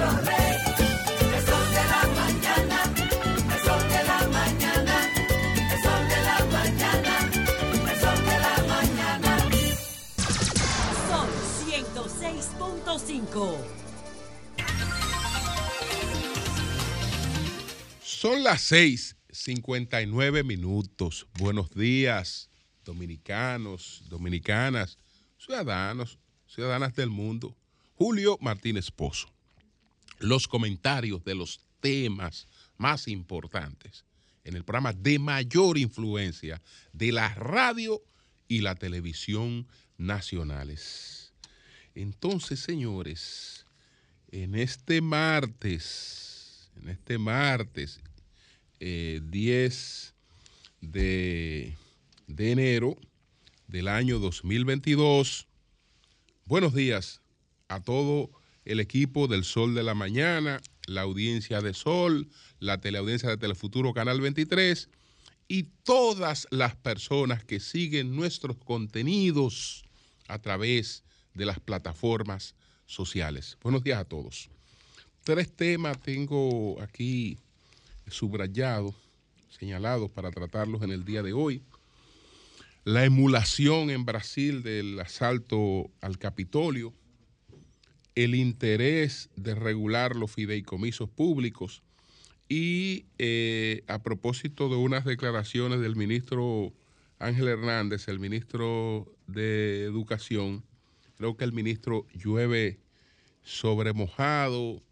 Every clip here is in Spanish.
Son 106.5. Son las 6:59 minutos. Buenos días, dominicanos, dominicanas, ciudadanos, ciudadanas del mundo. Julio Martínez Pozo. Los comentarios de los temas más importantes en el programa de mayor influencia de la radio y la televisión nacionales. Entonces, señores, en este martes, en este martes, eh, 10 de, de enero del año 2022. Buenos días a todo el equipo del Sol de la Mañana, la audiencia de Sol, la teleaudiencia de Telefuturo Canal 23 y todas las personas que siguen nuestros contenidos a través de las plataformas sociales. Buenos días a todos. Tres temas tengo aquí subrayados, señalados para tratarlos en el día de hoy. La emulación en Brasil del asalto al Capitolio, el interés de regular los fideicomisos públicos y eh, a propósito de unas declaraciones del ministro Ángel Hernández, el ministro de Educación, creo que el ministro llueve sobre mojado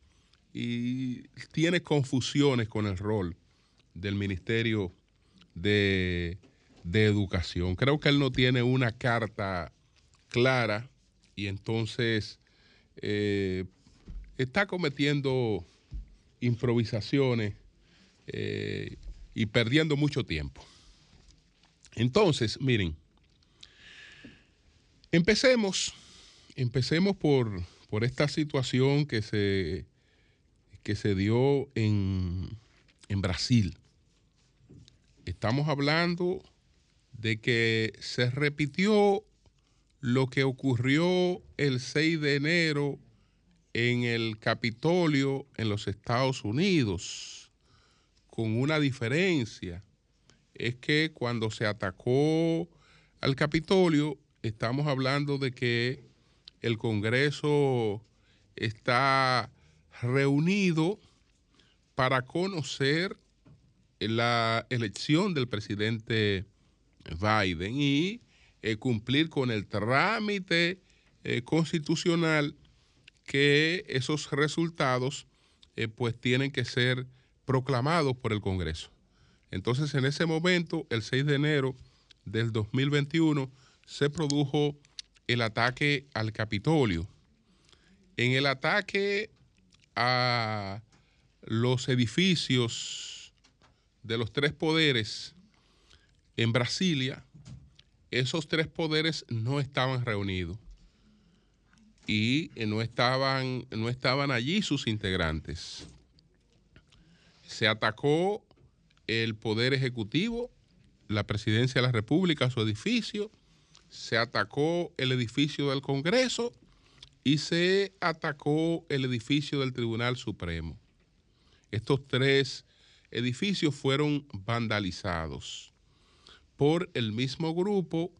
y tiene confusiones con el rol del Ministerio de, de Educación. Creo que él no tiene una carta clara y entonces eh, está cometiendo improvisaciones eh, y perdiendo mucho tiempo. Entonces, miren, empecemos, empecemos por, por esta situación que se, que se dio en, en Brasil. Estamos hablando de que se repitió lo que ocurrió el 6 de enero en el Capitolio en los Estados Unidos, con una diferencia. Es que cuando se atacó al Capitolio, estamos hablando de que el Congreso está reunido para conocer la elección del presidente Biden y eh, cumplir con el trámite eh, constitucional que esos resultados eh, pues tienen que ser proclamados por el Congreso. Entonces en ese momento, el 6 de enero del 2021, se produjo el ataque al Capitolio. En el ataque a los edificios de los tres poderes en Brasilia, esos tres poderes no estaban reunidos y no estaban, no estaban allí sus integrantes. Se atacó el Poder Ejecutivo, la Presidencia de la República, su edificio, se atacó el edificio del Congreso y se atacó el edificio del Tribunal Supremo. Estos tres edificios fueron vandalizados por el mismo grupo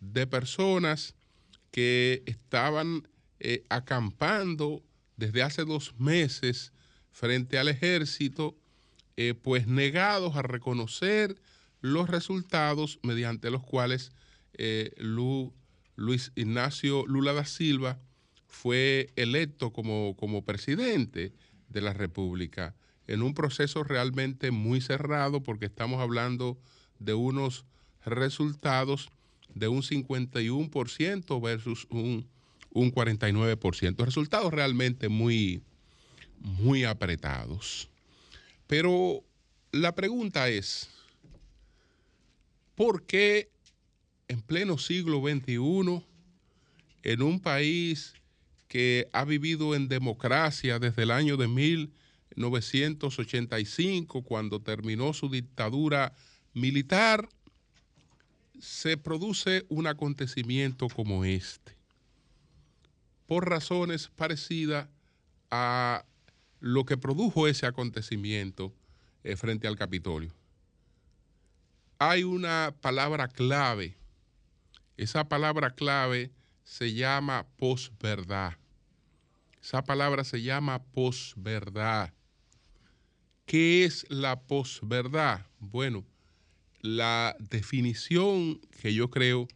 de personas que estaban eh, acampando desde hace dos meses frente al ejército, eh, pues negados a reconocer los resultados mediante los cuales eh, Luis Ignacio Lula da Silva fue electo como, como presidente de la República. En un proceso realmente muy cerrado porque estamos hablando de unos resultados de un 51% versus un, un 49%. Resultados realmente muy, muy apretados. Pero la pregunta es, ¿por qué en pleno siglo XXI, en un país que ha vivido en democracia desde el año de 1985, cuando terminó su dictadura militar, se produce un acontecimiento como este, por razones parecidas a lo que produjo ese acontecimiento eh, frente al Capitolio. Hay una palabra clave. Esa palabra clave se llama posverdad. Esa palabra se llama posverdad. ¿Qué es la posverdad? Bueno, la definición que yo creo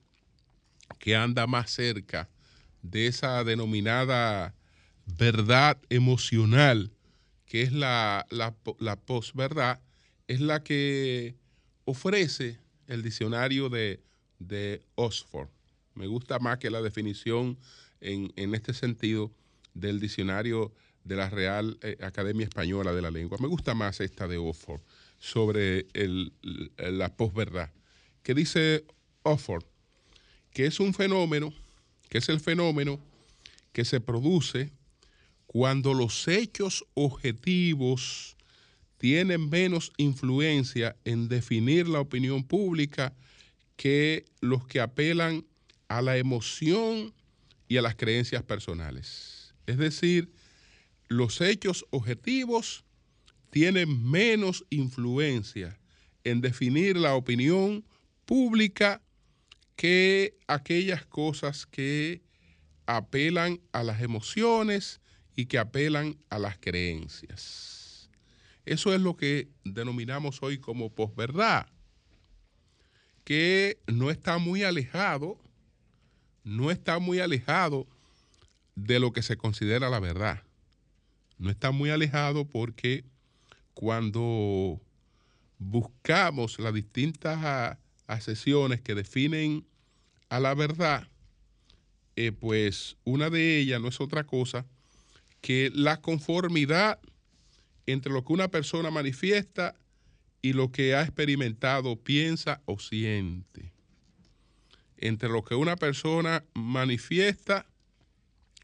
que anda más cerca de esa denominada verdad emocional, que es la, la, la posverdad, es la que ofrece el diccionario de, de Oxford. Me gusta más que la definición en, en este sentido del diccionario de la Real eh, Academia Española de la Lengua. Me gusta más esta de Oxford sobre el, la posverdad, que dice Oxford que es un fenómeno, que es el fenómeno que se produce cuando los hechos objetivos tienen menos influencia en definir la opinión pública que los que apelan a la emoción y a las creencias personales. Es decir, los hechos objetivos tienen menos influencia en definir la opinión pública que aquellas cosas que apelan a las emociones y que apelan a las creencias. Eso es lo que denominamos hoy como posverdad, que no está muy alejado, no está muy alejado de lo que se considera la verdad. No está muy alejado porque cuando buscamos las distintas sesiones que definen a la verdad, eh, pues una de ellas no es otra cosa que la conformidad entre lo que una persona manifiesta y lo que ha experimentado, piensa o siente. Entre lo que una persona manifiesta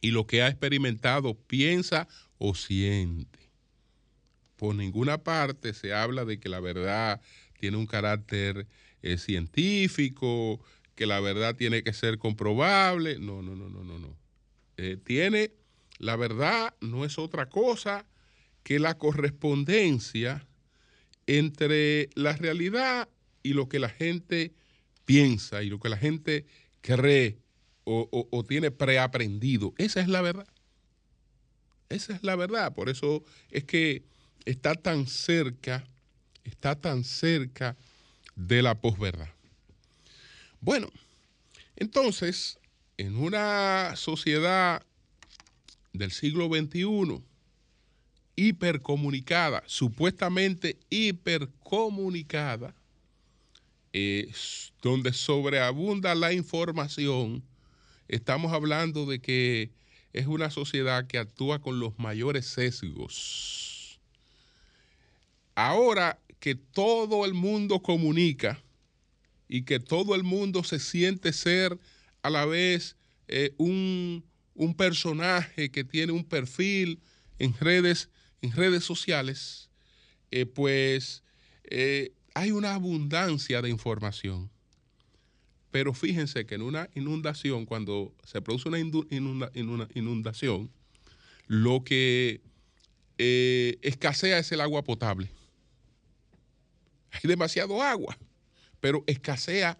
y lo que ha experimentado, piensa o siente. Por ninguna parte se habla de que la verdad tiene un carácter eh, científico, que la verdad tiene que ser comprobable. No, no, no, no, no, no. Eh, tiene, la verdad no es otra cosa que la correspondencia entre la realidad y lo que la gente piensa y lo que la gente cree o, o tiene preaprendido. Esa es la verdad. Esa es la verdad. Por eso es que está tan cerca, está tan cerca de la posverdad. Bueno, entonces, en una sociedad del siglo XXI, hipercomunicada, supuestamente hipercomunicada, donde sobreabunda la información, estamos hablando de que es una sociedad que actúa con los mayores sesgos. Ahora que todo el mundo comunica, y que todo el mundo se siente ser a la vez eh, un, personaje que tiene un perfil en redes, en redes sociales, eh, pues eh, hay una abundancia de información. Pero fíjense que en una inundación, cuando se produce una, inundación, lo que escasea es el agua potable. Hay demasiado agua pero escasea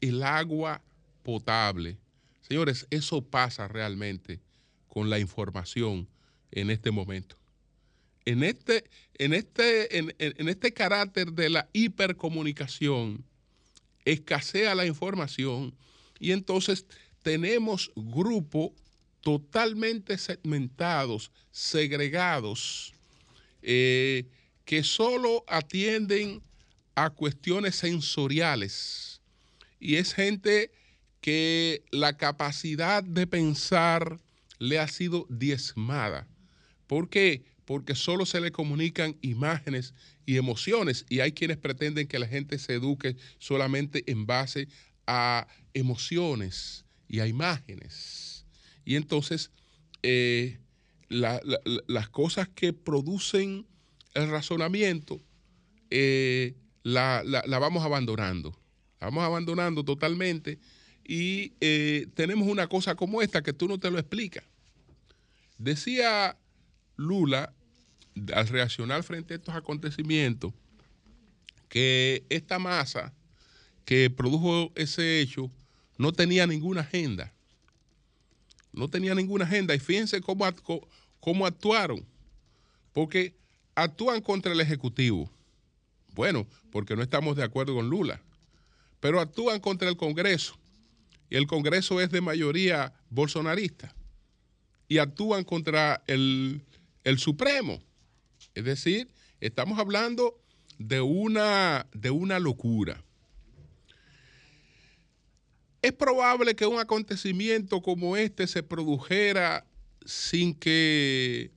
el agua potable. Señores, eso pasa realmente con la información en este momento. En este, en este, en, este carácter de la hipercomunicación, escasea la información y entonces tenemos grupos totalmente segmentados, segregados, eh, que solo atienden a cuestiones sensoriales. Y es gente que la capacidad de pensar le ha sido diezmada. ¿Por qué? Porque solo se le comunican imágenes y emociones y hay quienes pretenden que la gente se eduque solamente en base a emociones y a imágenes. Y entonces eh, las cosas que producen el razonamiento eh, la, vamos abandonando. La vamos abandonando totalmente y eh, tenemos una cosa como esta que tú no te lo explicas. Decía Lula al reaccionar frente a estos acontecimientos, que esta masa que produjo ese hecho no tenía ninguna agenda. No tenía ninguna agenda. Y fíjense cómo, cómo actuaron. Porque actúan contra el Ejecutivo. Bueno, porque no estamos de acuerdo con Lula. Pero actúan contra el Congreso. Y el Congreso es de mayoría bolsonarista. Y actúan contra el, el Supremo. Es decir, estamos hablando de una, de una locura. Es probable que un acontecimiento como este se produjera sin que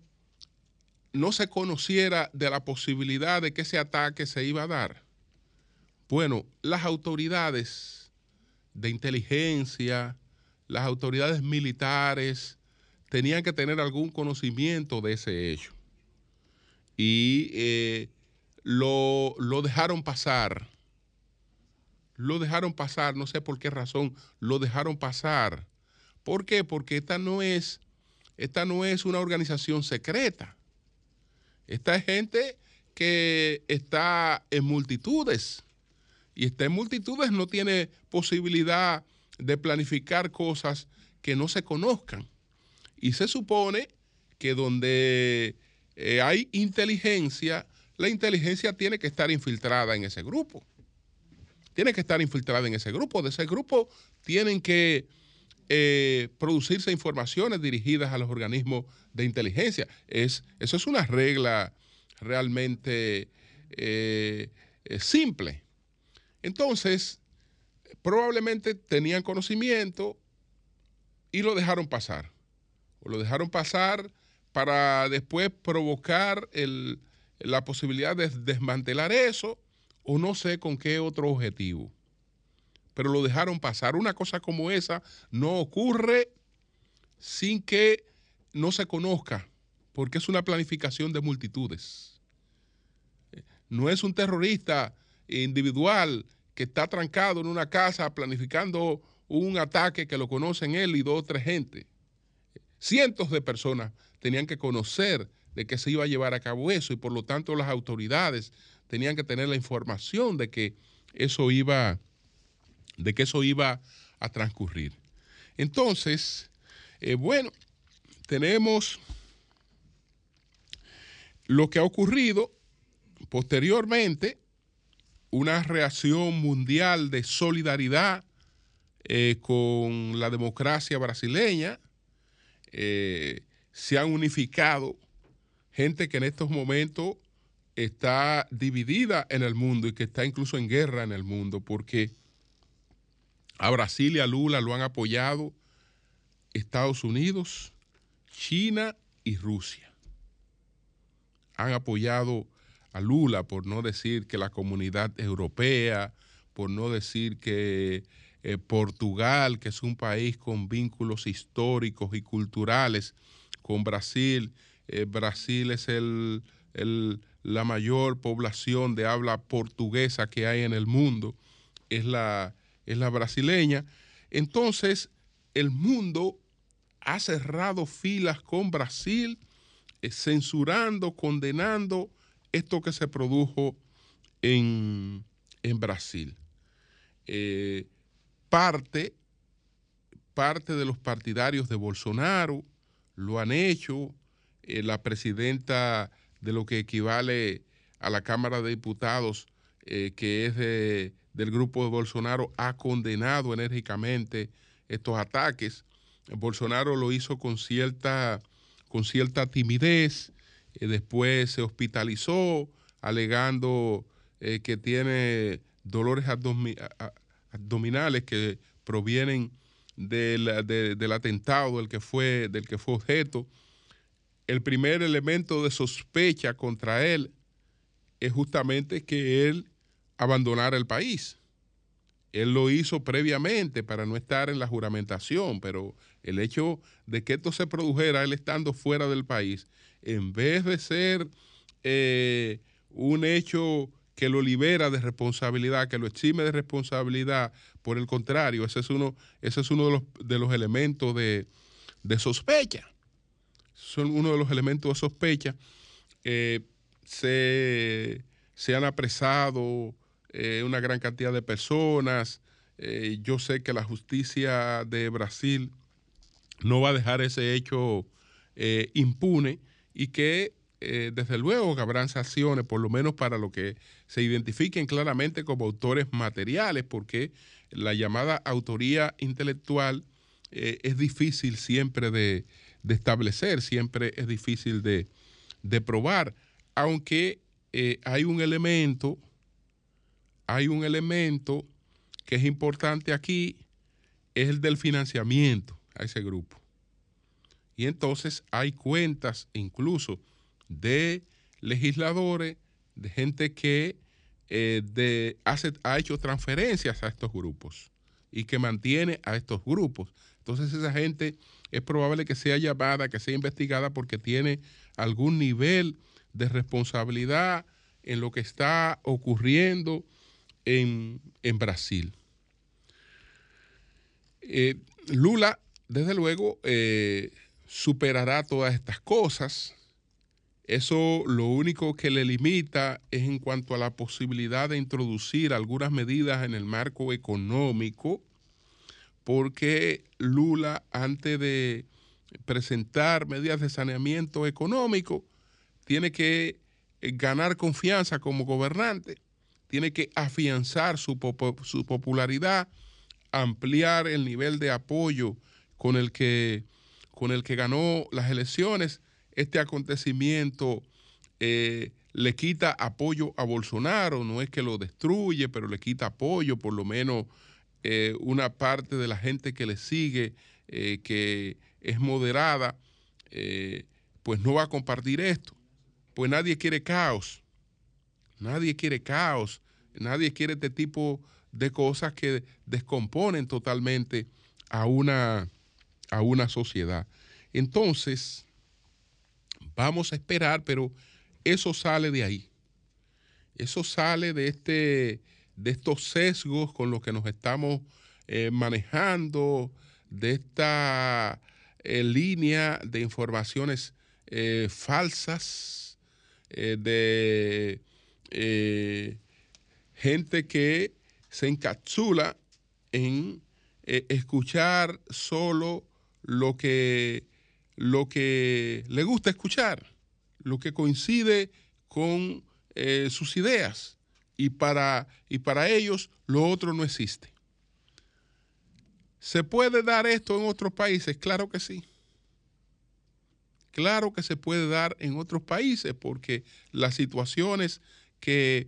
no se conociera de la posibilidad de que ese ataque se iba a dar. Bueno, las autoridades de inteligencia, las autoridades militares, tenían que tener algún conocimiento de ese hecho. Y eh, lo, lo dejaron pasar. Lo dejaron pasar, no sé por qué razón, lo dejaron pasar. ¿Por qué? Porque esta no es, esta no es una organización secreta. Esta es gente que está en multitudes. Y está en multitudes no tiene posibilidad de planificar cosas que no se conozcan. Y se supone que donde eh, hay inteligencia, la inteligencia tiene que estar infiltrada en ese grupo. Tiene que estar infiltrada en ese grupo. De ese grupo tienen que eh, producirse informaciones dirigidas a los organismos de inteligencia. Es, eso es una regla realmente eh, eh, simple. Entonces, probablemente tenían conocimiento y lo dejaron pasar. O lo dejaron pasar para después provocar la posibilidad de desmantelar eso o no sé con qué otro objetivo. Pero lo dejaron pasar. Una cosa como esa no ocurre sin que no se conozca, porque es una planificación de multitudes. No es un terrorista individual que está trancado en una casa planificando un ataque que lo conocen él y dos o tres gente. Cientos de personas tenían que conocer de que se iba a llevar a cabo eso y por lo tanto las autoridades tenían que tener la información de que eso iba, de que eso iba a transcurrir. Entonces, eh, bueno, tenemos lo que ha ocurrido posteriormente, una reacción mundial de solidaridad eh, con la democracia brasileña. Eh, se han unificado gente que en estos momentos está dividida en el mundo y que está incluso en guerra en el mundo, porque a Brasil y a Lula lo han apoyado Estados Unidos, China y Rusia. Han apoyado a Lula, por no decir que la comunidad europea, por no decir que eh, Portugal, que es un país con vínculos históricos y culturales con Brasil, eh, Brasil es el, el- la mayor población de habla portuguesa que hay en el mundo, es la, es la brasileña. Entonces, el mundo ha cerrado filas con Brasil, eh, censurando, condenando esto que se produjo en, en Brasil. Eh, parte, parte de los partidarios de Bolsonaro lo han hecho. Eh, la presidenta de lo que equivale a la Cámara de Diputados, que es de- del grupo de Bolsonaro, ha condenado enérgicamente estos ataques. Bolsonaro lo hizo con cierta, con cierta timidez, eh, después se hospitalizó alegando eh, que tiene dolores abdominales que provienen del, de- del atentado del que, fue, del que fue objeto. El primer elemento de sospecha contra él es justamente que él abandonara el país. Él lo hizo previamente para no estar en la juramentación, pero el hecho de que esto se produjera él estando fuera del país, en vez de ser eh, un hecho que lo libera de responsabilidad, que lo exime de responsabilidad, por el contrario, ese es uno, ese es uno de, los, de los elementos de, de sospecha. Son uno de los elementos de sospecha. eh, se, se han apresado eh, una gran cantidad de personas. Eh, yo sé que la justicia de Brasil no va a dejar ese hecho eh, impune y que desde luego que habrán sanciones, por lo menos para lo que se identifiquen claramente como autores materiales, porque la llamada autoría intelectual es difícil siempre de, establecer, siempre es difícil de, de probar, aunque hay un elemento, hay un elemento que es importante aquí, es el del financiamiento a ese grupo. Y entonces hay cuentas incluso de legisladores, de gente que eh, de, hace, ha hecho transferencias a estos grupos y que mantiene a estos grupos. Entonces esa gente es probable que sea llamada, que sea investigada porque tiene algún nivel de responsabilidad en lo que está ocurriendo en, Brasil. Eh, Lula, desde luego, eh, superará todas estas cosas. Eso lo único que le limita es en cuanto a la posibilidad de introducir algunas medidas en el marco económico, porque Lula, antes de presentar medidas de saneamiento económico, tiene que ganar confianza como gobernante, tiene que afianzar su, popularidad, ampliar el nivel de apoyo con el que, con el que ganó las elecciones. Este acontecimiento eh, le quita apoyo a Bolsonaro, no es que lo destruye, pero le quita apoyo, por lo menos eh, una parte de la gente que le sigue, eh, que es moderada, pues no va a compartir esto. Pues nadie quiere caos, nadie quiere caos, nadie quiere este tipo de cosas que descomponen totalmente a una, a una sociedad. Entonces, vamos a esperar, pero eso sale de ahí. Eso sale de, este, de estos sesgos con los que nos estamos eh, manejando, de esta eh, línea de informaciones eh, falsas, de eh, gente que se encapsula en eh, escuchar solo lo que, lo que le gusta escuchar, lo que coincide con eh, sus ideas. Y para, y para ellos lo otro no existe. ¿Se puede dar esto en otros países? Claro que sí. Claro que se puede dar en otros países porque las situaciones que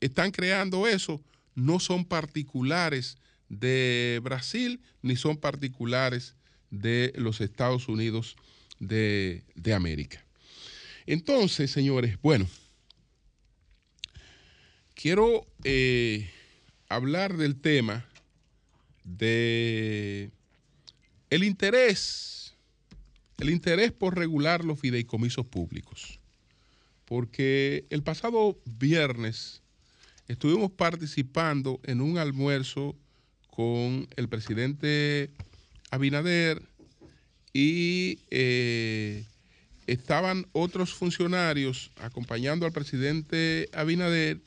están creando eso no son particulares de Brasil ni son particulares de los Estados Unidos de, de América. Entonces, señores, bueno, quiero eh, hablar del tema de el interés, el interés por regular los fideicomisos públicos. Porque el pasado viernes estuvimos participando en un almuerzo con el presidente Abinader y eh, estaban otros funcionarios acompañando al presidente Abinader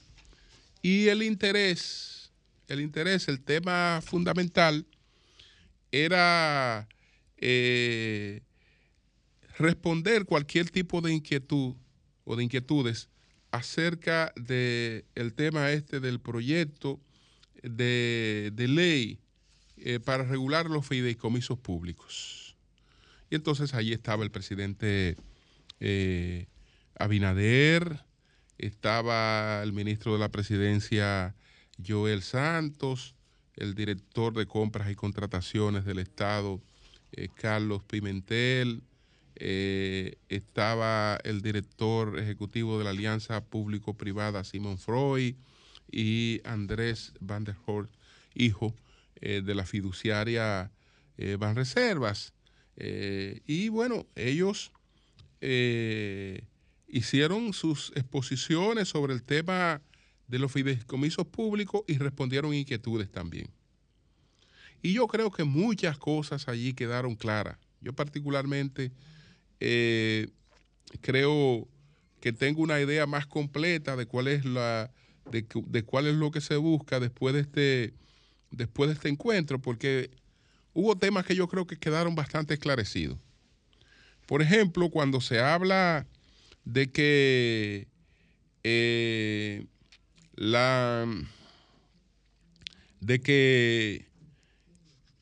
y el interés, el interés, el tema fundamental era eh, responder cualquier tipo de inquietud o de inquietudes acerca del el tema este del proyecto de, de ley eh, para regular los fideicomisos públicos. Y entonces allí estaba el presidente eh, Abinader, estaba el ministro de la presidencia Joel Santos, el director de compras y contrataciones del Estado eh, Carlos Pimentel, eh, estaba el director ejecutivo de la Alianza Público-Privada Simón Freud y Andrés Van der Horst, hijo eh, de la fiduciaria eh, Banreservas. Eh, y bueno, ellos hicieron sus exposiciones sobre el tema de los fideicomisos públicos y respondieron inquietudes también. Y yo creo que muchas cosas allí quedaron claras. Yo particularmente eh, creo que tenga una idea más completa de cuál es la de cuál es lo que se busca después de este después de este encuentro, porque hubo temas que yo creo que quedaron bastante esclarecidos. Por ejemplo, cuando se habla de que eh, la de que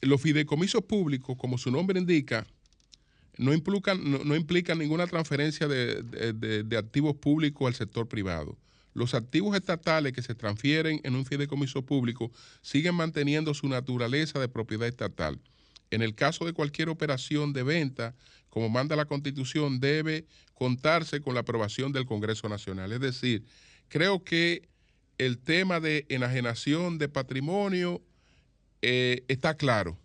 los fideicomisos públicos, como su nombre indica, no implican, no, no ninguna transferencia de- de activos públicos al sector privado. Los activos estatales que se transfieren en un fideicomiso público siguen manteniendo su naturaleza de propiedad estatal. En el caso de cualquier operación de venta, como manda la Constitución, debe contarse con la aprobación del Congreso Nacional. Es decir, creo que el tema de enajenación de patrimonio eh, está claro,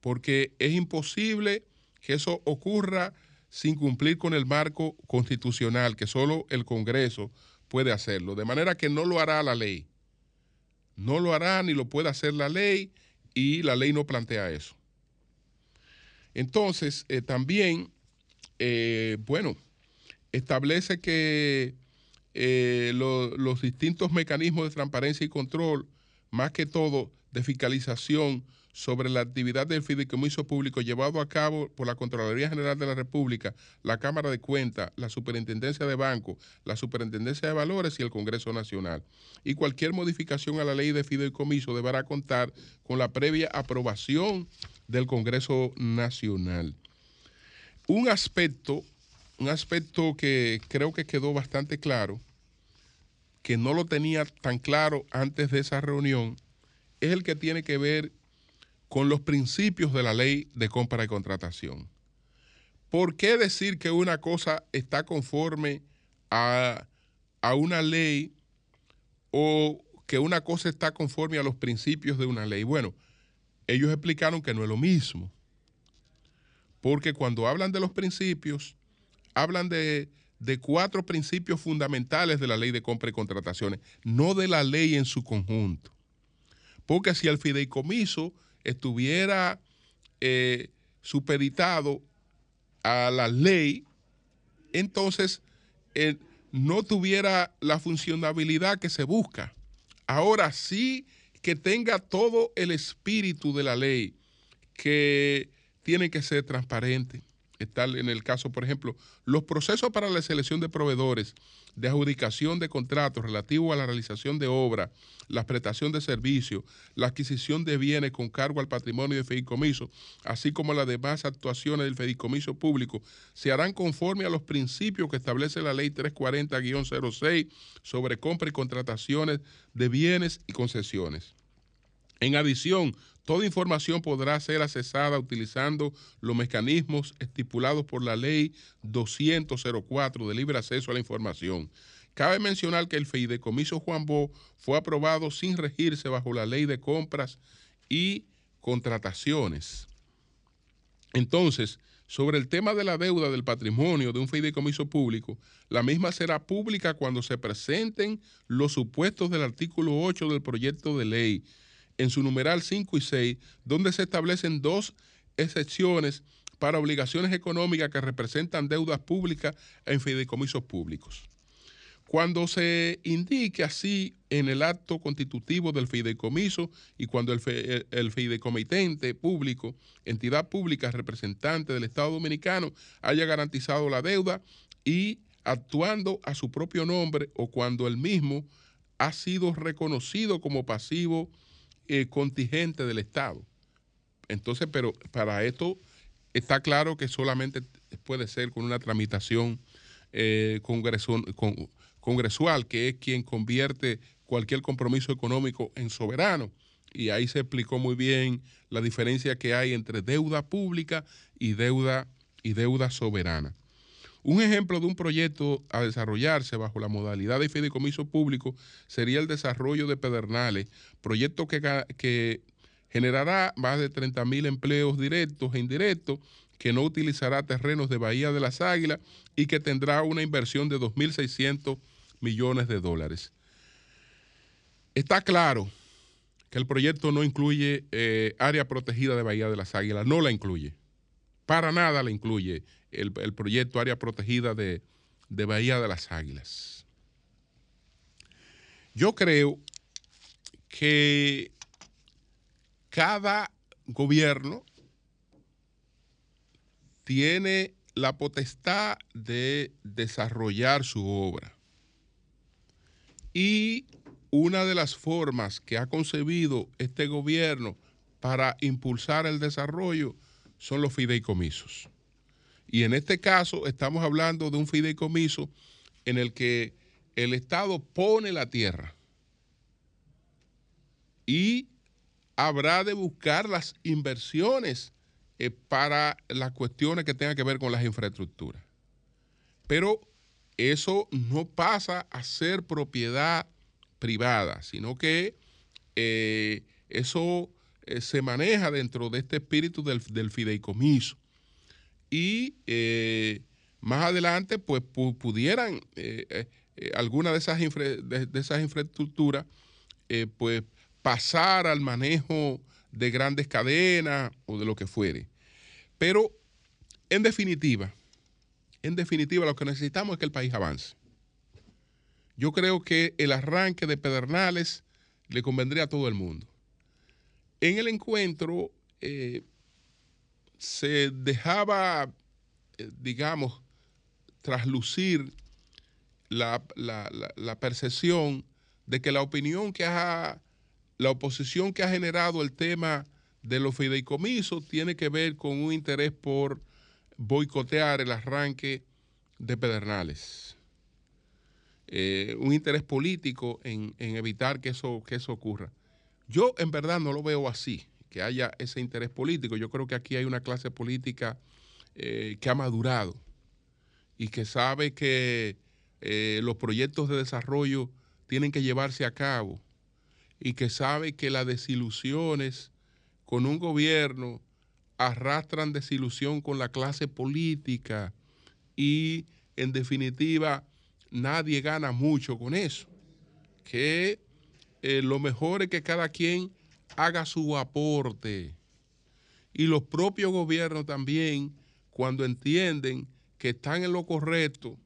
porque es imposible que eso ocurra sin cumplir con el marco constitucional, que solo el Congreso puede hacerlo. De manera que no lo hará la ley. No lo hará ni lo puede hacer la ley y la ley no plantea eso. Entonces, eh, también, eh, bueno, establece que eh, lo- los distintos mecanismos de transparencia y control, más que todo de fiscalización sobre la actividad del fideicomiso público llevado a cabo por la Contraloría General de la República, la Cámara de Cuentas, la Superintendencia de Bancos, la Superintendencia de Valores y el Congreso Nacional. Y cualquier modificación a la ley de fideicomiso deberá contar con la previa aprobación del Congreso Nacional. Un aspecto, un aspecto que creo que quedó bastante claro, que no lo tenía tan claro antes de esa reunión, es el que tiene que ver con los principios de la ley de compra y contratación. ¿Por qué decir que una cosa está conforme a, a una ley o que una cosa está conforme a los principios de una ley? Bueno, ellos explicaron que no es lo mismo. Porque cuando hablan de los principios, hablan de, de cuatro principios fundamentales de la ley de compra y contrataciones, no de la ley en su conjunto. Porque si el fideicomiso estuviera eh, supeditado a la ley, entonces eh, no tuviera la funcionabilidad que se busca. Ahora sí que tenga todo el espíritu de la ley, que tiene que ser transparente. Está en el caso, por ejemplo, los procesos para la selección de proveedores, de adjudicación de contratos relativos a la realización de obras, la prestación de servicios, la adquisición de bienes con cargo al patrimonio de fideicomiso, así como las demás actuaciones del fideicomiso público, se harán conforme a los principios que establece la ley 340-06 sobre compra y contrataciones de bienes y concesiones. En adición, toda información podrá ser accesada utilizando los mecanismos estipulados por la ley 200-04 de libre acceso a la información. Cabe mencionar que el fideicomiso Juan Bo fue aprobado sin regirse bajo la ley de compras y contrataciones. Entonces, sobre el tema de la deuda del patrimonio de un fideicomiso público, la misma será pública cuando se presenten los supuestos del artículo 8 del proyecto de ley, en su numeral 5 y 6, donde se establecen dos excepciones para obligaciones económicas que representan deudas públicas en fideicomisos públicos. Cuando se indique así en el acto constitutivo del fideicomiso y cuando el, fe- el- fideicomitente público, entidad pública representante del Estado Dominicano, haya garantizado la deuda y actuando a su propio nombre o cuando el mismo ha sido reconocido como pasivo eh, contingente del Estado. Entonces, pero para esto está claro que solamente puede ser con una tramitación eh, congresual, que es quien convierte cualquier compromiso económico en soberano. Y ahí se explicó muy bien la diferencia que hay entre deuda pública y deuda, y deuda soberana. Un ejemplo de un proyecto a desarrollarse bajo la modalidad de fideicomiso público sería el desarrollo de Pedernales, proyecto que, generará más de 30 mil empleos directos e indirectos, que no utilizará terrenos de Bahía de las Águilas y que tendrá una inversión de 2.600 millones de dólares. Está claro que el proyecto no incluye eh, área protegida de Bahía de las Águilas, no la incluye. Para nada la incluye el, proyecto área protegida de, de Bahía de las Águilas. Yo creo que cada gobierno tiene la potestad de desarrollar su obra. Y una de las formas que ha concebido este gobierno para impulsar el desarrollo son los fideicomisos. Y en este caso estamos hablando de un fideicomiso en el que el Estado pone la tierra y habrá de buscar las inversiones eh, para las cuestiones que tengan que ver con las infraestructuras. Pero eso no pasa a ser propiedad privada, sino que eh, eso eh, se maneja dentro de este espíritu del, fideicomiso. Y más adelante, pues pudieran alguna de esas, de, de esas infraestructuras, pues pasar al manejo de grandes cadenas o de lo que fuere. Pero, en definitiva, en definitiva, lo que necesitamos es que el país avance. Yo creo que el arranque de Pedernales le convendría a todo el mundo. En el encuentro eh, se dejaba, eh, digamos, traslucir la, percepción de que la opinión que ha la oposición que ha generado el tema de los fideicomisos tiene que ver con un interés por boicotear el arranque de Pedernales. Eh, un interés político en, evitar que eso, que eso ocurra. Yo en verdad no lo veo así, que haya ese interés político. Yo creo que aquí hay una clase política eh, que ha madurado y que sabe que eh, los proyectos de desarrollo tienen que llevarse a cabo y que sabe que las desilusiones con un gobierno arrastran desilusión con la clase política y en definitiva nadie gana mucho con eso. Que eh, lo mejor es que cada quien haga su aporte y los propios gobiernos también cuando entienden que están en lo correcto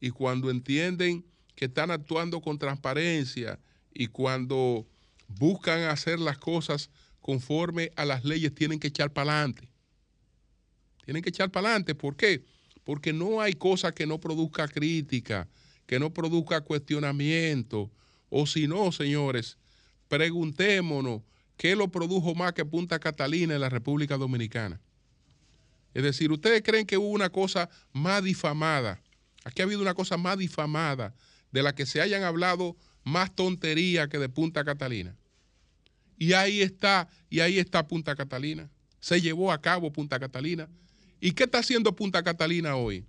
y cuando entienden que están actuando con transparencia y cuando buscan hacer las cosas conforme a las leyes, tienen que echar para adelante. Tienen que echar para adelante. ¿Por qué? Porque no hay cosa que no produzca crítica, que no produzca cuestionamiento. O si no, señores, preguntémonos qué lo produjo más que Punta Catalina en la República Dominicana. Es decir, ¿ustedes creen que hubo una cosa más difamada? Aquí ha habido una cosa más difamada de la que se hayan hablado más tontería que de Punta Catalina. Y ahí está, y ahí está Punta Catalina. Se llevó a cabo Punta Catalina. ¿Y qué está haciendo Punta Catalina hoy?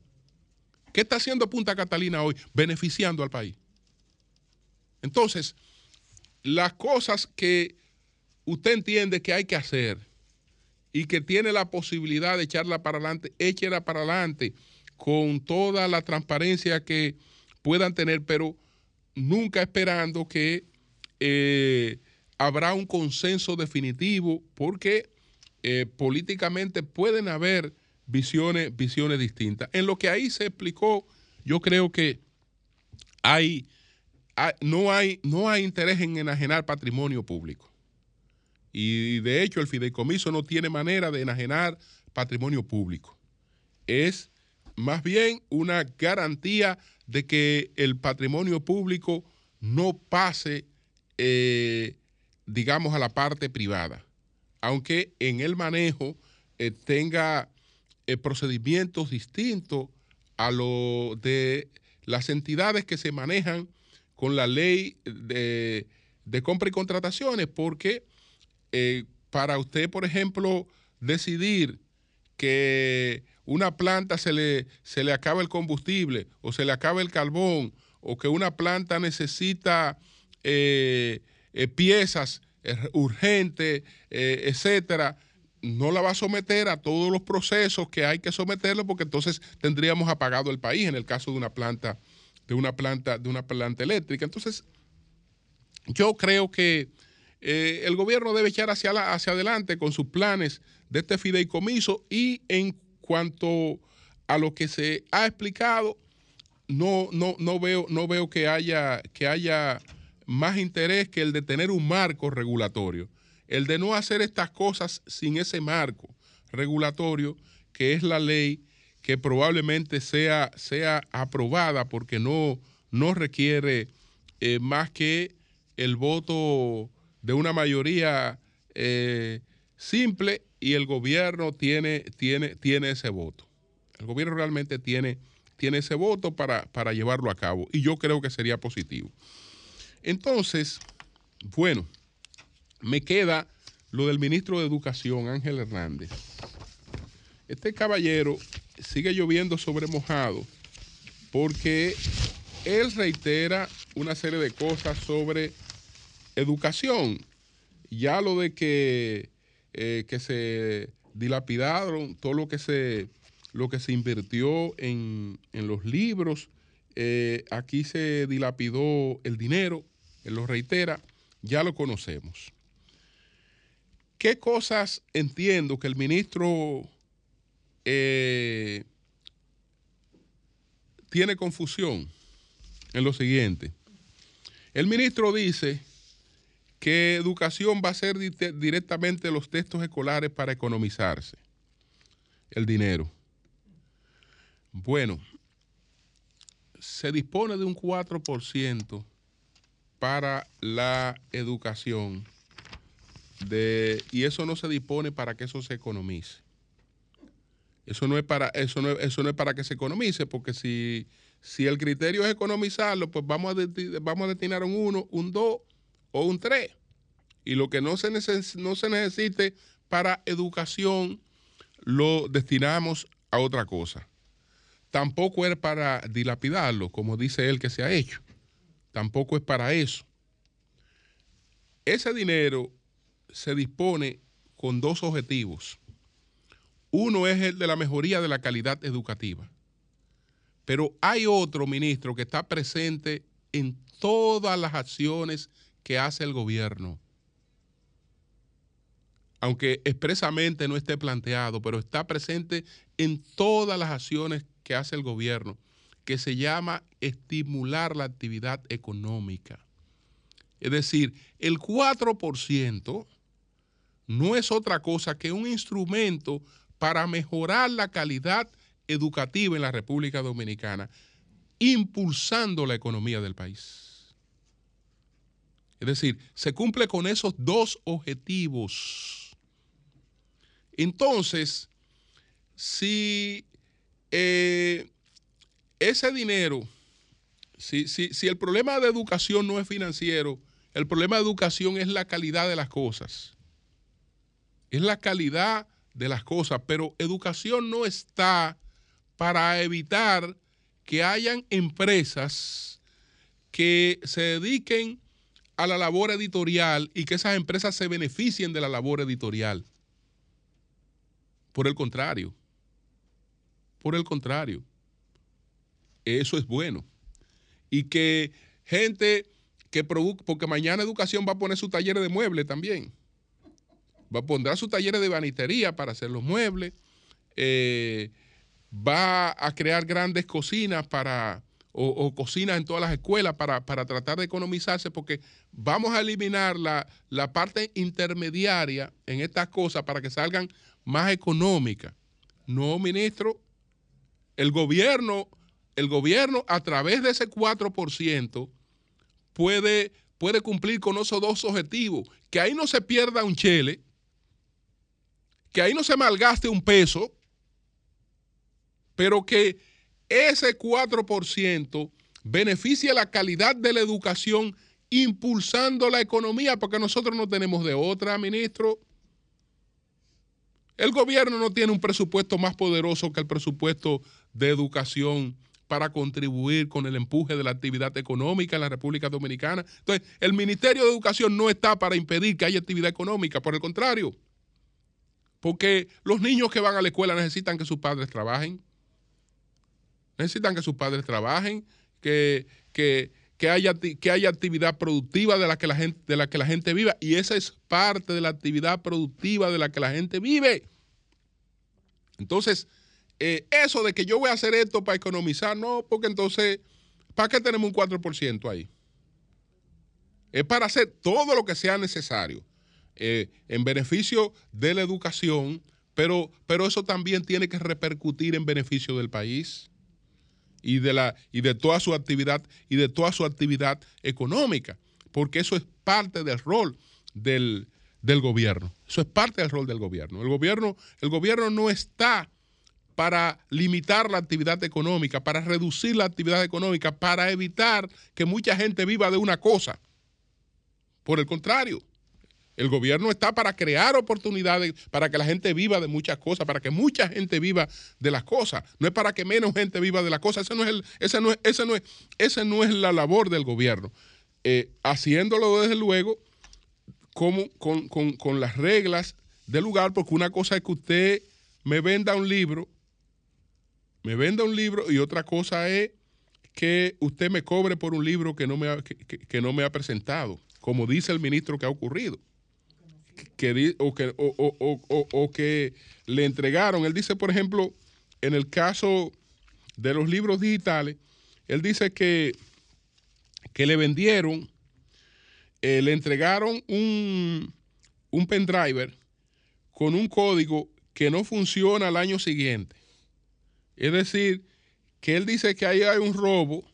¿Qué está haciendo Punta Catalina hoy? Beneficiando al país. Entonces, las cosas que usted entiende que hay que hacer y que tiene la posibilidad de echarla para adelante, échela para adelante con toda la transparencia que puedan tener, pero nunca esperando que eh, habrá un consenso definitivo porque eh, políticamente pueden haber visiones, visiones distintas. En lo que ahí se explicó, yo creo que hay, no, hay, no hay interés en enajenar patrimonio público. Y de hecho el fideicomiso no tiene manera de enajenar patrimonio público. Es más bien una garantía de que el patrimonio público no pase eh, digamos, a la parte privada, aunque en el manejo eh, tenga eh, procedimientos distintos a lo de las entidades que se manejan con la ley de, compra y contrataciones, porque eh, para usted, por ejemplo, decidir que una planta se le, se le acaba el combustible o se le acaba el carbón o que una planta necesita eh, piezas eh, urgentes, eh, etcétera, no la va a someter a todos los procesos que hay que someterlo porque entonces tendríamos apagado el país en el caso de una planta de una planta de una planta eléctrica. Entonces, yo creo que el gobierno debe echar hacia, hacia adelante con sus planes de este fideicomiso y en cuanto a lo que se ha explicado, no, no, no veo, no veo que haya, que haya más interés que el de tener un marco regulatorio. El de no hacer estas cosas sin ese marco regulatorio, que es la ley que probablemente sea, sea aprobada porque no, no requiere eh, más que el voto de una mayoría eh, simple y el gobierno tiene, tiene, tiene ese voto. El gobierno realmente tiene, tiene ese voto para, para llevarlo a cabo y yo creo que sería positivo. Entonces, bueno, me queda lo del ministro de Educación, Ángel Hernández. Este caballero sigue lloviendo sobre mojado porque él reitera una serie de cosas sobre educación. Ya lo de que, eh, que se dilapidaron todo lo que se, lo que se invirtió en, en los libros, eh, aquí se dilapidó el dinero, él lo reitera, ya lo conocemos. ¿Qué cosas entiendo que el ministro eh, tiene confusión? En lo siguiente. El ministro dice que educación va a ser directamente los textos escolares para economizarse el dinero. Bueno, se dispone de un 4% para la educación de, y eso no se dispone para que eso se economice. Eso no es para, eso no, eso no es para que se economice, porque si, si el criterio es economizarlo, pues vamos a, vamos a destinar un 1, un 2 o un 3. Y lo que no se, no se necesite para educación, lo destinamos a otra cosa. Tampoco es para dilapidarlo, como dice él que se ha hecho. Tampoco es para eso. Ese dinero se dispone con dos objetivos. Uno es el de la mejoría de la calidad educativa. Pero hay otro ministro que está presente en todas las acciones que hace el gobierno. Aunque expresamente no esté planteado, pero está presente en todas las acciones que hace el gobierno, que se llama estimular la actividad económica. Es decir, el 4% no es otra cosa que un instrumento para mejorar la calidad educativa en la República Dominicana, impulsando la economía del país. Es decir, se cumple con esos dos objetivos. Entonces, si eh, ese dinero, si, si el problema de educación no es financiero, el problema de educación es la calidad de las cosas. Es la calidad de las cosas, pero educación no está para evitar que hayan empresas que se dediquen a la labor editorial y que esas empresas se beneficien de la labor editorial. Por el contrario, por el contrario, eso es bueno. Y que gente que produzca, porque mañana educación va a poner su taller de muebles también va pondrá sus talleres de banitería para hacer los muebles, eh, va a crear grandes cocinas para, o, cocinas en todas las escuelas para, tratar de economizarse, porque vamos a eliminar la, la parte intermediaria en estas cosas para que salgan más económicas. No, ministro, el gobierno, el gobierno a través de ese 4% puede, puede cumplir con esos dos objetivos, que ahí no se pierda un chele, que ahí no se malgaste un peso, pero que ese 4% beneficie la calidad de la educación impulsando la economía, porque nosotros no tenemos de otra, ministro. El gobierno no tiene un presupuesto más poderoso que el presupuesto de educación para contribuir con el empuje de la actividad económica en la República Dominicana. Entonces, el Ministerio de Educación no está para impedir que haya actividad económica, por el contrario. Porque los niños que van a la escuela necesitan que sus padres trabajen. Necesitan que sus padres trabajen, que, haya, que haya actividad productiva de la, que la gente, de la que la gente viva. Y esa es parte de la actividad productiva de la que la gente vive. Entonces, eh, eso de que yo voy a hacer esto para economizar, no, porque entonces, ¿para qué tenemos un 4% ahí? Es para hacer todo lo que sea necesario eh, en beneficio de la educación, pero, pero eso también tiene que repercutir en beneficio del país y de, la, y de toda su actividad y de toda su actividad económica, porque eso es parte del rol del, del gobierno. Eso es parte del rol del gobierno. El gobierno, el gobierno no está para limitar la actividad económica, para reducir la actividad económica, para evitar que mucha gente viva de una cosa. Por el contrario, el gobierno está para crear oportunidades, para que la gente viva de muchas cosas, para que mucha gente viva de las cosas. No es para que menos gente viva de las cosas. Ese no es, el, ese no es, no es, no es la labor del gobierno. Eh, haciéndolo desde luego con, con, con las reglas del lugar, porque una cosa es que usted me venda un libro, me venda un libro, y otra cosa es que usted me cobre por un libro que no me ha, que no me ha presentado, como dice el ministro que ha ocurrido. Que, o, que, o que le entregaron. Él dice, por ejemplo, en el caso de los libros digitales, él dice que, que le vendieron eh, le entregaron un, un pendriver con un código que no funciona al año siguiente. Es decir, que él dice que ahí hay un robo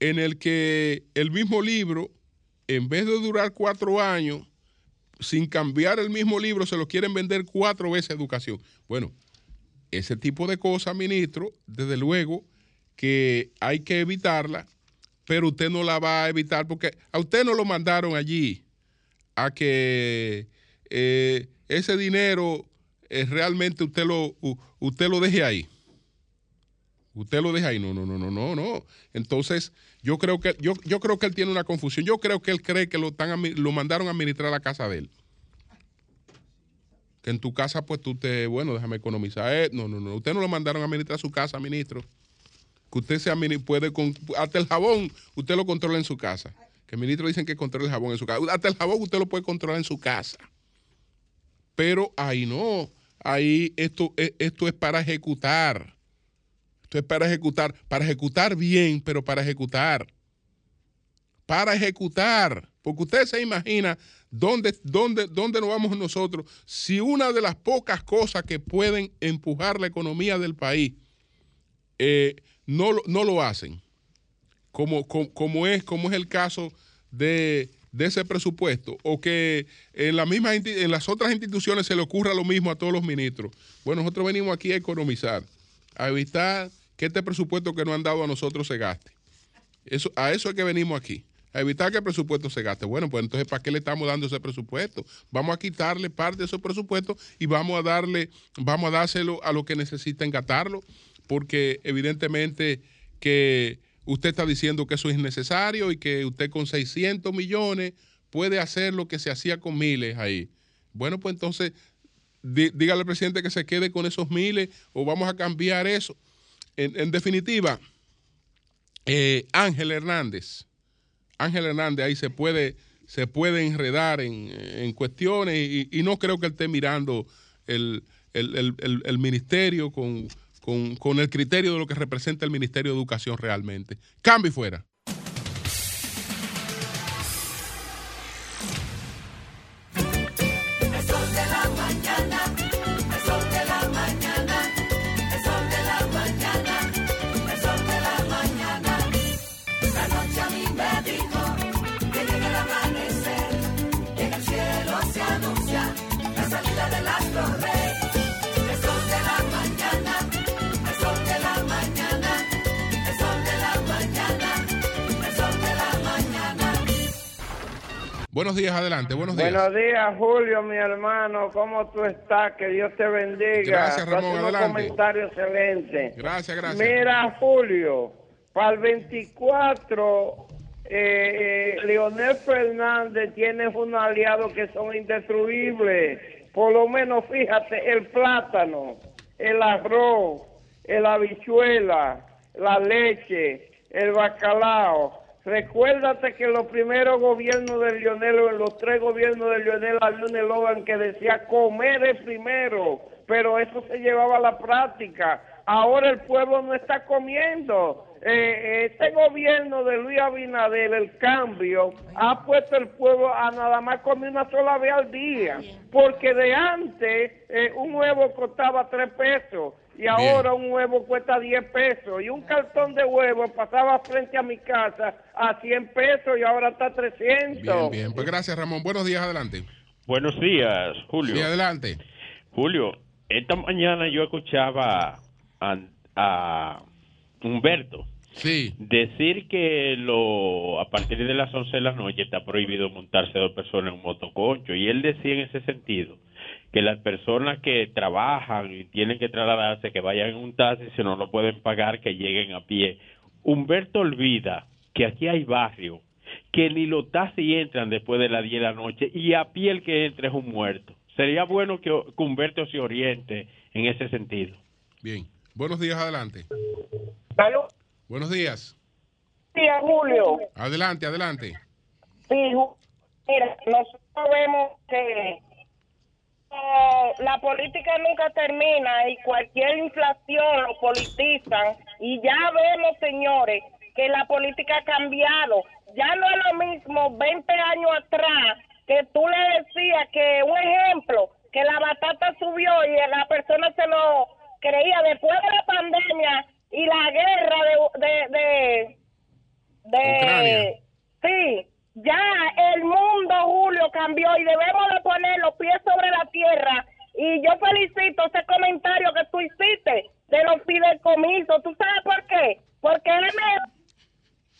en el que el mismo libro, en vez de durar cuatro años, sin cambiar el mismo libro, se lo quieren vender cuatro veces educación. Bueno, ese tipo de cosas, ministro, desde luego que hay que evitarla, pero usted no la va a evitar porque a usted no lo mandaron allí a que eh, ese dinero eh, realmente usted lo, usted lo deje ahí. Usted lo deja ahí. No, no, no, no, no, no. Entonces, yo creo que, yo, yo creo que él tiene una confusión. Yo creo que él cree que lo, están, lo mandaron a administrar la casa de él. Que en tu casa, pues tú te, bueno, déjame economizar. No, no, no. Usted no lo mandaron a administrar su casa, ministro. Que usted se puede, con, hasta el jabón, usted lo controla en su casa. Que el ministro dicen que controla el jabón en su casa. Hasta el jabón usted lo puede controlar en su casa. Pero ahí no. Ahí esto, eh, esto es para ejecutar. Esto es para ejecutar, para ejecutar bien, pero para ejecutar. Para ejecutar. Porque usted se imagina dónde, dónde, dónde nos vamos nosotros si una de las pocas cosas que pueden empujar la economía del país eh, no, no lo hacen. Como, como, como es, como es el caso de, ese presupuesto, o que en, la misma, en las otras instituciones se le ocurra lo mismo a todos los ministros. Bueno, nosotros venimos aquí a economizar, a evitar que este presupuesto que nos han dado a nosotros se gaste. Eso, a eso es que venimos aquí, a evitar que el presupuesto se gaste. Bueno, pues entonces, ¿para qué le estamos dando ese presupuesto? Vamos a quitarle parte de ese presupuesto y vamos a darle, vamos a dárselo a los que necesiten gastarlo, porque evidentemente que usted está diciendo que eso es necesario y que usted con 600 millones puede hacer lo que se hacía con miles ahí. Bueno, pues entonces dí- dígale al presidente que se quede con esos miles o vamos a cambiar eso. En, en definitiva, eh, Ángel Hernández, Ángel Hernández ahí se puede, se puede enredar en, en cuestiones y, no creo que esté mirando el, el- el- el- el ministerio con, con- con el criterio de lo que representa el Ministerio de Educación realmente. Cambio y fuera. Buenos días, adelante, buenos días. Buenos días, Julio, mi hermano. ¿Cómo tú estás? Que Dios te bendiga. Gracias, Ramón, adelante. comentarios excelentes. Gracias, gracias. Mira, Julio, para el 24, eh, Leonel Fernández tiene unos aliados que son indestruibles. Por lo menos, fíjate, el plátano, el arroz, el habichuela, la leche, el bacalao. Recuérdate que en los primeros gobiernos de Lionel, o en los tres gobiernos de Lionel, había un eslogan que decía comer es primero, pero eso se llevaba a la práctica. Ahora el pueblo no está comiendo. Eh, este gobierno de Luis Abinader, el cambio, ha puesto el pueblo a nada más comer una sola vez al día. Porque de antes eh, un huevo costaba tres pesos y ahora un huevo cuesta 10 pesos. Y un cartón de huevo pasaba frente a mi casa a 100 pesos y ahora está a 300. Bien, bien. Pues gracias, Ramón. Buenos días, adelante. Buenos días, Julio. Sí, adelante. Julio, esta mañana yo escuchaba a, a Humberto Sí. decir que lo a partir de las 11 de la noche está prohibido montarse dos personas en un motoconcho. Y él decía en ese sentido que las personas que trabajan y tienen que trasladarse, que vayan en un taxi, si no lo pueden pagar, que lleguen a pie. Humberto olvida que aquí hay barrio, que ni los taxis entran después de las 10 de la noche y a pie el que entre es un muerto. Sería bueno que Humberto se oriente en ese sentido. Bien. Buenos días, adelante. Buenos días. Sí, Julio. Adelante, adelante. Sí, mira, nosotros vemos que eh, la política nunca termina y cualquier inflación lo politizan y ya vemos, señores, que la política ha cambiado. Ya no es lo mismo 20 años atrás que tú le decías que, un ejemplo, que la batata subió y la persona se lo creía después de la pandemia y la guerra de, de, de, de Ucrania. sí ya el mundo Julio cambió y debemos de poner los pies sobre la tierra. Y yo felicito ese comentario que tú hiciste de los fideicomisos. Tú sabes por qué porque él me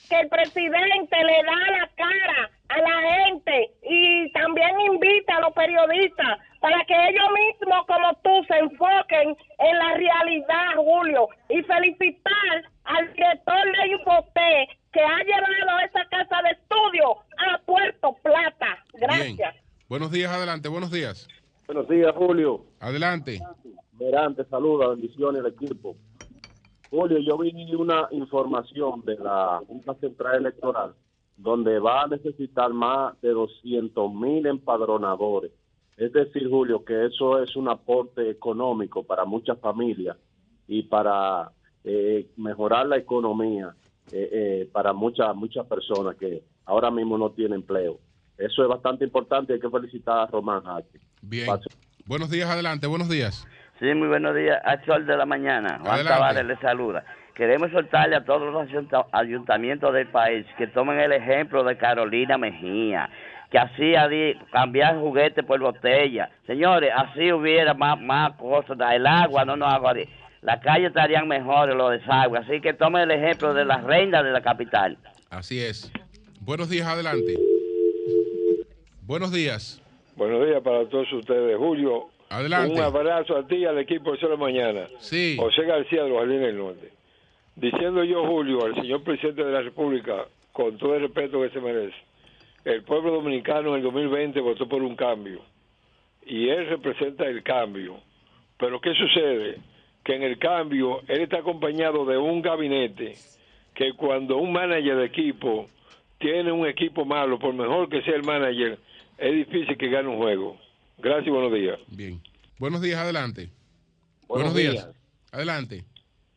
que el presidente le da la cara a la gente y también invita a los periodistas para que ellos mismos como tú se enfoquen en la realidad, Julio, y felicitar al director de Infoté que ha llevado esa casa de estudio a Puerto Plata. Gracias. Bien. Buenos días, adelante. Buenos días. Buenos días, Julio. Adelante. Verán, te saluda, bendiciones al equipo. Julio, yo vi una información de la Junta Central Electoral donde va a necesitar más de 200 mil empadronadores. Es decir, Julio, que eso es un aporte económico para muchas familias y para eh, mejorar la economía eh, eh, para muchas muchas personas que ahora mismo no tienen empleo. Eso es bastante importante y hay que felicitar a Román H. Bien. Buenos días, adelante. Buenos días. Sí, muy buenos días. Al sol de la mañana. Juan. Tavares le saluda. Queremos soltarle a todos los ayunta- ayuntamientos del país que tomen el ejemplo de Carolina Mejía, que así adi- cambiar juguetes por botella. Señores, así hubiera más, más cosas. El agua no nos agua. Las calles estarían mejores, los desagües. Así que tomen el ejemplo de las reinas de la capital. Así es. Buenos días, adelante. Buenos días. Buenos días para todos ustedes. Julio, Adelante. un abrazo a ti y al equipo de Solo Mañana. Sí. José García de los Jardines del Norte. Diciendo yo, Julio, al señor presidente de la República, con todo el respeto que se merece, el pueblo dominicano en el 2020 votó por un cambio. Y él representa el cambio. Pero ¿qué sucede? Que en el cambio él está acompañado de un gabinete que cuando un manager de equipo tiene un equipo malo, por mejor que sea el manager, es difícil que gane un juego. Gracias y buenos días. Bien. Buenos días, adelante. Buenos días. días. Adelante.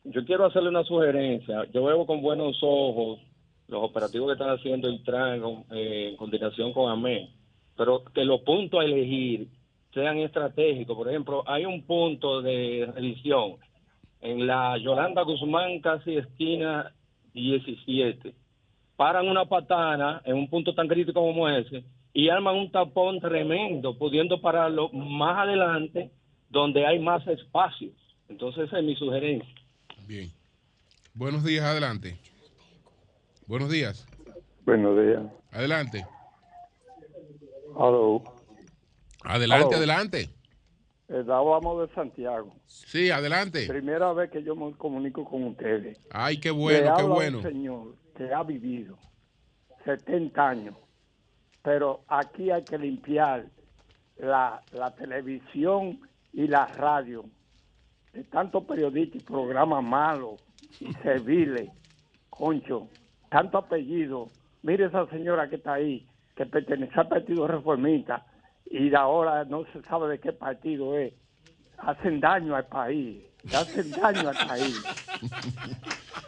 Yo quiero hacerle una sugerencia. Yo veo con buenos ojos los operativos que están haciendo el TRAN eh, en coordinación con AME, pero que los puntos a elegir sean estratégicos. Por ejemplo, hay un punto de revisión en la Yolanda Guzmán, casi esquina 17. Paran una patana en un punto tan crítico como ese y arman un tapón tremendo, pudiendo pararlo más adelante donde hay más espacios. Entonces, esa es mi sugerencia. Bien. Buenos días, adelante. Buenos días. Buenos días. Adelante. Aló. Adelante, Aló. adelante. Eh, hablamos de Santiago. Sí, adelante. Primera vez que yo me comunico con ustedes. Ay, qué Le bueno, qué habla bueno. Un señor que ha vivido 70 años, pero aquí hay que limpiar la, la televisión y la radio de tantos periodistas y programas malos y serviles, concho, tanto apellido. Mire esa señora que está ahí, que pertenece al Partido Reformista y ahora no se sabe de qué partido es. hacen daño al país, hacen daño al país.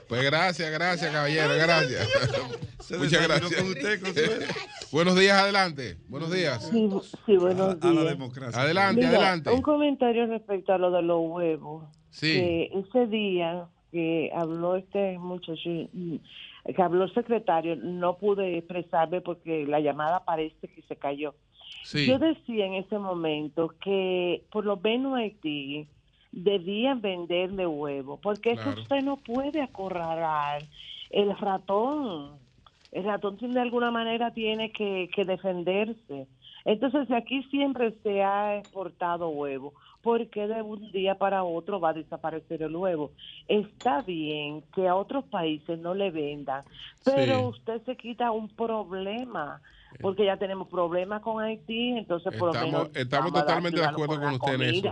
Pues gracias, gracias, caballero, gracias. Muchas gracias. con usted, Consuelo. Buenos días, adelante. Buenos días. Sí, sí, buenos A la días. democracia. Adelante, Mira, adelante. Un comentario respecto a lo de los huevos. Sí. Que ese día que habló este muchacho, mm, que habló el secretario, no pude expresarme porque la llamada parece que se cayó. Sí. Yo decía en ese momento que por lo menos Haití debían venderle huevos, porque eso Claro. usted no puede acorralar el ratón. El ratón de alguna manera tiene que, que defenderse. Entonces, si aquí siempre se ha exportado huevo, ¿por qué de un día para otro va a desaparecer el huevo? Está bien que a otros países no le vendan, pero Sí. usted se quita un problema, porque ya tenemos problemas con Haití, entonces por lo Estamos- menos estamos totalmente de acuerdo con la usted en eso.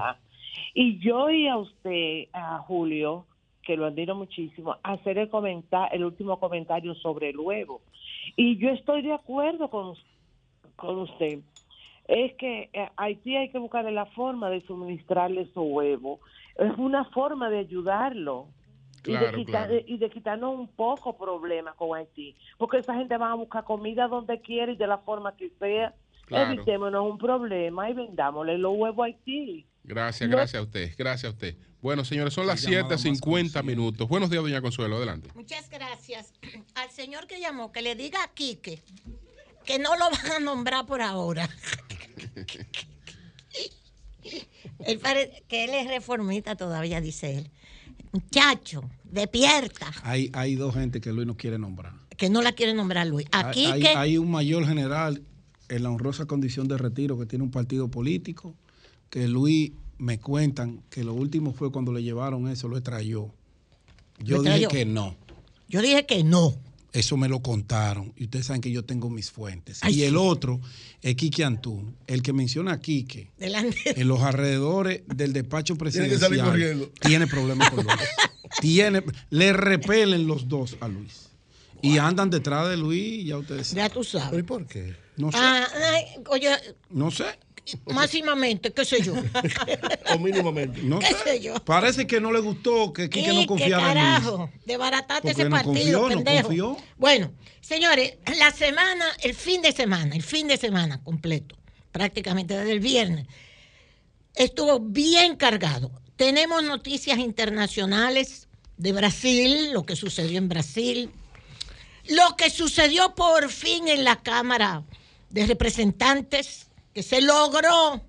Y yo oí a usted, a Julio, que lo admiro muchísimo, hacer el comenta- el último comentario sobre el huevo. Y yo estoy de acuerdo con, con usted. Es que eh, Haití hay que buscar la forma de suministrarle su huevo. Es una forma de ayudarlo. y, de Claro, quitar- claro. y de quitarnos un poco problemas con Haití. Porque esa gente va a buscar comida donde quiera y de la forma que sea. Claro. Evitémonos un problema y vendámosle los huevos a Haití. Gracias, No- gracias a usted, gracias a usted. Bueno, señores, son las llamada más 7.50 minutos. Buenos días, doña Consuelo, adelante. Muchas gracias. Al señor que llamó, que le diga a Quique que no lo van a nombrar por ahora. Él pare- que él es reformista todavía, dice él. Muchacho, despierta. Hay, hay dos gente que Luis no quiere nombrar. Que no la quiere nombrar Luis. A Hay, hay- Quique, hay un mayor general en la honrosa condición de retiro que tiene un partido político, que Luis me cuentan que lo último fue cuando le llevaron eso, lo extrayó. Yo ¿Lo dije que no. yo dije que no. Eso me lo contaron. Y ustedes saben que yo tengo mis fuentes. Ay, y el sí. otro es Quique Antún, el que menciona a Quique. Delante. En los alrededores del despacho Tiene que presidencial. salir corriendo. Tiene problemas con Luis. tiene, le repelen los dos a Luis. Y andan detrás de Luis, ya ustedes saben. Ya tú sabes. ¿Y por qué? No sé. Ah, ay, oye, No sé. Máximamente, qué sé yo. O mínimamente. No ¿Qué sé. sé yo? Parece que no le gustó que Quique no confiara en carajo, Luis. desbaratate Porque ese no partido, confió, no pendejo. confió. Bueno, señores, la semana, el fin de semana, el fin de semana completo, prácticamente desde el viernes, estuvo bien cargado. Tenemos noticias internacionales de Brasil, lo que sucedió en Brasil, lo que sucedió por fin en la Cámara de Representantes, que se logró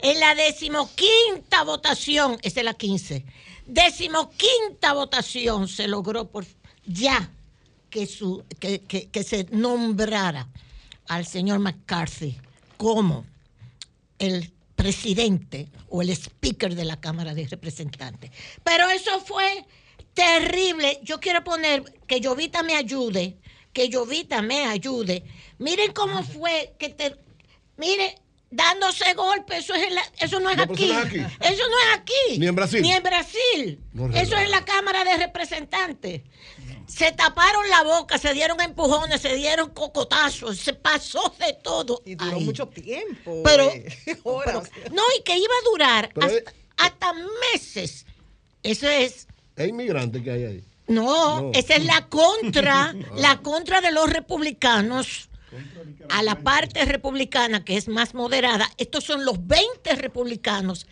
en la decimoquinta votación, esa es la 15, decimoquinta votación se logró por ya que, su, que, que- que se nombrara al señor McCarthy como el presidente o el speaker de la Cámara de Representantes. Pero eso fue terrible. Yo quiero poner que Llovita me ayude, que Llovita me ayude. Miren cómo fue que te... Mire, dándose golpes, eso, es en la- eso no es No, aquí. eso no es aquí. Eso no es aquí. Ni en Brasil. Ni en Brasil. No, eso es en la Cámara de Representantes. Se taparon la boca, se dieron empujones, se dieron cocotazos, se pasó de todo. Y duró ahí. mucho tiempo. Pero, eh, pero- no, y que iba a durar hasta, hasta meses. Eso es, Es inmigrante que hay ahí. no, No. esa es la contra, la contra de los republicanos a la parte republicana que es más moderada. Estos son los 20 republicanos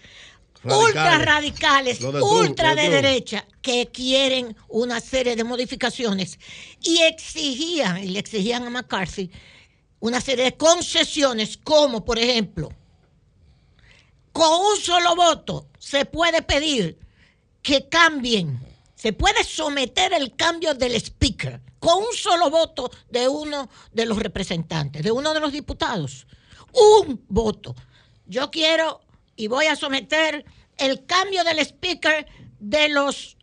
Radicales. ultra radicales, de ultra de derecha, que quieren una serie de modificaciones y exigían, y le exigían a McCarthy una serie de concesiones, como por ejemplo, con un solo voto se puede pedir que cambien, se puede someter el cambio del speaker con un solo voto de uno de los representantes, de uno de los diputados. Un voto. Yo quiero y voy a someter el cambio del speaker de los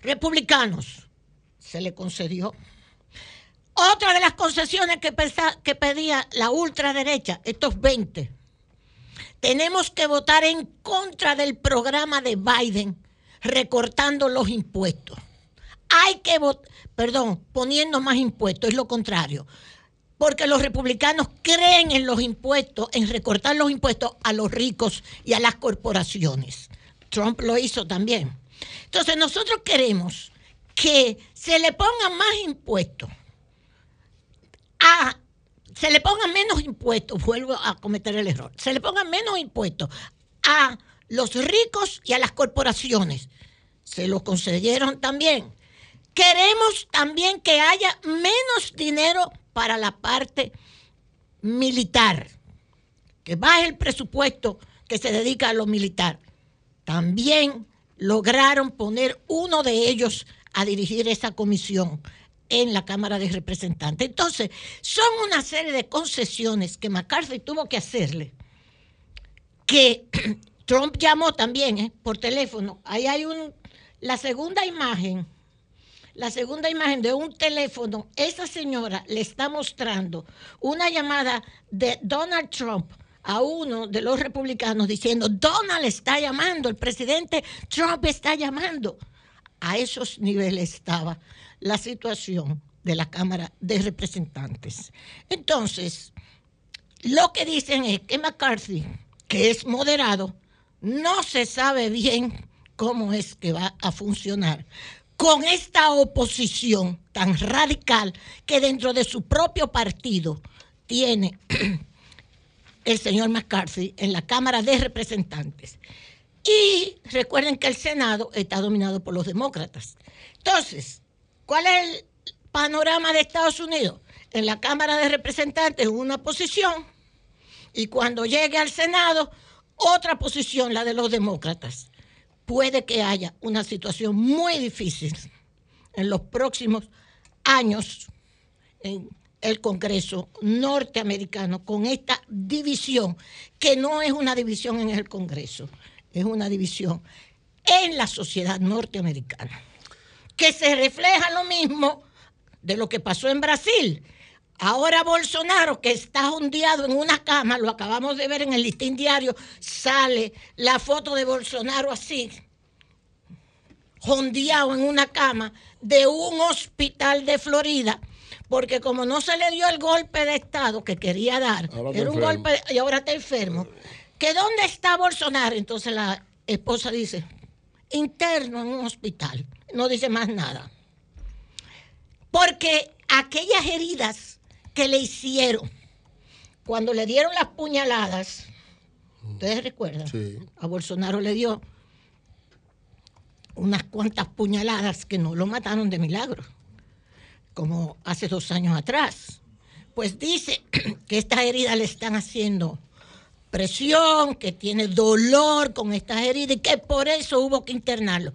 republicanos. Se le concedió. Otra de las concesiones que, pedía la ultraderecha, estos 20, tenemos que votar en contra del programa de Biden recortando los impuestos. Hay que votar, perdón, poniendo más impuestos, es lo contrario. porque los republicanos creen en los impuestos, en recortar los impuestos a los ricos y a las corporaciones. Trump lo hizo también. Entonces nosotros queremos que se le pongan más impuestos a se le pongan menos impuestos, vuelvo a cometer el error, se le pongan menos impuestos a los ricos y a las corporaciones. Se lo concedieron también. Queremos también que haya menos dinero para la parte militar, que baje el presupuesto que se dedica a lo militar. También lograron poner uno de ellos a dirigir esa comisión en la Cámara de Representantes. Entonces, son una serie de concesiones que McCarthy tuvo que hacerle, que Trump llamó también ¿eh? por teléfono. Ahí hay un, la segunda imagen, la segunda imagen de un teléfono, esa señora le está mostrando una llamada de Donald Trump a uno de los republicanos diciendo, Donald está llamando, el presidente Trump está llamando. A esos niveles estaba la situación de la Cámara de Representantes. Entonces, lo que dicen es que McCarthy, que es moderado, no se sabe bien cómo es que va a funcionar con esta oposición tan radical que dentro de su propio partido tiene el señor McCarthy en la Cámara de Representantes. Y recuerden que el Senado está dominado por los demócratas. Entonces, ¿cuál es el panorama de Estados Unidos? En la Cámara de Representantes una posición y cuando llegue al Senado otra posición, la de los demócratas. Puede que haya una situación muy difícil en los próximos años en el Congreso norteamericano con esta división, que no es una división en el Congreso, es una división en la sociedad norteamericana, que se refleja lo mismo de lo que pasó en Brasil. Ahora Bolsonaro, que está ondeado en una cama, lo acabamos de ver en el listín diario, sale la foto de Bolsonaro así, jondeado en una cama de un hospital de Florida, porque como no se le dio el golpe de Estado que quería dar, Ahora era un enfermo. golpe y ahora está enfermo, que dónde está Bolsonaro, entonces la esposa dice, interno en un hospital, no dice más nada. Porque aquellas heridas que le hicieron cuando le dieron las puñaladas, ustedes recuerdan, Sí. a Bolsonaro le dio unas cuantas puñaladas que no lo mataron de milagro, como hace dos años atrás. Pues dice que estas heridas le están haciendo presión, que tiene dolor con estas heridas y que por eso hubo que internarlo.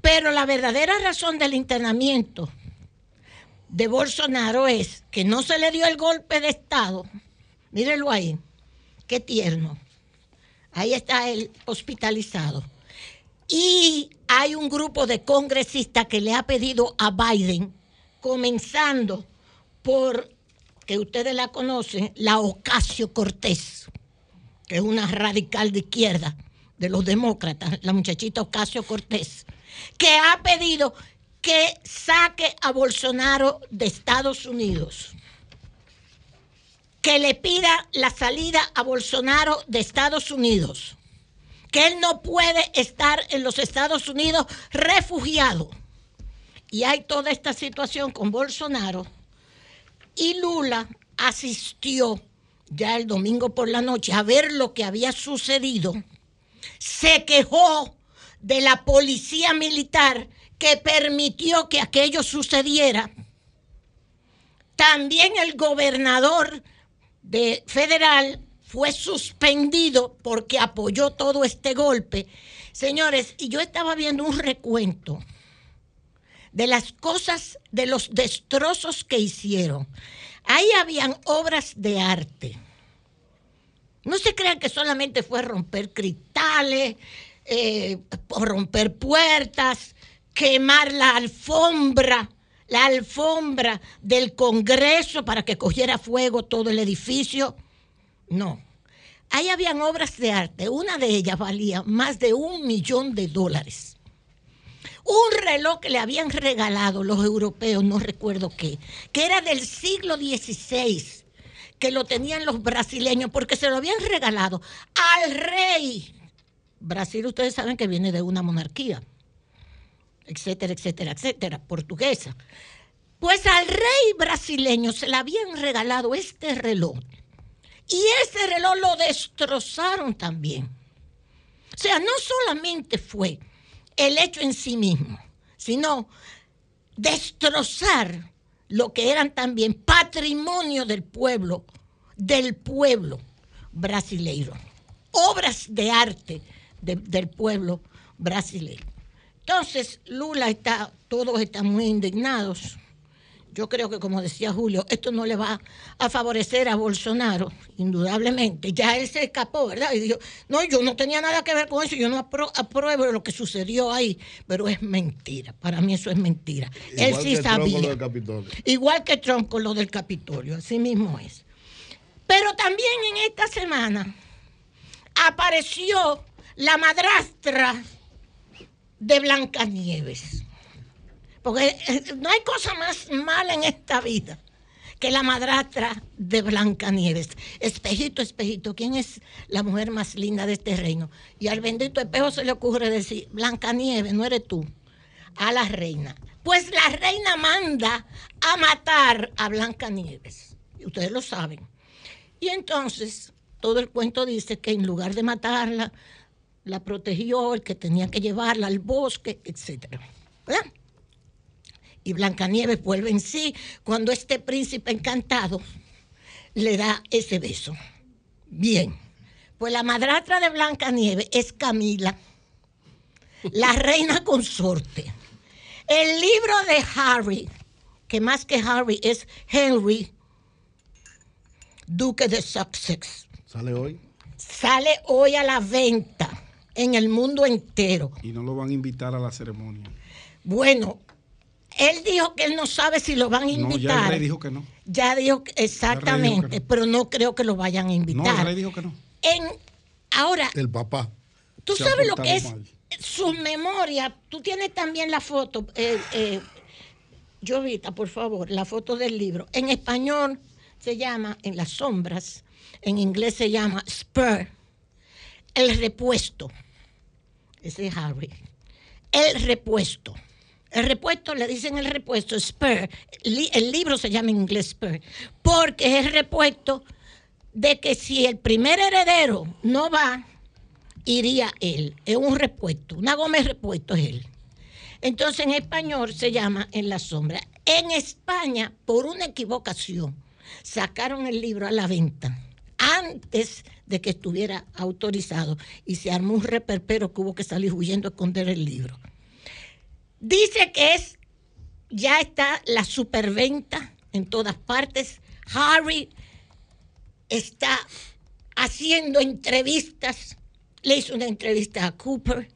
Pero la verdadera razón del internamiento de Bolsonaro es que no se le dio el golpe de Estado. Mírenlo ahí, qué tierno. Ahí está él hospitalizado. Y hay un grupo de congresistas que le ha pedido a Biden, comenzando por, que ustedes la conocen, la Ocasio Cortés, que es una radical de izquierda de los demócratas, la muchachita Ocasio Cortés, que ha pedido que saque a Bolsonaro de Estados Unidos, que le pida la salida a Bolsonaro de Estados Unidos, que él no puede estar en los Estados Unidos refugiado. Y hay toda esta situación con Bolsonaro. Y Lula asistió ya el domingo por la noche a ver lo que había sucedido. Se quejó de la policía militar que permitió que aquello sucediera. También el gobernador de federal fue suspendido porque apoyó todo este golpe. Señores, y yo estaba viendo un recuento de las cosas, de los destrozos que hicieron. Ahí habían obras de arte. No se crean que solamente fue romper cristales, eh, romper puertas, quemar la alfombra, la alfombra del Congreso para que cogiera fuego todo el edificio. No. Ahí habían obras de arte. Una de ellas valía más de un millón de dólares. Un reloj que le habían regalado los europeos, no recuerdo qué, que era del siglo XVI, que lo tenían los brasileños porque se lo habían regalado al rey. Brasil, ustedes saben que viene de una monarquía, etcétera, etcétera, etcétera, portuguesa. Pues al rey brasileño se le habían regalado este reloj. Y ese reloj lo destrozaron también. O sea, no solamente fue el hecho en sí mismo, sino destrozar lo que eran también patrimonio del pueblo, del pueblo brasileiro, obras de arte de- del pueblo brasileño. Entonces, Lula está, todos están muy indignados. Yo creo que, como decía Julio, esto no le va a favorecer a Bolsonaro, indudablemente. Ya él se escapó, ¿verdad? Y dijo, no, yo no tenía nada que ver con eso, yo no apro- apruebo lo que sucedió ahí, pero es mentira. Para mí eso es mentira. él sí que Trump con lo sabía. del. Igual que Trump con lo del Capitolio, así mismo es. Pero también en esta semana apareció la madrastra de Blancanieves. Porque eh, no hay cosa más mala en esta vida que la madrastra de Blancanieves. Espejito, espejito, ¿quién es la mujer más linda de este reino? Y al bendito espejo se le ocurre decir, Blancanieves, no eres tú, a la reina. Pues la reina manda a matar a Blancanieves. Y ustedes lo saben. Y entonces, todo el cuento dice que en lugar de matarla, la protegió, el que tenía que llevarla al bosque, etc. ¿Verdad? Y Blancanieves vuelve en sí cuando este príncipe encantado le da ese beso. Bien, pues la madrastra de Blancanieves es Camila, la reina consorte. El libro de Harry, que más que Harry es Henry, duque de Sussex, ¿Sale hoy? sale hoy a la venta en el mundo entero. Y no lo van a invitar a la ceremonia. Bueno, él dijo que él no sabe si lo van a No, ya el invitar. rey dijo que no. Ya dijo que- exactamente, que no. pero no creo que lo vayan a No, invitar. el rey dijo que no. En, ahora, El papá. tú sabes lo que es mal. su memoria. Tú tienes también la foto, eh, eh, Jovita, por favor, la foto del libro. En español se llama En las sombras, en inglés se llama Spur, el repuesto. Ese es Harry. El repuesto. El repuesto, le dicen el repuesto, Spur. El libro se llama en inglés Spur, porque es el repuesto de que si el primer heredero no va, iría él. Es un repuesto, una goma de repuesto es él. Entonces en español se llama En la sombra. En España, por una equivocación, sacaron el libro a la venta antes de que estuviera autorizado y se armó un reperpero que hubo que salir huyendo a esconder el libro. Dice que es, ya está la superventa en todas partes. Harry está haciendo entrevistas. Le hizo una entrevista a Cooper,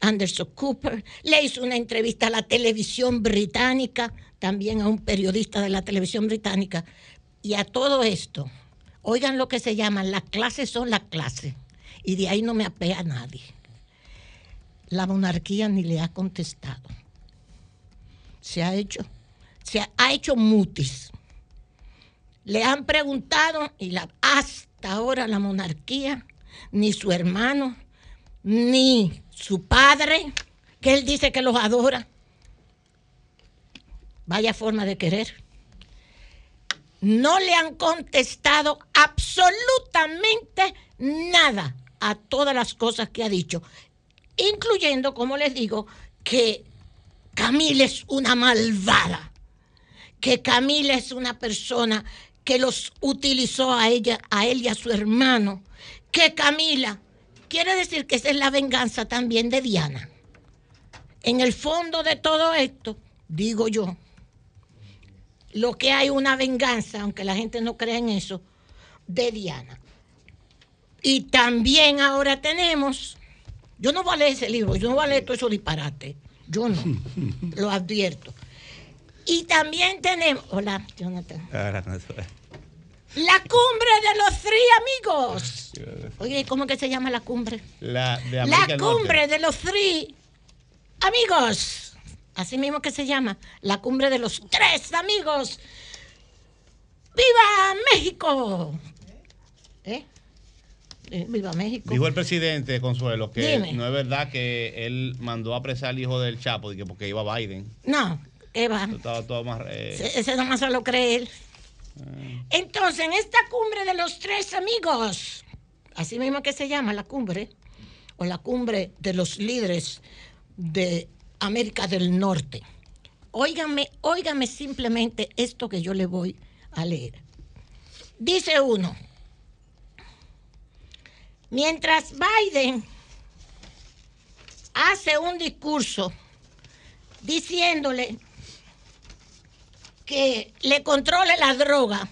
Anderson Cooper. Le hizo una entrevista a la televisión británica, también a un periodista de la televisión británica. Y a todo esto, oigan lo que se llama, las clases son las clases. Y de ahí no me apea nadie. La monarquía ni le ha contestado. Se ha hecho, se ha, ha hecho mutis. Le han preguntado y la, hasta ahora la monarquía, ni su hermano, ni su padre, que él dice que los adora. Vaya forma de querer. No le han contestado absolutamente nada a todas las cosas que ha dicho, incluyendo, como les digo, que Camila es una malvada, que Camila es una persona que los utilizó a ella, a él y a su hermano, que Camila quiere decir que esa es la venganza también de Diana. En el fondo de todo esto, digo yo, lo que hay una venganza, aunque la gente no cree en eso, de Diana. Y también ahora tenemos, yo no voy a leer ese libro, yo no voy a leer todo eso disparate, yo no, lo advierto. Y también tenemos, hola Jonathan, la cumbre de los tres amigos. Oye, ¿cómo que se llama la cumbre? La de La cumbre de los tres amigos. Así mismo que se llama, la cumbre de los tres amigos. ¡Viva México! ¿Eh? Eh, ¡Viva México! Dijo el presidente, Consuelo, que Dime. no es verdad que él mandó a apresar al hijo del Chapo porque iba Biden. No, ¿qué va? Estaba todo más... eh, Ese nomás se lo cree él. Entonces, en esta cumbre de los tres amigos, así mismo que se llama la cumbre, o la cumbre de los líderes de América del Norte, óigame, óigame simplemente esto que yo le voy a leer. Dice uno, mientras Biden hace un discurso diciéndole que le controle la droga,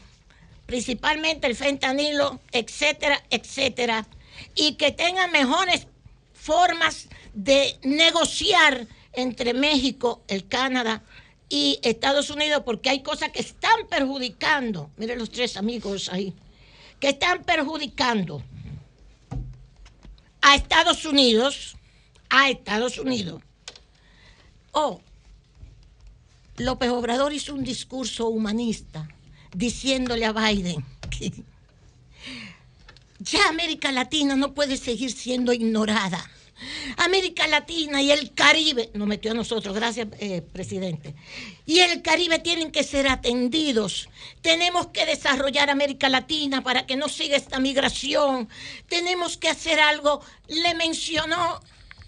principalmente el fentanilo, etcétera, etcétera, y que tenga mejores formas de negociar entre México, el Canadá y Estados Unidos, porque hay cosas que están perjudicando, miren los tres amigos ahí, que están perjudicando a Estados Unidos, a Estados Unidos. Oh, López Obrador hizo un discurso humanista diciéndole a Biden que ya América Latina no puede seguir siendo ignorada. América Latina y el Caribe, nos metió a nosotros, gracias eh, presidente, y el Caribe tienen que ser atendidos. Tenemos que desarrollar América Latina para que no siga esta migración. Tenemos que hacer algo. Le mencionó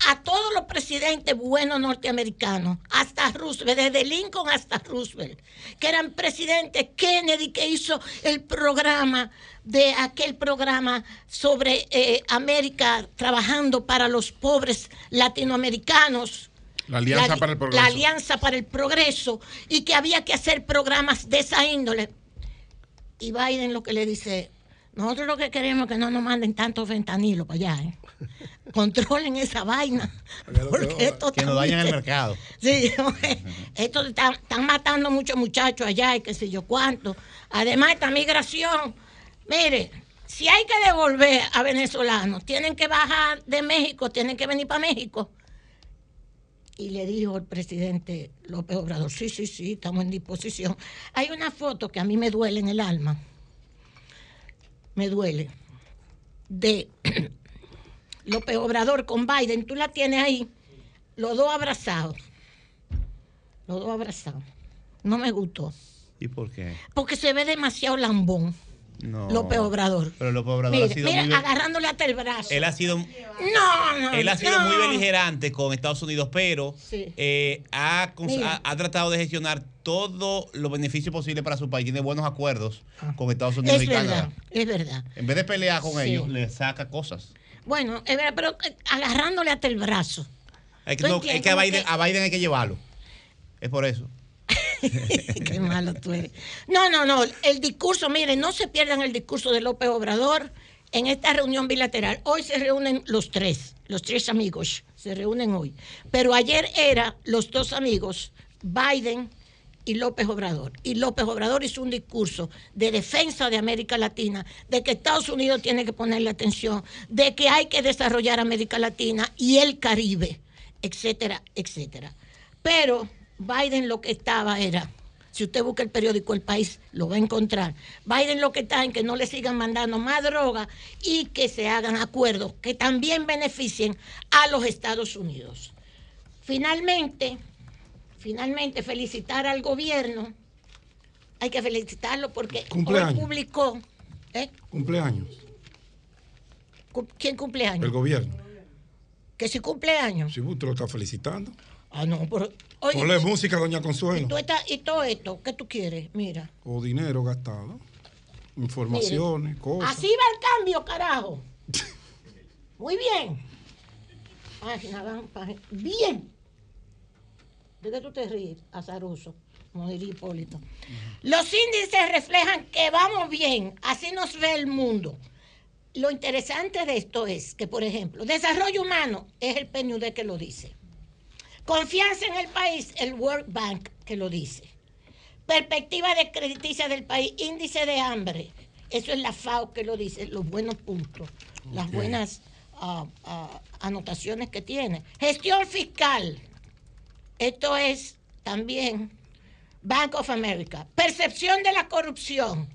a todos los presidentes buenos norteamericanos, hasta Roosevelt, desde Lincoln hasta Roosevelt, que eran presidentes, Kennedy que hizo el programa de aquel programa sobre eh, América trabajando para los pobres latinoamericanos. La Alianza La- para el Progreso. La Alianza para el Progreso y que había que hacer programas de esa índole. Y Biden lo que le dice, nosotros lo que queremos es que no nos manden tanto fentanilo para allá, ¿eh? Controlen esa vaina. Porque esto que nos dañan el mercado. Sí, esto están, están matando muchos muchachos allá y qué sé yo cuánto. Además, esta migración, mire, si hay que devolver a venezolanos, tienen que bajar de México, tienen que venir para México. Y le dijo el presidente López Obrador, sí, sí, sí, estamos en disposición. Hay una foto que a mí me duele en el alma, me duele, de López Obrador con Biden, tú la tienes ahí, los dos abrazados, los dos abrazados. No me gustó, ¿Y por qué? porque se ve demasiado lambón, No. López Obrador. Pero López Obrador Mire, ha sido mira, muy... agarrándole hasta el brazo. Él ha sido... No, no, Él ha sido no. muy beligerante con Estados Unidos, pero Sí. eh, ha, ha- ha tratado de gestionar todos los beneficios posibles para su país. Tiene buenos acuerdos con Estados Unidos Ah. Es y Canadá. verdad, es verdad. En vez de pelear con Sí. ellos, le saca cosas. Bueno, es verdad, pero eh, agarrándole hasta el brazo. Es que, ¿Tú no, entiendes? es que a, Biden, que- a Biden hay que llevarlo. Es por eso. Qué malo tú eres. No, no, no. El discurso, miren, no se pierdan el discurso de López Obrador en esta reunión bilateral. Hoy se reúnen los tres, los tres amigos, se reúnen hoy. Pero ayer era los dos amigos, Biden y López Obrador. Y López Obrador hizo un discurso de defensa de América Latina, de que Estados Unidos tiene que ponerle atención, de que hay que desarrollar América Latina y el Caribe, etcétera, etcétera. Pero Biden lo que estaba era, si usted busca el periódico El País, lo va a encontrar. Biden lo que está en que no le sigan mandando más droga y que se hagan acuerdos que también beneficien a los Estados Unidos. Finalmente, finalmente felicitar al gobierno. Hay que felicitarlo porque hoy Cumpleaños. publicó. ¿eh? Cumpleaños. Cu- ¿Quién cumpleaños? El gobierno. Que si cumpleaños. Si usted lo está felicitando. Ah, no, pero. Oye, Ponle música, doña y, Consuelo. tú estás- y todo esto, ¿qué tú quieres? Mira. O dinero gastado. Informaciones, cosas. Así va el cambio, carajo. Muy bien. Página, página. Bien. ¿De qué tú te ríes, azaroso? Como diría Hipólito. Los índices reflejan que vamos bien. Así nos ve el mundo. Lo interesante de esto es que, por ejemplo, desarrollo humano es el PNUD que lo dice. Confianza en el país, el World Bank que lo dice. Perspectiva de crediticia del país, índice de hambre. Eso es la FAO que lo dice, los buenos puntos, las buenas ah, ah, anotaciones que tiene. Gestión fiscal. Esto es también Bank of America. Percepción de la corrupción.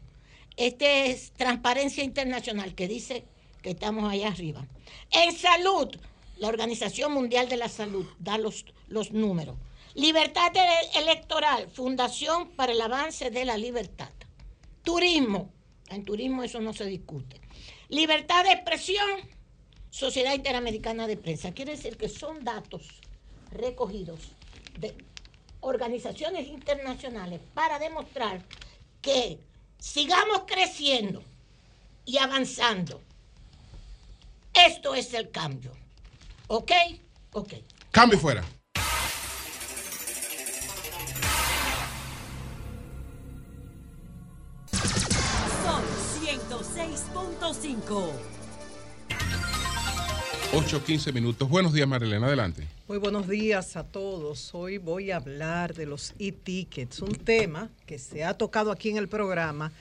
Este es Transparencia Internacional que dice que estamos allá arriba. En salud, la Organización Mundial de la Salud da los, los números. Libertad ele- electoral, Fundación para el Avance de la Libertad. Turismo, en turismo eso no se discute. Libertad de expresión, Sociedad Interamericana de Prensa. Quiere decir que son datos recogidos de organizaciones internacionales para demostrar que sigamos creciendo y avanzando. Esto es el cambio. ¿Ok? Ok. Cambio fuera. Sol 106.5. 8, 15 minutos. Buenos días, Marilena. Adelante. Muy buenos días a todos. Hoy voy a hablar de los e-tickets, un tema que se ha tocado aquí en el programa,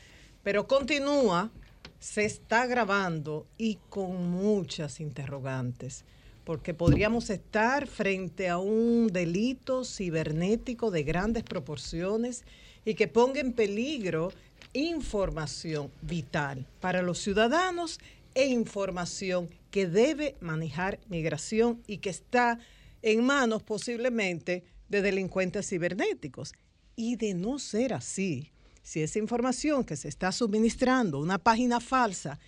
pero continúa, se está grabando y con muchas interrogantes, porque podríamos estar frente a un delito cibernético de grandes proporciones y que ponga en peligro información vital para los ciudadanos e información que debe manejar migración y que está en manos posiblemente de delincuentes cibernéticos. Y de no ser así, si esa información que se está suministrando, una página falsa,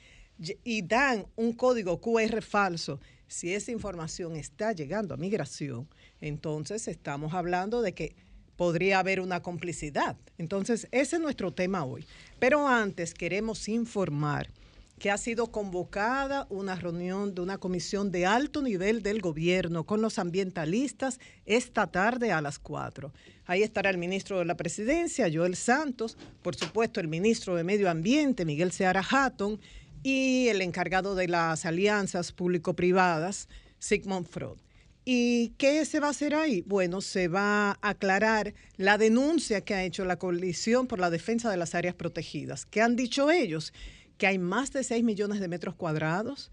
y- dan un código QR falso, si esa información está llegando a migración, entonces estamos hablando de que podría haber una complicidad. Entonces, ese es nuestro tema hoy. Pero antes queremos informar que ha sido convocada una reunión de una comisión de alto nivel del gobierno con los ambientalistas esta tarde a las 4. Ahí estará el ministro de la Presidencia, Joel Santos, por supuesto el ministro de Medio Ambiente, Miguel Seara Hatton, y el encargado de las alianzas público-privadas, Sigmund Freud. ¿Y qué se va a hacer ahí? Bueno, se va a aclarar la denuncia que ha hecho la coalición por la defensa de las áreas protegidas. ¿Qué han dicho ellos? Que hay más de 6 millones de metros cuadrados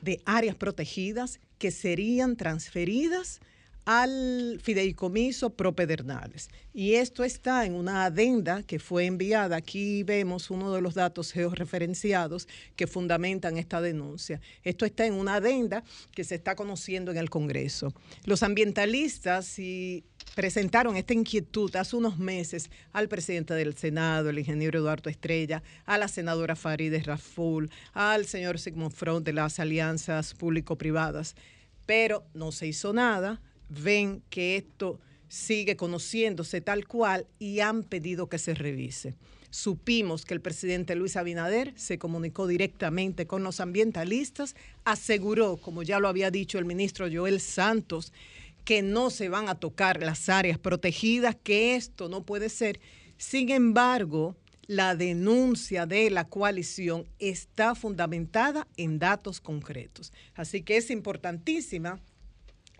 de áreas protegidas que serían transferidas al fideicomiso Propedernales. Y esto está en una adenda que fue enviada. Aquí vemos uno de los datos georreferenciados que fundamentan esta denuncia. Esto está en una adenda que se está conociendo en el Congreso. Los ambientalistas presentaron esta inquietud hace unos meses al presidente del Senado, el ingeniero Eduardo Estrella, a la senadora Farideh Raful, al señor Sigmund Freud de las alianzas público-privadas, pero no se hizo nada. Ven que esto sigue conociéndose tal cual y han pedido que se revise. Supimos que el presidente Luis Abinader se comunicó directamente con los ambientalistas, aseguró, como ya lo había dicho el ministro Joel Santos, que no se van a tocar las áreas protegidas, que esto no puede ser. Sin embargo, la denuncia de la coalición está fundamentada en datos concretos. Así que es importantísima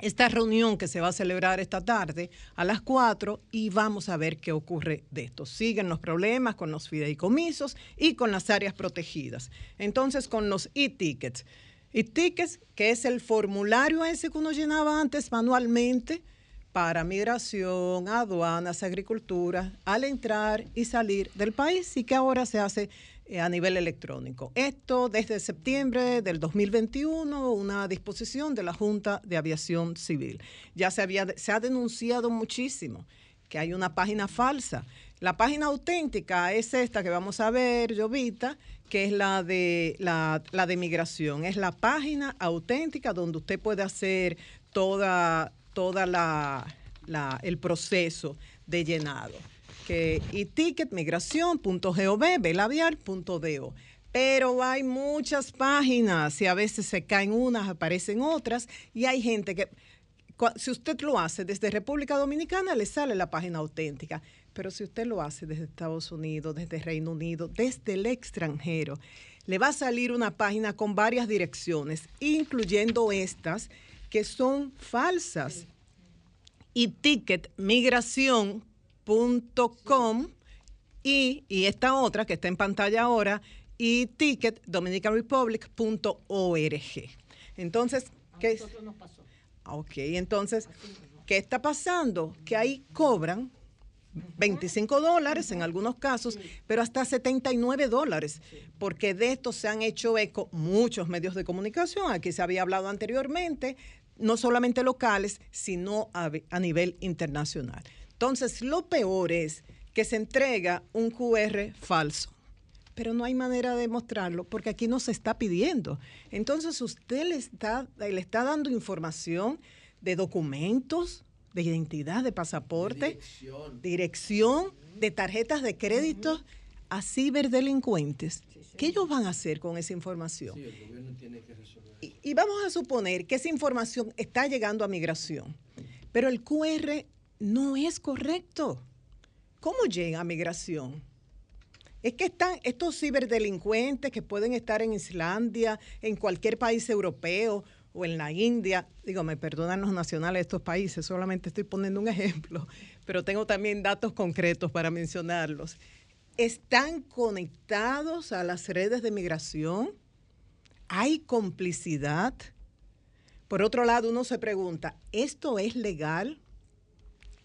esta reunión que se va a celebrar esta tarde a las 4 y vamos a ver qué ocurre de esto. Siguen los problemas con los fideicomisos y con las áreas protegidas. Entonces, con los e-tickets. E-tickets, que es el formulario ese que uno llenaba antes manualmente para migración, aduanas, agricultura, al entrar y salir del país y que ahora se hace a nivel electrónico. Esto desde septiembre del 2021, una disposición de la Junta de Aviación Civil. Ya se, había, se ha denunciado muchísimo que hay una página falsa. La página auténtica es esta que vamos a ver, Jovita, que es la de la, la de migración. Es la página auténtica donde usted puede hacer toda, toda la- el proceso de llenado. Que belavial.do. Pero hay muchas páginas y a veces se caen unas, aparecen otras y hay gente que si usted lo hace desde República Dominicana, le sale la página auténtica. Pero si usted lo hace desde Estados Unidos, desde Reino Unido, desde el extranjero, le va a salir una página con varias direcciones, incluyendo estas que son falsas. Y ticketmigración.com y, y esta otra que está en pantalla ahora, y ticketdominicanrepublic.org. Entonces, ¿qué es? Ok, entonces, ¿qué está pasando? Que ahí cobran 25 dólares en algunos casos, pero hasta 79 dólares, porque de esto se han hecho eco muchos medios de comunicación, aquí se había hablado anteriormente, no solamente locales, sino a, a nivel internacional. Entonces, lo peor es que se entrega un QR falso pero no hay manera de mostrarlo porque aquí no se está pidiendo. Entonces usted le está, le está dando información de documentos, de identidad, de pasaporte, dirección, de tarjetas de crédito a ciberdelincuentes. ¿Qué ellos van a hacer con esa información? Y, y vamos a suponer que esa información está llegando a migración, pero el QR no es correcto. ¿Cómo llega a migración? Es que están estos ciberdelincuentes que pueden estar en Islandia, en cualquier país europeo o en la India. Digo, me perdonan los nacionales de estos países, solamente estoy poniendo un ejemplo, pero tengo también datos concretos para mencionarlos. Están conectados a las redes de migración. Hay complicidad. Por otro lado, uno se pregunta, ¿esto es legal?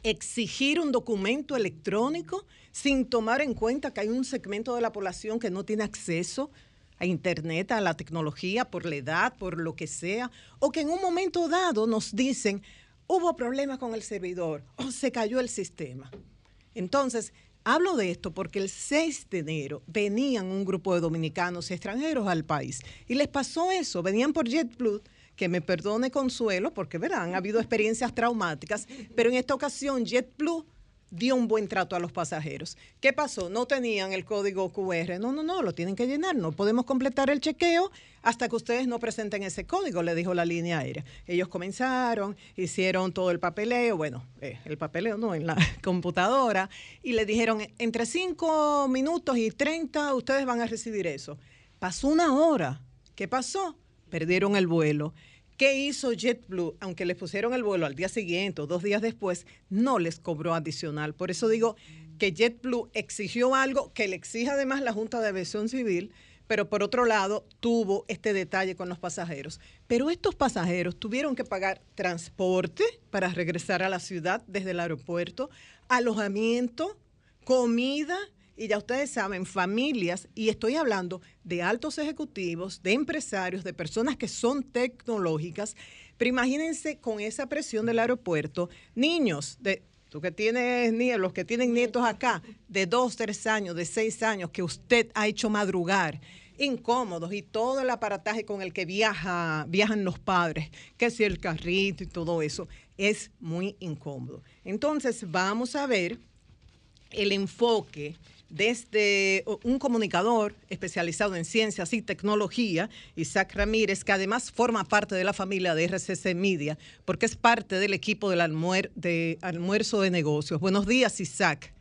Exigir un documento electrónico sin tomar en cuenta que hay un segmento de la población que no tiene acceso a Internet, a la tecnología, por la edad, por lo que sea, o que en un momento dado nos dicen, hubo problemas con el servidor o se cayó el sistema. Entonces, hablo de esto porque el 6 de enero venían un grupo de dominicanos extranjeros al país y les pasó eso, venían por JetBlue que me perdone Consuelo, porque verán, han habido experiencias traumáticas, pero en esta ocasión JetBlue dio un buen trato a los pasajeros. ¿Qué pasó? No tenían el código QR. No, no, no, lo tienen que llenar. No podemos completar el chequeo hasta que ustedes no presenten ese código, le dijo la línea aérea. Ellos comenzaron, hicieron todo el papeleo, bueno, eh, el papeleo no, en la computadora, y le dijeron, entre 5 minutos y 30 ustedes van a recibir eso. Pasó una hora. ¿Qué pasó? Perdieron el vuelo. ¿Qué hizo JetBlue? Aunque les pusieron el vuelo al día siguiente o dos días después, no les cobró adicional. Por eso digo que JetBlue exigió algo que le exige además la Junta de Aviación Civil, pero por otro lado tuvo este detalle con los pasajeros. Pero estos pasajeros tuvieron que pagar transporte para regresar a la ciudad desde el aeropuerto, alojamiento, comida y ya ustedes saben, familias, y estoy hablando de altos ejecutivos, de empresarios, de personas que son tecnológicas, pero imagínense con esa presión del aeropuerto, niños de... Tú que tienes nietos, los que tienen nietos acá, de dos, tres años, de seis años, que usted ha hecho madrugar, incómodos y todo el aparataje con el que viaja, viajan los padres, que si el carrito y todo eso, es muy incómodo. Entonces, vamos a ver el enfoque desde un comunicador especializado en ciencias y tecnología, Isaac Ramírez, que además forma parte de la familia de RCC Media, porque es parte del equipo del de almuerzo de negocios. Buenos días, Isaac.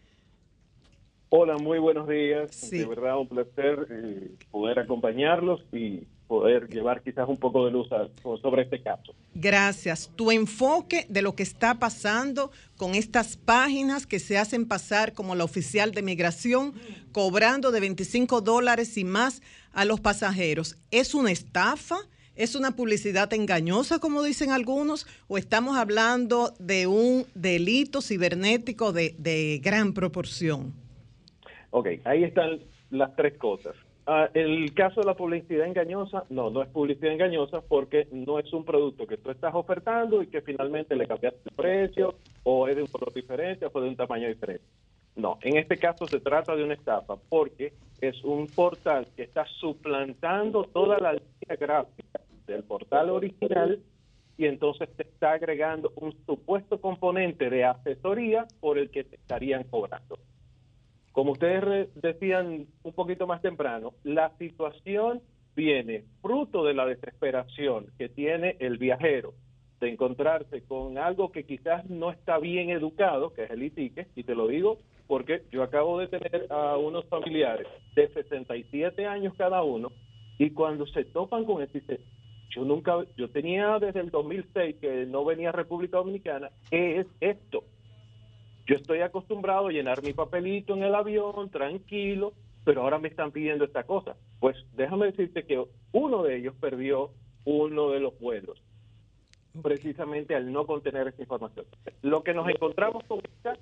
Hola, muy buenos días. De verdad, un placer eh, poder acompañarlos y poder llevar quizás un poco de luz a- sobre este caso. Gracias. Tu enfoque de lo que está pasando con estas páginas que se hacen pasar como la oficial de migración, cobrando de 25 dólares y más a los pasajeros. ¿Es una estafa? ¿Es una publicidad engañosa, como dicen algunos? ¿O estamos hablando de un delito cibernético de, de gran proporción? Ok, ahí están las tres cosas. Ah, el caso de la publicidad engañosa, no, no es publicidad engañosa porque no es un producto que tú estás ofertando y que finalmente le cambiaste el precio o es de un color diferente o de un tamaño diferente. No, en este caso se trata de una estafa porque es un portal que está suplantando toda la línea gráfica del portal original y entonces te está agregando un supuesto componente de asesoría por el que te estarían cobrando. Como ustedes decían un poquito más temprano, la situación viene fruto de la desesperación que tiene el viajero de encontrarse con algo que quizás no está bien educado, que es el e-ticket, y te lo digo porque yo acabo de tener a unos familiares de 67 años cada uno, y cuando se topan con esto, dicen, yo nunca, yo tenía desde el 2006 que no venía a República Dominicana, ¿qué es esto? Yo estoy acostumbrado a llenar mi papelito en el avión, tranquilo, pero ahora me están pidiendo esta cosa. Pues déjame decirte que uno de ellos perdió uno de los vuelos, precisamente al no contener esta información. Lo que nos encontramos con esta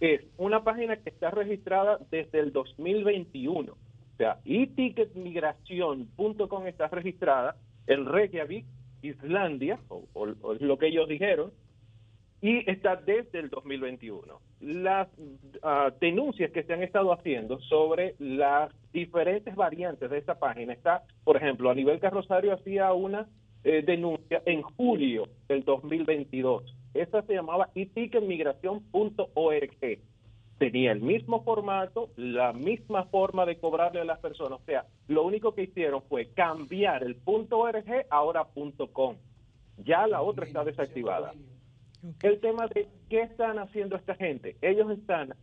es una página que está registrada desde el 2021. O sea, eticketmigración.com está registrada en Reykjavik, Islandia, o, o- o es lo que ellos dijeron, y está desde el 2021. Las ah, denuncias que se han estado haciendo sobre las diferentes variantes de esta página está, por ejemplo, a nivel Carrosario hacía una eh, denuncia en julio del 2022. Esta se llamaba eticketmigración.org. Tenía el mismo formato, la misma forma de cobrarle a las personas. O sea, lo único que hicieron fue cambiar el .org ahora .com. Ya la otra está desactivada. El tema de qué están haciendo esta gente. Ellos están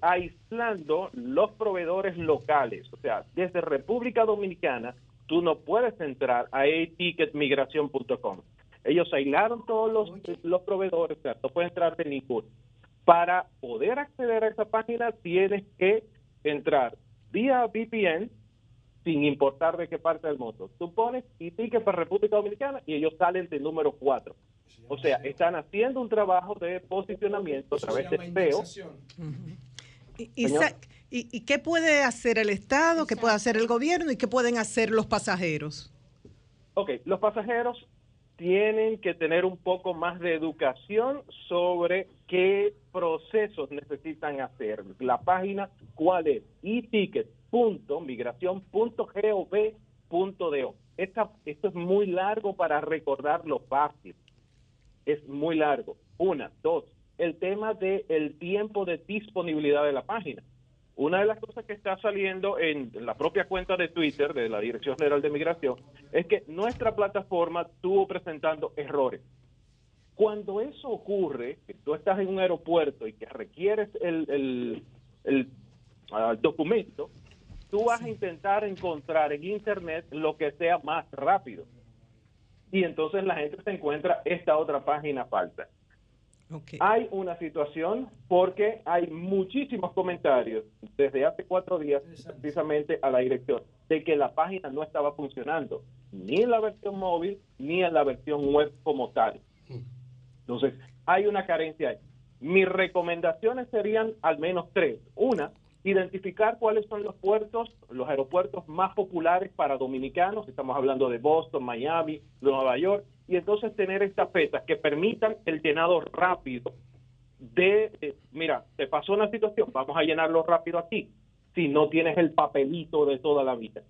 aislando los proveedores locales. O sea, desde República Dominicana, tú no puedes entrar a eticketmigración.com. Ellos aislaron todos los, los proveedores, o sea, no puedes entrar de ninguno. Para poder acceder a esa página, tienes que entrar vía VPN, sin importar de qué parte del mundo. Tú pones etiquet para República Dominicana y ellos salen del número 4. O sea, están haciendo un trabajo de posicionamiento a través de SEO. Y- Isaac, ¿y, y qué puede hacer el Estado, qué puede hacer el gobierno y qué pueden hacer los pasajeros? Ok, los pasajeros tienen que tener un poco más de educación sobre qué procesos necesitan hacer. La página, ¿cuál es? eticket.migración.gov.do. Esta, esto es muy largo para recordarlo fácil. Es muy largo. Una, dos, el tema del tiempo de disponibilidad de la página. Una de las cosas que está saliendo en la propia cuenta de Twitter de la Dirección General de Migración es que nuestra plataforma estuvo presentando errores. Cuando eso ocurre, que tú estás en un aeropuerto y que requieres el, el- el, ah, documento, tú vas a intentar encontrar en Internet lo que sea más rápido. Y entonces la gente se encuentra esta otra página falsa. Hay una situación porque hay muchísimos comentarios desde hace cuatro días precisamente a la dirección de que la página no estaba funcionando ni en la versión móvil ni en la versión web como tal. Entonces, hay una carencia ahí. Mis recomendaciones serían al menos tres. Una, identificar cuáles son los puertos, los aeropuertos más populares para dominicanos. Estamos hablando de Boston, Miami, Nueva York. Y entonces tener estafetas que permitan el llenado rápido de, eh, mira, te pasó una situación, vamos a llenarlo rápido aquí, si no tienes el papelito de toda la vida.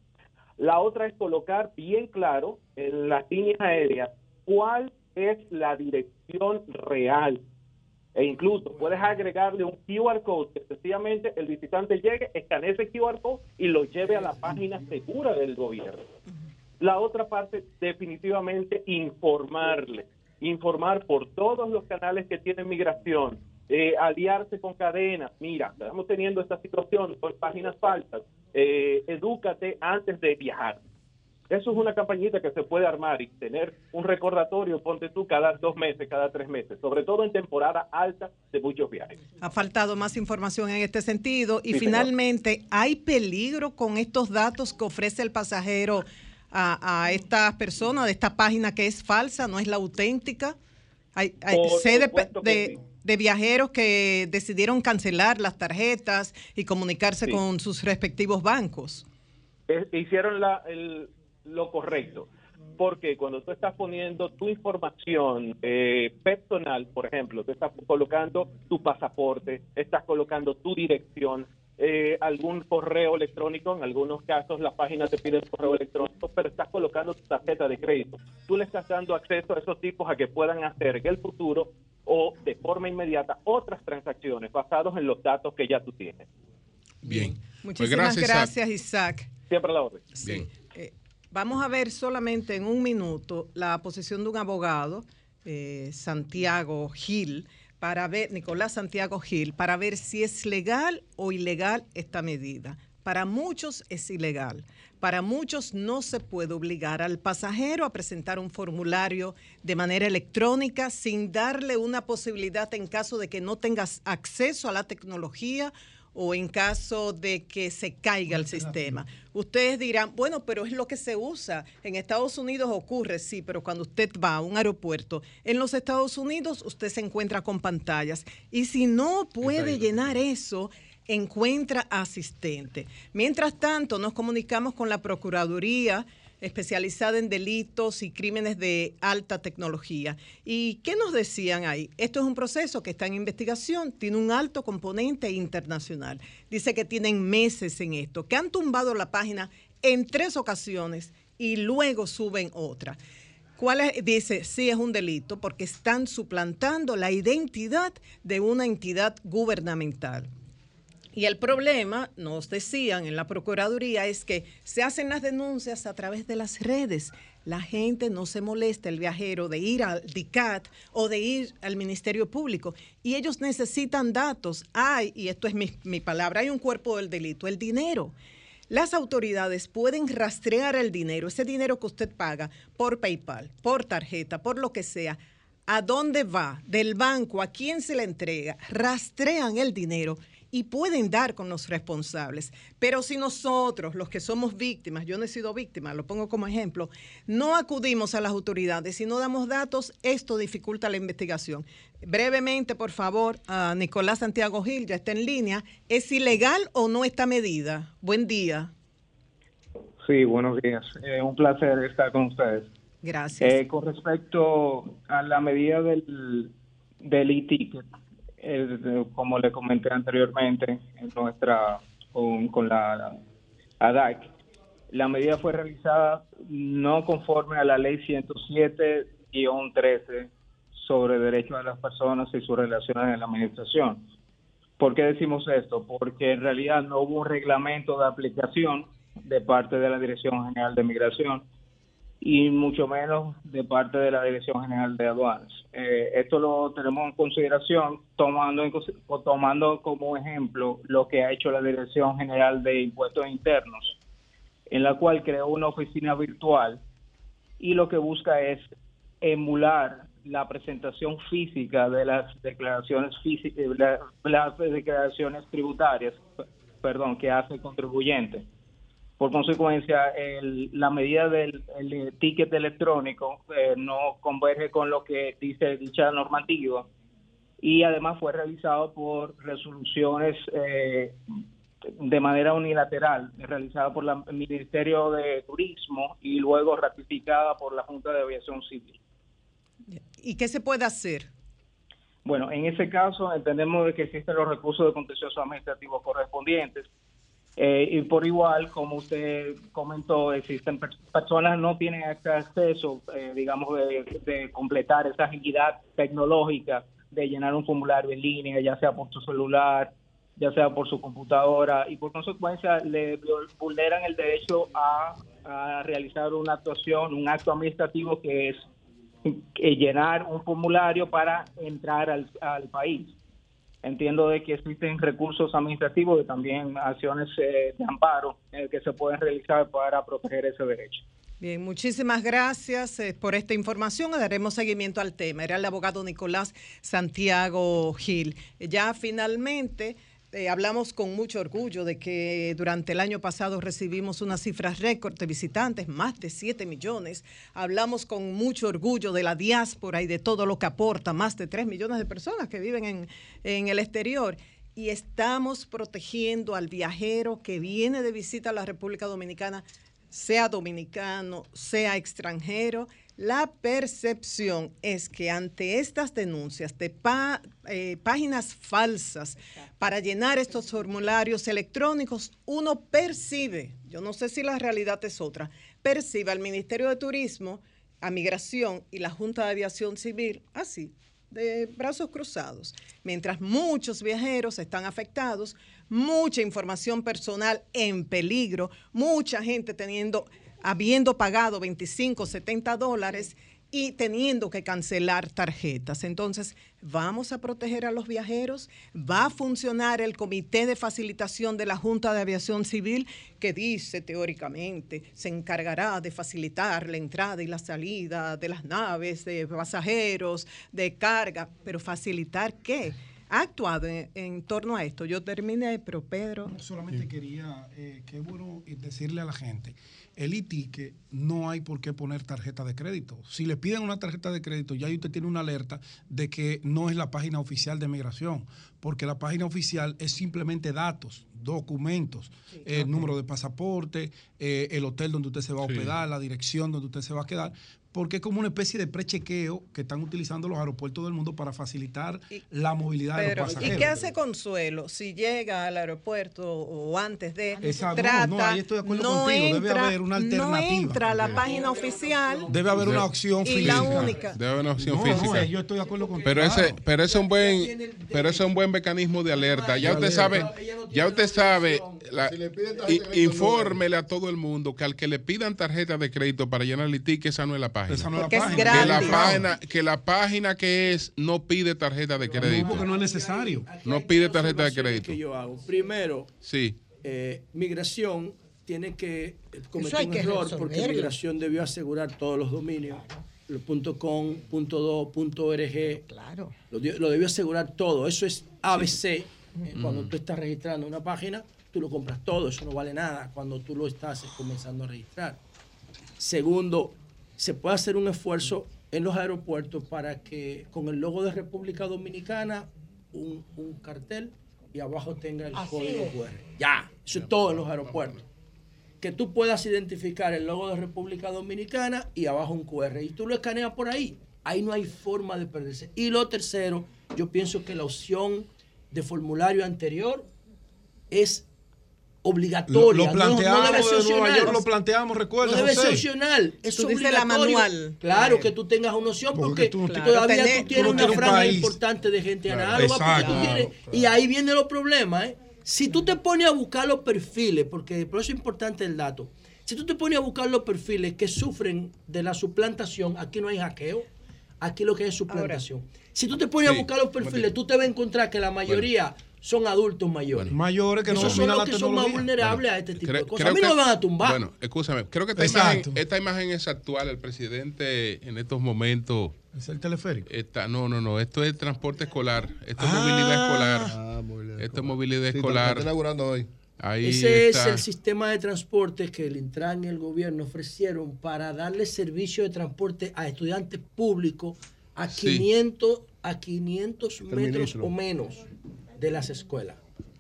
La otra es colocar bien claro en las líneas aéreas cuál es la dirección real. E incluso puedes agregarle un QR code que sencillamente el visitante llegue, escanee ese QR code y lo lleve a la página segura del gobierno. La otra parte, definitivamente, informarle. Informar por todos los canales que tienen migración, eh, aliarse con cadenas. Mira, estamos teniendo esta situación con páginas falsas. Eh, edúcate antes de viajar. Eso es una campañita que se puede armar y tener un recordatorio, ponte tú, cada dos meses, cada tres meses, sobre todo en temporada alta de muchos viajes. Ha faltado más información en este sentido. Y Sí, señor. finalmente, ¿hay peligro con estos datos que ofrece el pasajero a, a esta persona de esta página que es falsa, no es la auténtica? Hay, hay- sé de, de- sí. de viajeros que decidieron cancelar las tarjetas y comunicarse Sí. con sus respectivos bancos. Eh, hicieron la- el- lo correcto. Porque cuando tú estás poniendo tu información eh, personal, por ejemplo, tú estás colocando tu pasaporte, estás colocando tu dirección, eh, algún correo electrónico, en algunos casos la página te pide el correo electrónico, pero estás colocando tu tarjeta de crédito. Tú le estás dando acceso a esos tipos a que puedan hacer en el futuro o de forma inmediata otras transacciones basados en los datos que ya tú tienes. Bien. Muchísimas Pues gracias, Isaac. Isaac. Siempre a la orden. Bien. Vamos a ver solamente en un minuto la posición de un abogado, eh, Santiago Gil, para ver, Nicolás Santiago Gil, para ver si es legal o ilegal esta medida. Para muchos es ilegal. Para muchos no se puede obligar al pasajero a presentar un formulario de manera electrónica sin darle una posibilidad en caso de que no tengas acceso a la tecnología o en caso de que se caiga el sistema. Ustedes dirán, bueno, pero es lo que se usa. En Estados Unidos ocurre, sí, pero cuando usted va a un aeropuerto, en los Estados Unidos usted se encuentra con pantallas y si no puede llenar eso, encuentra asistente. Mientras tanto, nos comunicamos con la Procuraduría especializada en delitos y crímenes de alta tecnología. ¿Y qué nos decían ahí? Esto es un proceso que está en investigación, tiene un alto componente internacional. Dice que tienen meses en esto, que han tumbado la página en tres ocasiones y luego suben otra. ¿Cuál es? Dice, sí es un delito porque están suplantando la identidad de una entidad gubernamental. Y el problema, nos decían en la Procuraduría, es que se hacen las denuncias a través de las redes. La gente no se molesta, el viajero, de ir al DICAT o de ir al Ministerio Público. Y ellos necesitan datos. Hay, y esto es mi, mi palabra, hay un cuerpo del delito, el dinero. Las autoridades pueden rastrear el dinero, ese dinero que usted paga por PayPal, por tarjeta, por lo que sea. ¿A dónde va? Del banco, ¿a quién se le entrega? Rastrean el dinero y pueden dar con los responsables. Pero si nosotros, los que somos víctimas, yo no he sido víctima, lo pongo como ejemplo, no acudimos a las autoridades y no damos datos, esto dificulta la investigación. Brevemente, por favor, a Nicolás Santiago Gil, ya está en línea. ¿Es ilegal o no esta medida? Buen día. Sí, buenos días. Eh, un placer estar con ustedes. Gracias. Eh, con respecto a la medida del, del e-ticket, eh, como le comenté anteriormente en nuestra con, con la ADAC, la medida fue realizada no conforme a la ley 107-13 sobre derechos de las personas y sus relaciones en la administración. ¿Por qué decimos esto? Porque en realidad no hubo un reglamento de aplicación de parte de la Dirección General de Migración y mucho menos de parte de la Dirección General de Aduanas. Eh, esto lo tenemos en consideración tomando, en tomando como ejemplo lo que ha hecho la Dirección General de Impuestos Internos, en la cual creó una oficina virtual y lo que busca es emular la presentación física de las declaraciones físicas, las declaraciones tributarias, perdón, que hace el contribuyente. Por consecuencia, el- la medida del el ticket electrónico eh, no converge con lo que dice dicha normativa y además fue realizado por resoluciones eh, de manera unilateral, realizada por la- el Ministerio de Turismo y luego ratificada por la Junta de Aviación Civil. ¿Y qué se puede hacer? Bueno, en ese caso entendemos de que existen los recursos de contencioso administrativo correspondientes eh, y por igual, como usted comentó, existen per- personas no tienen acceso, eh, digamos, de, completar esa agilidad tecnológica de llenar un formulario en línea, ya sea por su celular, ya sea por su computadora, y por consecuencia le vulneran el derecho a, realizar una actuación, un acto administrativo que es llenar un formulario para entrar al, al país. Entiendo de que existen recursos administrativos y también acciones eh, de amparo eh, que se pueden realizar para proteger ese derecho. Bien, muchísimas gracias eh, por esta información. Daremos seguimiento al tema. Era el abogado Nicolás Santiago Gil. Ya finalmente eh, hablamos con mucho orgullo de que durante el año pasado recibimos una cifra récord de visitantes, más de 7 millones. Hablamos con mucho orgullo de la diáspora y de todo lo que aporta, más de 3 millones de personas que viven en, en el exterior. Y estamos protegiendo al viajero que viene de visita a la República Dominicana sea dominicano, sea extranjero, la percepción es que ante estas denuncias de pa- eh, páginas falsas para llenar estos formularios electrónicos, uno percibe, yo no sé si la realidad es otra, percibe al Ministerio de Turismo, a Migración y la Junta de Aviación Civil así, de brazos cruzados, mientras muchos viajeros están afectados, mucha información personal en peligro, mucha gente teniendo, habiendo pagado 25, 70 dólares y teniendo que cancelar tarjetas. Entonces, ¿vamos a proteger a los viajeros? ¿Va a funcionar el Comité de Facilitación de la Junta de Aviación Civil que dice teóricamente se encargará de facilitar la entrada y la salida de las naves, de pasajeros, de carga? Pero facilitar qué? Ha actuado en, en torno a esto. Yo terminé, pero Pedro. Solamente quería, eh, qué bueno decirle a la gente, el ITIQUE no hay por qué poner tarjeta de crédito. Si le piden una tarjeta de crédito, ya ahí usted tiene una alerta de que no es la página oficial de migración, porque la página oficial es simplemente datos, documentos, el número de pasaporte, eh, el hotel donde usted se va a Sí. hospedar, la dirección donde usted se va a quedar, porque es como una especie de prechequeo que están utilizando los aeropuertos del mundo para facilitar la movilidad de Pero, los ¿y pasajeros. qué hace Consuelo si llega al aeropuerto o antes de Esa- no, trata, no, ahí estoy de acuerdo no contigo, debe entra- haber una No alternativa. entra a la página oficial. Debe haber una opción Y la física. única. Debe haber una opción No, no, física. eh, yo estoy de acuerdo contigo. Pero ese, pero ese es un buen, pero ese es un buen mecanismo de alerta. Ya usted sabe, ya usted sabe, la- i- infórmele a todo el mundo que al que le pidan tarjeta de crédito para llenar el ITIC, esa no es la página. Esa no es la es página. que la página, que la página que es no pide tarjeta de No, crédito. porque no es necesario. No pide tarjeta de crédito. que yo hago. Primero, Sí. eh, migración tiene que eh, cometer hay un que error porque migración debió asegurar todos los dominios. Los punto .com, punto .do, punto .org. Claro. Lo, debió asegurar todo. Eso es ABC. Eh, Mm. Cuando tú estás registrando una página, tú lo compras todo. Eso no vale nada cuando tú lo estás comenzando a registrar. Segundo, se puede hacer un esfuerzo en los aeropuertos para que con el logo de República Dominicana, un, un cartel y abajo tenga el Así código es. QR. Ya, eso es todo en los aeropuertos. Que tú puedas identificar el logo de República Dominicana y abajo un QR. Y tú lo escaneas por ahí. Ahí no hay forma de perderse. Y lo tercero, yo pienso que la opción de formulario anterior es Lo, obligatoria. lo no- no planteamos debe ser de Nueva opcional. York, lo planteamos, recuerda, No debe ser opcional, es Tú dices la obligatorio. manual. Claro que tú tengas una opción Porque porque, tú- Claro, todavía tú tienes tú una un franja importante de gente Claro. análoga. porque Exacto. tú tienes- y ahí viene los problemas. ¿eh? Si tú te pones a buscar los perfiles, porque por eso es importante el dato, si tú te pones a buscar los perfiles que sufren de la suplantación, aquí no hay hackeo, aquí lo que es suplantación. si tú te pones Sí, a buscar los perfiles, tú te vas a encontrar que la mayoría son adultos mayores. Mayores que no Esos son los la que son más vulnerables a este tipo Creo- de cosas. A mí que- no me van a tumbar. Bueno, escúchame, creo que esta Exacto. imagen, esta imagen es actual. El presidente en estos momentos Es el teleférico. está, no, no, no, esto es transporte escolar, esto es Ah. movilidad escolar, Ah, bien. esto es movilidad Sí, escolar. está inaugurando hoy. Ahí Ese está. es el sistema de transporte que el Intran y el gobierno ofrecieron para darle servicio de transporte a estudiantes públicos a Sí. 500, a 500 metros ministro. o menos de las escuelas.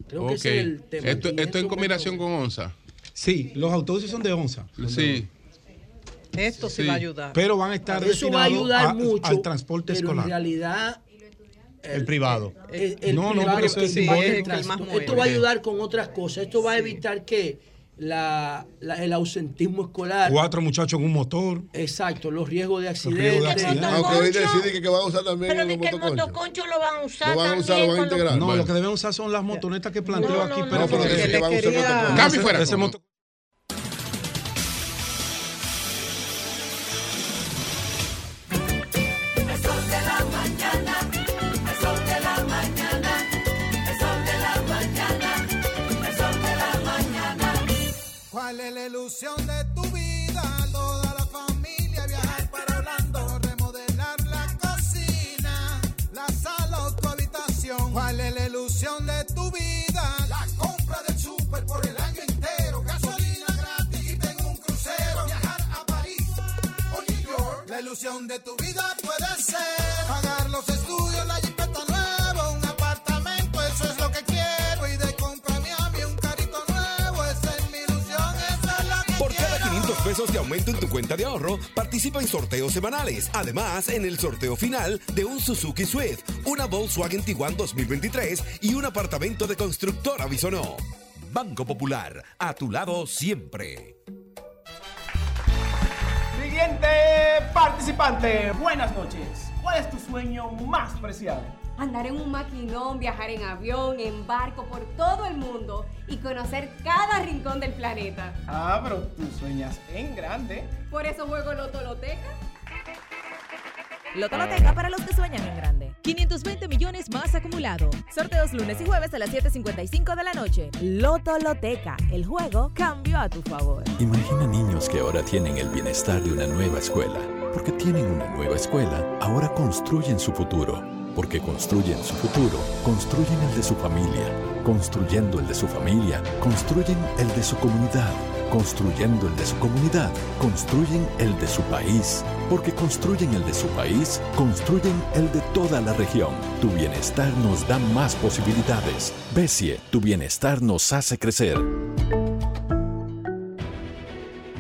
Creo que Ok. ese es el tema. Esto, esto 500 en combinación con ONSA. Sí, los autobuses son de onza. Sí. Esto sí, Sí. va a ayudar. Pero van a estar Eso va a destinados ayudar a- mucho, al transporte pero escolar. en realidad El privado. el, el No, no, pero eso es que simbólico. El que. Esto va a ayudar con otras cosas. Esto va a evitar que la, la- el ausentismo escolar Cuatro muchachos en un motor. Exacto, los riesgos de riesgos accidentes. de accidentes. Aunque hoy Motoconcho. decide que, que van a usar también Pero de que el motoconcho lo van a usar Lo van a usar, también lo van a integrar. No, Bueno. lo que deben usar son las motonetas que planteo No, aquí. no, pero no, pero pero ese- que van a usar. Cambio fuera. ese moto- ¿Cuál es la ilusión de tu vida? Toda la familia viajar para Orlando, remodelar la cocina, la sala o tu habitación. ¿Cuál es la ilusión de tu vida? La compra del súper por el año entero, gasolina gratis y tengo un crucero. Viajar a París o New York. La ilusión de tu vida de aumento en tu cuenta de ahorro, participa en sorteos semanales. Además, en el sorteo final de un Suzuki Swift, una Volkswagen Tiguan 2023 y un apartamento de constructora Bisonó. Banco Popular, a tu lado siempre. Siguiente participante. Buenas noches. ¿Cuál es tu sueño más preciado? Andar en un maquinón, viajar en avión, en barco por todo el mundo y conocer cada rincón del planeta. Ah, pero tú sueñas en grande. Por eso juego Loto Loteca. Lotoloteca para los que sueñan en grande. 520 millones más acumulado. Sorteos lunes y jueves a las 7.55 de la noche. Lotoloteca. El juego cambió a tu favor. Imagina niños que ahora tienen el bienestar de una nueva escuela. Porque tienen una nueva escuela, ahora construyen su futuro. Porque construyen su futuro, construyen el de su familia, construyendo el de su familia, construyen el de su comunidad, construyendo el de su comunidad, construyen el de su país, porque construyen el de su país, construyen el de toda la región. Tu bienestar nos da más posibilidades. Besie, tu bienestar nos hace crecer.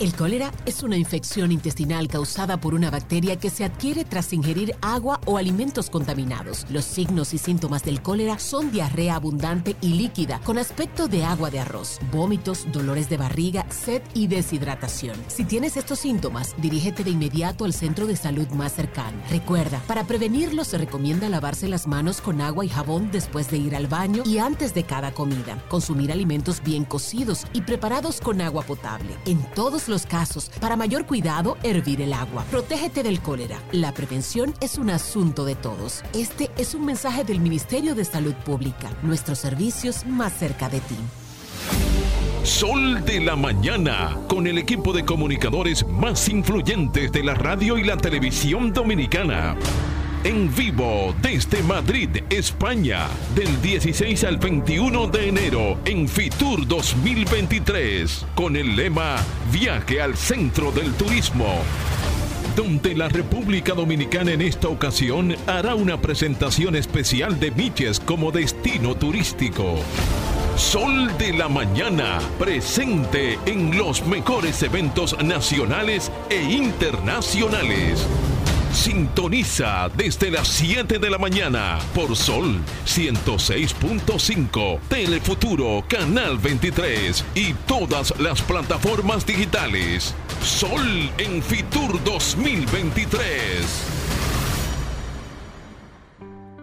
El cólera es una infección intestinal causada por una bacteria que se adquiere tras ingerir agua o alimentos contaminados. Los signos y síntomas del cólera son diarrea abundante y líquida con aspecto de agua de arroz, vómitos, dolores de barriga, sed y deshidratación. Si tienes estos síntomas, dirígete de inmediato al centro de salud más cercano. Recuerda, para prevenirlo se recomienda lavarse las manos con agua y jabón después de ir al baño y antes de cada comida. Consumir alimentos bien cocidos y preparados con agua potable. En todos los casos, para mayor cuidado, hervir el agua. Protégete del cólera. La prevención es un asunto de todos. Este es un mensaje del Ministerio de Salud Pública. Nuestros servicios más cerca de ti. Sol de la Mañana, con el equipo de comunicadores más influyentes de la radio y la televisión dominicana. En vivo desde Madrid, España, del 16 al 21 de enero en Fitur 2023, con el lema Viaje al Centro del Turismo donde la República Dominicana en esta ocasión hará una presentación especial de Miches como destino turístico. Sol de la Mañana, presente en los mejores eventos nacionales e internacionales. Sintoniza desde las 7 de la mañana por Sol 106.5, Telefuturo Canal 23 y todas las plataformas digitales. Sol en Fitur 2023.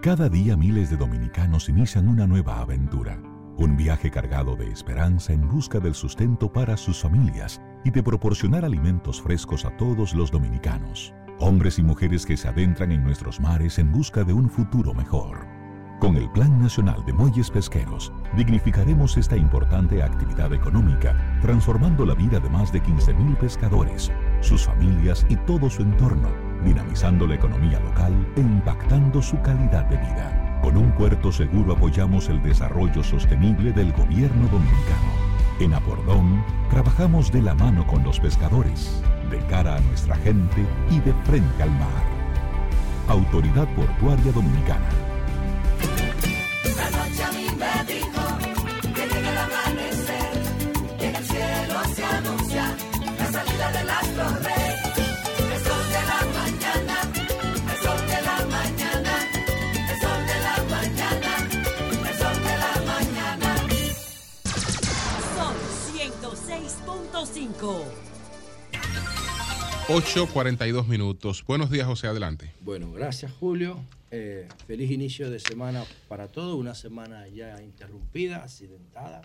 Cada día miles de dominicanos inician una nueva aventura, un viaje cargado de esperanza en busca del sustento para sus familias y de proporcionar alimentos frescos a todos los dominicanos, hombres y mujeres que se adentran en nuestros mares en busca de un futuro mejor. Con el Plan Nacional de Muelles Pesqueros, dignificaremos esta importante actividad económica, transformando la vida de más de 15.000 pescadores, sus familias y todo su entorno, dinamizando la economía local e impactando su calidad de vida. Con un puerto seguro apoyamos el desarrollo sostenible del gobierno dominicano. En Apordón, trabajamos de la mano con los pescadores, de cara a nuestra gente y de frente al mar. Autoridad Portuaria Dominicana. La noche a mí me dijo que llega el amanecer, que en el cielo se anuncia la salida del astro rey. El sol de la mañana, el sol de la mañana, el sol de la mañana, el sol de la mañana. Sol 106.5. 8.42 minutos. Buenos días, José, adelante. Bueno, gracias Julio. Eh, feliz inicio de semana para todos. Una semana ya interrumpida, accidentada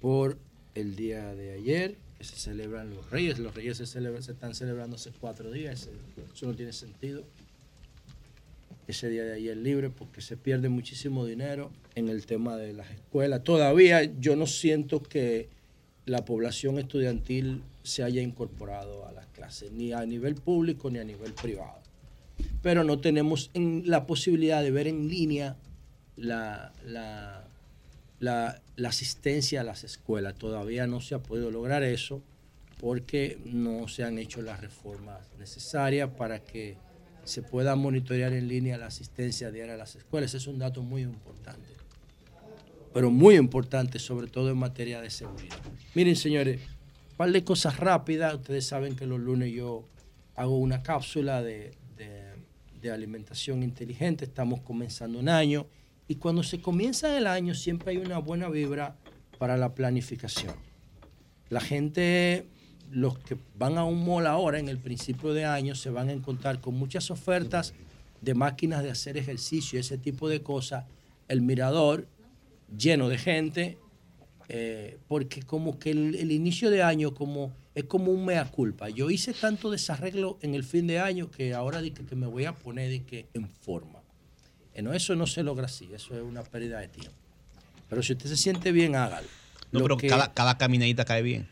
por el día de ayer, que se celebran los Reyes. Los Reyes se, celebran- se están celebrando hace cuatro días. Eso no tiene sentido. Ese día de ayer libre porque se pierde muchísimo dinero en el tema de las escuelas. Todavía yo no siento que la población estudiantil se haya incorporado a las ni a nivel público ni a nivel privado pero no tenemos en- la posibilidad de ver en línea la, la- la- la asistencia a las escuelas. Todavía no se ha podido lograr eso porque no se han hecho las reformas necesarias para que se pueda monitorear en línea la asistencia diaria a las escuelas. Ese es un dato muy importante, pero muy importante, sobre todo en materia de seguridad. Miren, señores, un par de cosas rápidas. Ustedes saben que los lunes yo hago una cápsula de, alimentación inteligente. Estamos comenzando un año y cuando se comienza el año siempre hay una buena vibra para la planificación. La gente, los que van a un mall ahora en el principio de año, se van a encontrar con muchas ofertas de máquinas de hacer ejercicio, ese tipo de cosas. El mirador lleno de gente, eh, porque como que el, el inicio de año como, es como un mea culpa. Yo hice tanto desarreglo en el fin de año que ahora dije que me voy a poner de que en forma. Eh, no, eso no se logra así, eso es una pérdida de tiempo. Pero si usted se siente bien, hágalo. No, Lo pero que- cada, cada caminadita cae bien.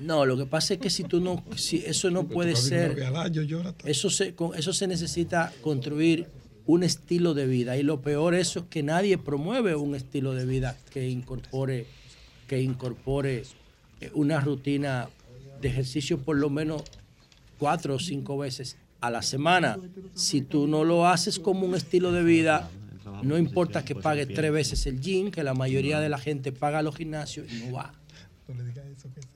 No, lo que pasa es que si tú no, si eso no puede ser, eso se, con eso se necesita construir un estilo de vida y lo peor eso es que nadie promueve un estilo de vida que incorpore, que incorpore eh, una rutina de ejercicio por lo menos cuatro o cinco veces a la semana. Si tú no lo haces como un estilo de vida, no importa que pagues tres veces el gym, que la mayoría de la gente paga los gimnasios y no va.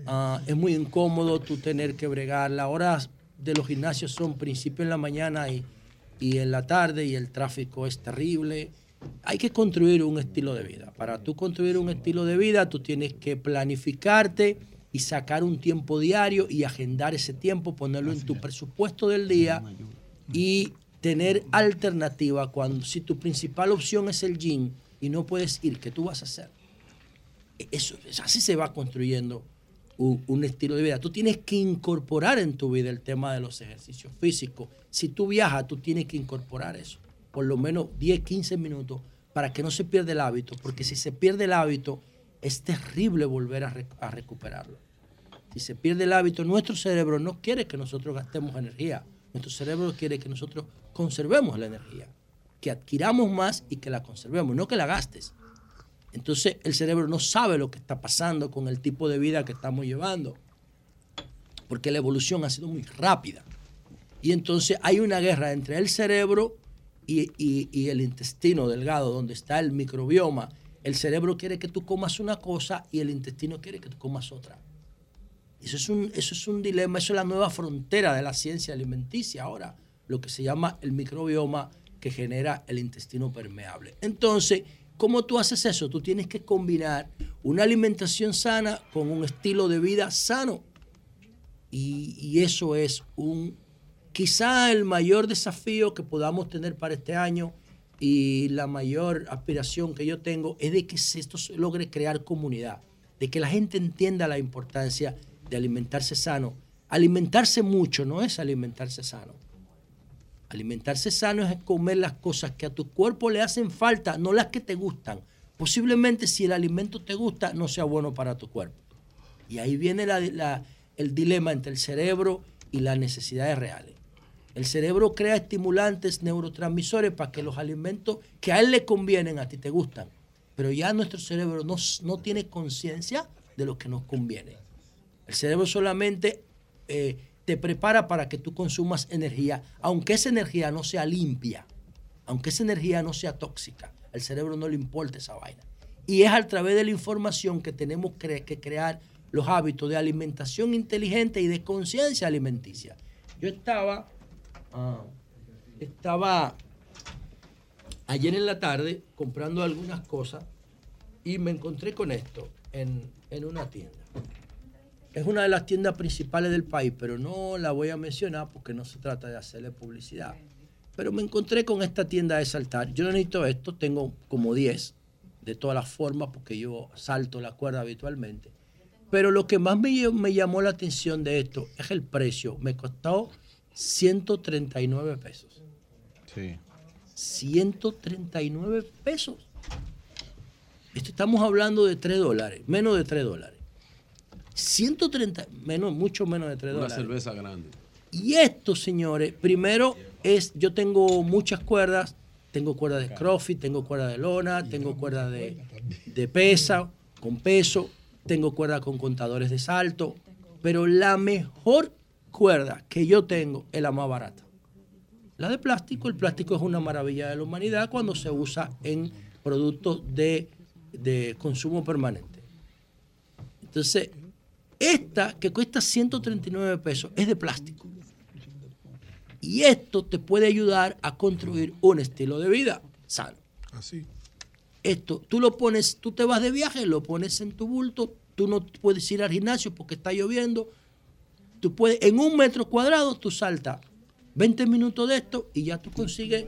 Ah, es muy incómodo tú tener que bregar. Las horas de los gimnasios son principio en la mañana y, y en la tarde y el tráfico es terrible. Hay que construir un estilo de vida. Para tú construir un estilo de vida, tú tienes que planificarte y sacar un tiempo diario y agendar ese tiempo, ponerlo en tu presupuesto del día y tener alternativa cuando si tu principal opción es el gym y no puedes ir, ¿qué tú vas a hacer? Eso, así se va construyendo un, un estilo de vida. Tú tienes que incorporar en tu vida el tema de los ejercicios físicos. Si tú viajas, tú tienes que incorporar eso. Por lo menos 10, 15 minutos para que no se pierda el hábito. Porque si se pierde el hábito, es terrible volver a, a recuperarlo. Si se pierde el hábito, nuestro cerebro no quiere que nosotros gastemos energía. Nuestro cerebro quiere que nosotros conservemos la energía. Que adquiramos más y que la conservemos, no que la gastes. Entonces el cerebro no sabe lo que está pasando con el tipo de vida que estamos llevando, porque la evolución ha sido muy rápida. Y entonces hay una guerra entre el cerebro y, el intestino delgado, donde está el microbioma. El cerebro quiere que tú comas una cosa y el intestino quiere que tú comas otra. Eso es un, eso es un dilema, eso es la nueva frontera de la ciencia alimenticia ahora, lo que se llama el microbioma que genera el intestino permeable. Entonces, ¿cómo tú haces eso? Tú tienes que combinar una alimentación sana con un estilo de vida sano. Y, y eso es un quizá el mayor desafío que podamos tener para este año y la mayor aspiración que yo tengo es de que esto logre crear comunidad, de que la gente entienda la importancia de alimentarse sano. Alimentarse mucho no es alimentarse sano. Alimentarse sano es comer las cosas que a tu cuerpo le hacen falta, no las que te gustan. Posiblemente si el alimento te gusta, no sea bueno para tu cuerpo. Y ahí viene el dilema entre el cerebro y las necesidades reales. El cerebro crea estimulantes, neurotransmisores para que los alimentos que a él le convienen a ti te gustan. Pero ya nuestro cerebro no, no tiene conciencia de lo que nos conviene. El cerebro solamente eh, te prepara para que tú consumas energía, aunque esa energía no sea limpia, aunque esa energía no sea tóxica. Al cerebro no le importa esa vaina. Y es a través de la información que tenemos que crear los hábitos de alimentación inteligente y de conciencia alimenticia. Yo estaba, ah, estaba ayer en la tarde comprando algunas cosas y me encontré con esto en, en una tienda. Es una de las tiendas principales del país, pero no la voy a mencionar porque no se trata de hacerle publicidad. Pero me encontré con esta tienda de saltar. Yo no necesito esto, tengo como 10 de todas las formas porque yo salto la cuerda habitualmente. Pero lo que más me, me llamó la atención de esto es el precio. Me costó 139 pesos. Sí. 139 pesos. Esto estamos hablando de 3 dólares, menos de 3 dólares. 130, menos, mucho menos de 3 Una dólares. cerveza grande. Y esto, señores, primero es, yo tengo muchas cuerdas, tengo cuerdas de CrossFit, tengo cuerdas de lona, tengo cuerdas de, de pesa, con peso, tengo cuerdas con contadores de salto, pero la mejor cuerda que yo tengo es la más barata. La de plástico, el plástico es una maravilla de la humanidad cuando se usa en productos de, de consumo permanente. Entonces, esta que cuesta 139 pesos es de plástico. Y esto te puede ayudar a construir un estilo de vida sano. Así. Esto, tú lo pones, tú te vas de viaje, lo pones en tu bulto, tú no puedes ir al gimnasio porque está lloviendo. Tú puedes, en un metro cuadrado, tú saltas 20 minutos de esto y ya tú consigues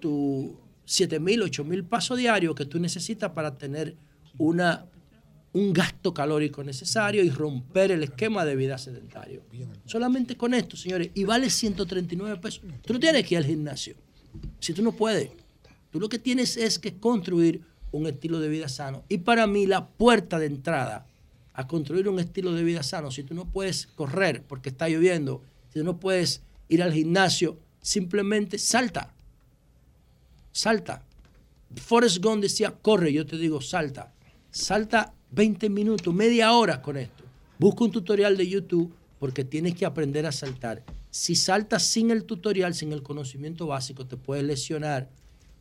tus 7 mil, 8 mil pasos diarios que tú necesitas para tener una, un gasto calórico necesario y romper el esquema de vida sedentario. Solamente con esto, señores, y vale 139 pesos. Tú no tienes que ir al gimnasio. Si tú no puedes, tú lo que tienes es que construir un estilo de vida sano. Y para mí la puerta de entrada a construir un estilo de vida sano, si tú no puedes correr porque está lloviendo, si tú no puedes ir al gimnasio, simplemente salta. Salta. Forrest Gump decía, corre, yo te digo, salta. Salta 20 minutos, media hora con esto. Busca un tutorial de YouTube porque tienes que aprender a saltar. Si saltas sin el tutorial, sin el conocimiento básico, te puedes lesionar.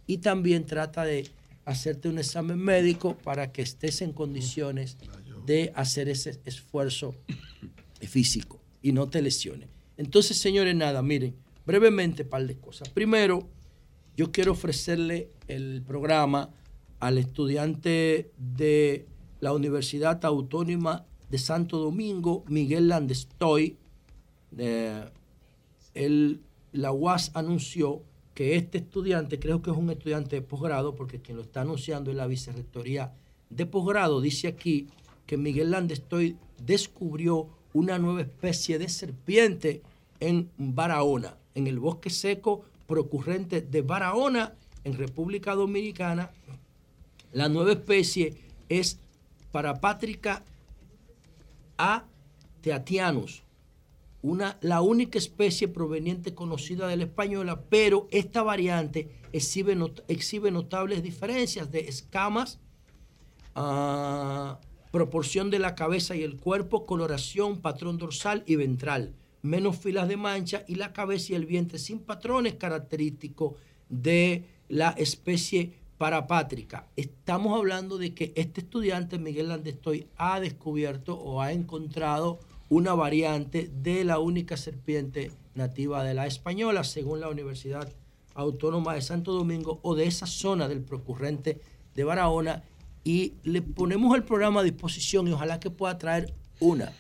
Y también trata de hacerte un examen médico para que estés en condiciones de hacer ese esfuerzo físico y no te lesiones. Entonces, señores, nada, miren, brevemente, par de cosas. Primero, yo quiero ofrecerle el programa al estudiante de la Universidad Autónoma de Santo Domingo, Miguel Landestoy. Eh, la UAS anunció que este estudiante, creo que es un estudiante de posgrado, porque quien lo está anunciando es la vicerrectoría de posgrado, dice aquí que Miguel Landestoy descubrió una nueva especie de serpiente en Barahona, en el bosque seco procurrente de Barahona, en República Dominicana. La nueva especie es Parapátrica a teatianus, una, la única especie proveniente conocida de la española, pero esta variante exhibe, exhibe notables diferencias de escamas, ah, proporción de la cabeza y el cuerpo, coloración, patrón dorsal y ventral, menos filas de mancha y la cabeza y el vientre sin patrones característicos de la especie parapátrica. Estamos hablando de que este estudiante, Miguel Landestoy, ha descubierto o ha encontrado una variante de la única serpiente nativa de la española, según la Universidad Autónoma de Santo Domingo o de esa zona del procurrente de Barahona. Y le ponemos el programa a disposición y ojalá que pueda traer una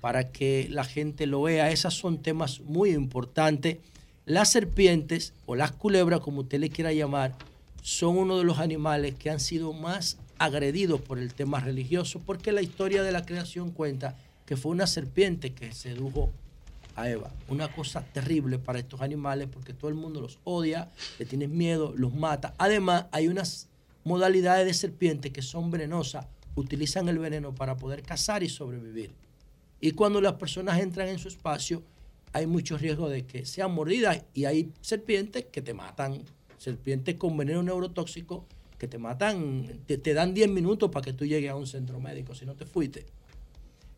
para que la gente lo vea. Esos son temas muy importantes. Las serpientes o las culebras, como usted le quiera llamar, son uno de los animales que han sido más agredidos por el tema religioso, porque la historia de la creación cuenta que fue una serpiente que sedujo a Eva. Una cosa terrible para estos animales porque todo el mundo los odia, le tiene miedo, los mata. Además, hay unas modalidades de serpiente que son venenosas, utilizan el veneno para poder cazar y sobrevivir. Y cuando las personas entran en su espacio, hay mucho riesgo de que sean mordidas y hay serpientes que te matan, serpientes con veneno neurotóxico que te matan, te, te dan 10 minutos para que tú llegues a un centro médico si no te fuiste.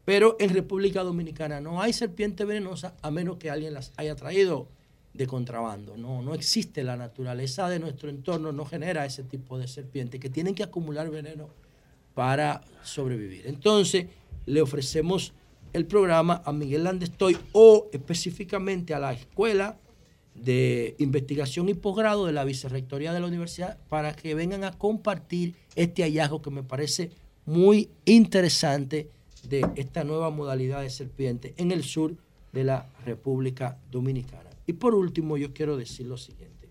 Pero en República Dominicana no hay serpiente venenosa a menos que alguien las haya traído de contrabando. No, no existe la naturaleza de nuestro entorno, no genera ese tipo de serpiente que tienen que acumular veneno para sobrevivir. Entonces, le ofrecemos el programa a Miguel Landestoy o específicamente a la Escuela de Investigación y Posgrado de la Vicerrectoría de la Universidad para que vengan a compartir este hallazgo que me parece muy interesante de esta nueva modalidad de serpiente en el sur de la República Dominicana. Y por último, yo quiero decir lo siguiente.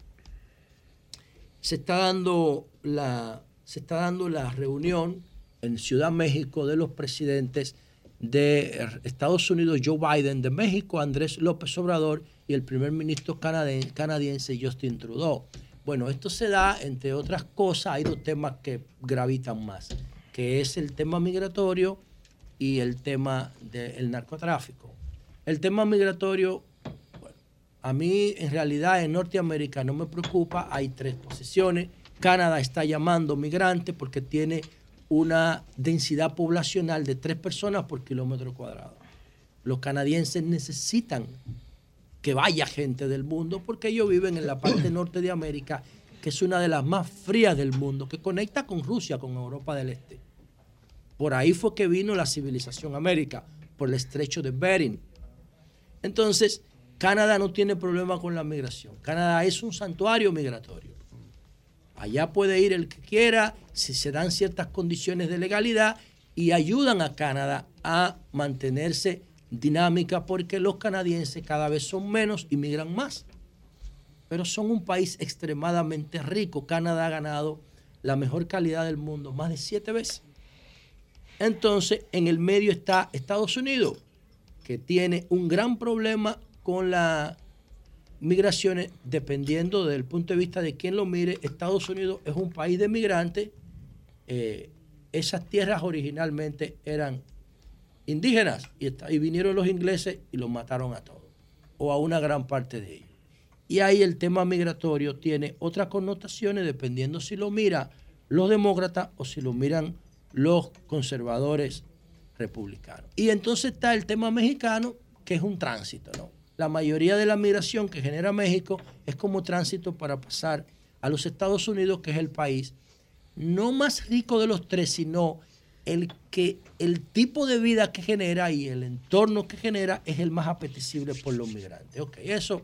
Se está dando la, se está dando la reunión en Ciudad México de los presidentes de Estados Unidos, Joe Biden, de México, Andrés López Obrador, y el primer ministro canadiense, Justin Trudeau. Bueno, esto se da, entre otras cosas, hay dos temas que gravitan más, que es el tema migratorio y el tema del narcotráfico. El tema migratorio, a mí en realidad en Norteamérica no me preocupa, hay tres posiciones. Canadá está llamando migrantes porque tiene una densidad poblacional de tres personas por kilómetro cuadrado. Los canadienses necesitan que vaya gente del mundo porque ellos viven en la parte norte de América, que es una de las más frías del mundo, que conecta con Rusia, con Europa del Este. Por ahí fue que vino la civilización América, por el estrecho de Bering. Entonces, Canadá no tiene problema con la migración. Canadá es un santuario migratorio. Allá puede ir el que quiera, si se dan ciertas condiciones de legalidad y ayudan a Canadá a mantenerse dinámica porque los canadienses cada vez son menos y migran más. Pero son un país extremadamente rico. Canadá ha ganado la mejor calidad del mundo más de siete veces. Entonces, en el medio está Estados Unidos, que tiene un gran problema con la migraciones, dependiendo del punto de vista de quién lo mire, Estados Unidos es un país de migrantes. eh, esas tierras originalmente eran indígenas y, y vinieron los ingleses y los mataron a todos, o a una gran parte de ellos. Y ahí el tema migratorio tiene otras connotaciones dependiendo si lo mira los demócratas o si lo miran los conservadores republicanos. Y entonces está el tema mexicano, que es un tránsito, ¿no? La mayoría de la migración que genera México es como tránsito para pasar a los Estados Unidos, que es el país no más rico de los tres, sino el que el tipo de vida que genera y el entorno que genera es el más apetecible por los migrantes. Ok, eso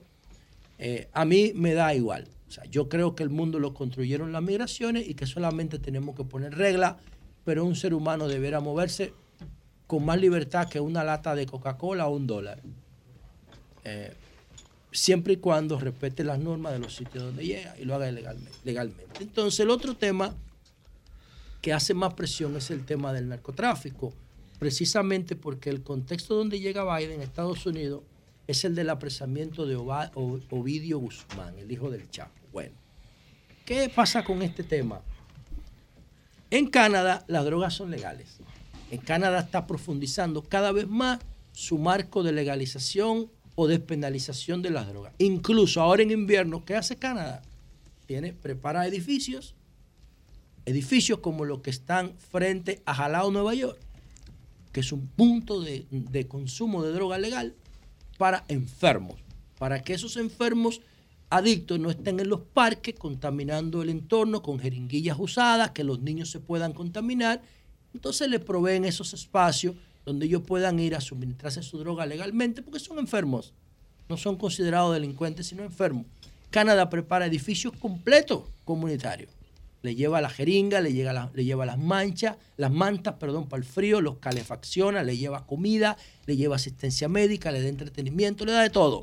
eh, a mí me da igual. O sea, yo creo que el mundo lo construyeron las migraciones y que solamente tenemos que poner reglas, pero un ser humano deberá moverse con más libertad que una lata de Coca-Cola o un dólar. Eh, siempre y cuando respete las normas de los sitios donde llega y lo haga legalmente. Entonces, el otro tema que hace más presión es el tema del narcotráfico, precisamente porque el contexto donde llega Biden, Estados Unidos, es el del apresamiento de Ovidio Guzmán, el hijo del Chapo. Bueno, ¿qué pasa con este tema? En Canadá las drogas son legales. En Canadá está profundizando cada vez más su marco de legalización o despenalización de las drogas. Incluso ahora en invierno, ¿qué hace Canadá? Tiene, prepara edificios, edificios como los que están frente a Jalao, Nueva York, que es un punto de, de consumo de droga legal para enfermos, para que esos enfermos adictos no estén en los parques contaminando el entorno con jeringuillas usadas, que los niños se puedan contaminar. Entonces les proveen esos espacios donde ellos puedan ir a suministrarse su droga legalmente porque son enfermos. No son considerados delincuentes, sino enfermos. Canadá prepara edificios completos comunitarios. Le lleva la jeringa, le, llega le lleva las manchas, las mantas, perdón, para el frío, los calefacciona, le lleva comida, le lleva asistencia médica, le da entretenimiento, le da de todo.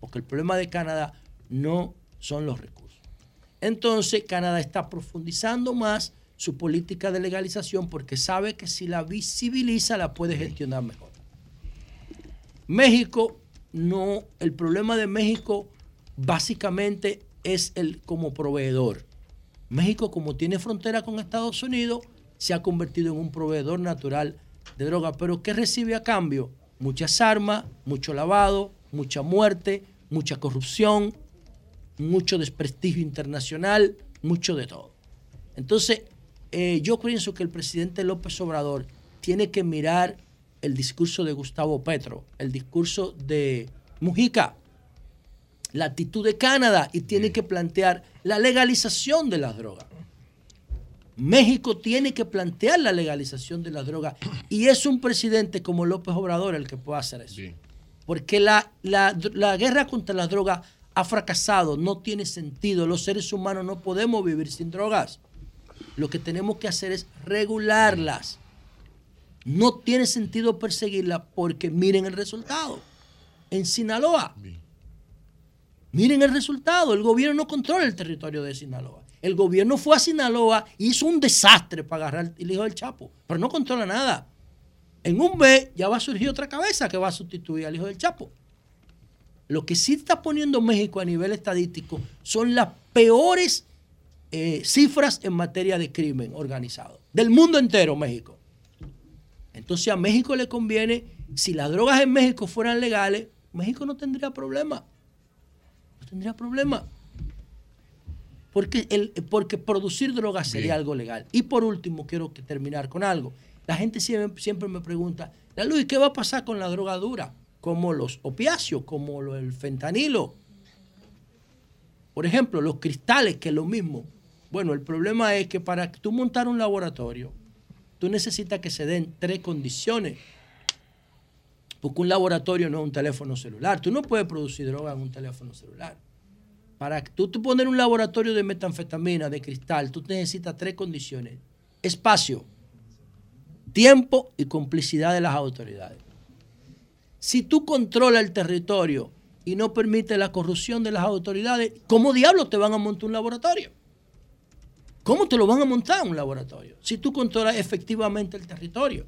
Porque el problema de Canadá no son los recursos. Entonces, Canadá está profundizando más su política de legalización porque sabe que si la visibiliza la puede gestionar mejor. México no, el problema de México básicamente es el como proveedor. México como tiene frontera con Estados Unidos se ha convertido en un proveedor natural de droga, pero ¿qué recibe a cambio? Muchas armas, mucho lavado, mucha muerte, mucha corrupción, mucho desprestigio internacional, mucho de todo. Entonces, eh, yo pienso que el presidente López Obrador tiene que mirar el discurso de Gustavo Petro, el discurso de Mujica, la actitud de Canadá y tiene que plantear la legalización de las drogas. México tiene que plantear la legalización de las drogas y es un presidente como López Obrador el que puede hacer eso. Porque la, la- la guerra contra las drogas ha fracasado, no tiene sentido. Los seres humanos no podemos vivir sin drogas. Lo que tenemos que hacer es regularlas. No tiene sentido perseguirlas porque miren el resultado. En Sinaloa. Miren el resultado. El gobierno no controla el territorio de Sinaloa. El gobierno fue a Sinaloa y hizo un desastre para agarrar el hijo del Chapo. Pero no controla nada. En un mes ya va a surgir otra cabeza que va a sustituir al hijo del Chapo. Lo que sí está poniendo México a nivel estadístico son las peores eh, cifras en materia de crimen organizado. Del mundo entero, México. Entonces a México le conviene, si las drogas en México fueran legales, México no tendría problema. No tendría problema. Porque, el, porque producir drogas sería algo legal. Y por último, quiero que terminar con algo. La gente siempre, siempre me pregunta, la Luis, ¿qué va a pasar con la droga dura? Como los opiáceos, como el fentanilo. Por ejemplo, los cristales, que es lo mismo. Bueno, el problema es que para tú montar un laboratorio, tú necesitas que se den tres condiciones. Porque un laboratorio no es un teléfono celular. Tú no puedes producir droga en un teléfono celular. Para tú, tú poner un laboratorio de metanfetamina, de cristal, tú necesitas tres condiciones. Espacio, tiempo y complicidad de las autoridades. Si tú controlas el territorio y no permites la corrupción de las autoridades, ¿cómo diablos te van a montar un laboratorio? ¿Cómo te lo van a montar un laboratorio? Si tú controlas efectivamente el territorio.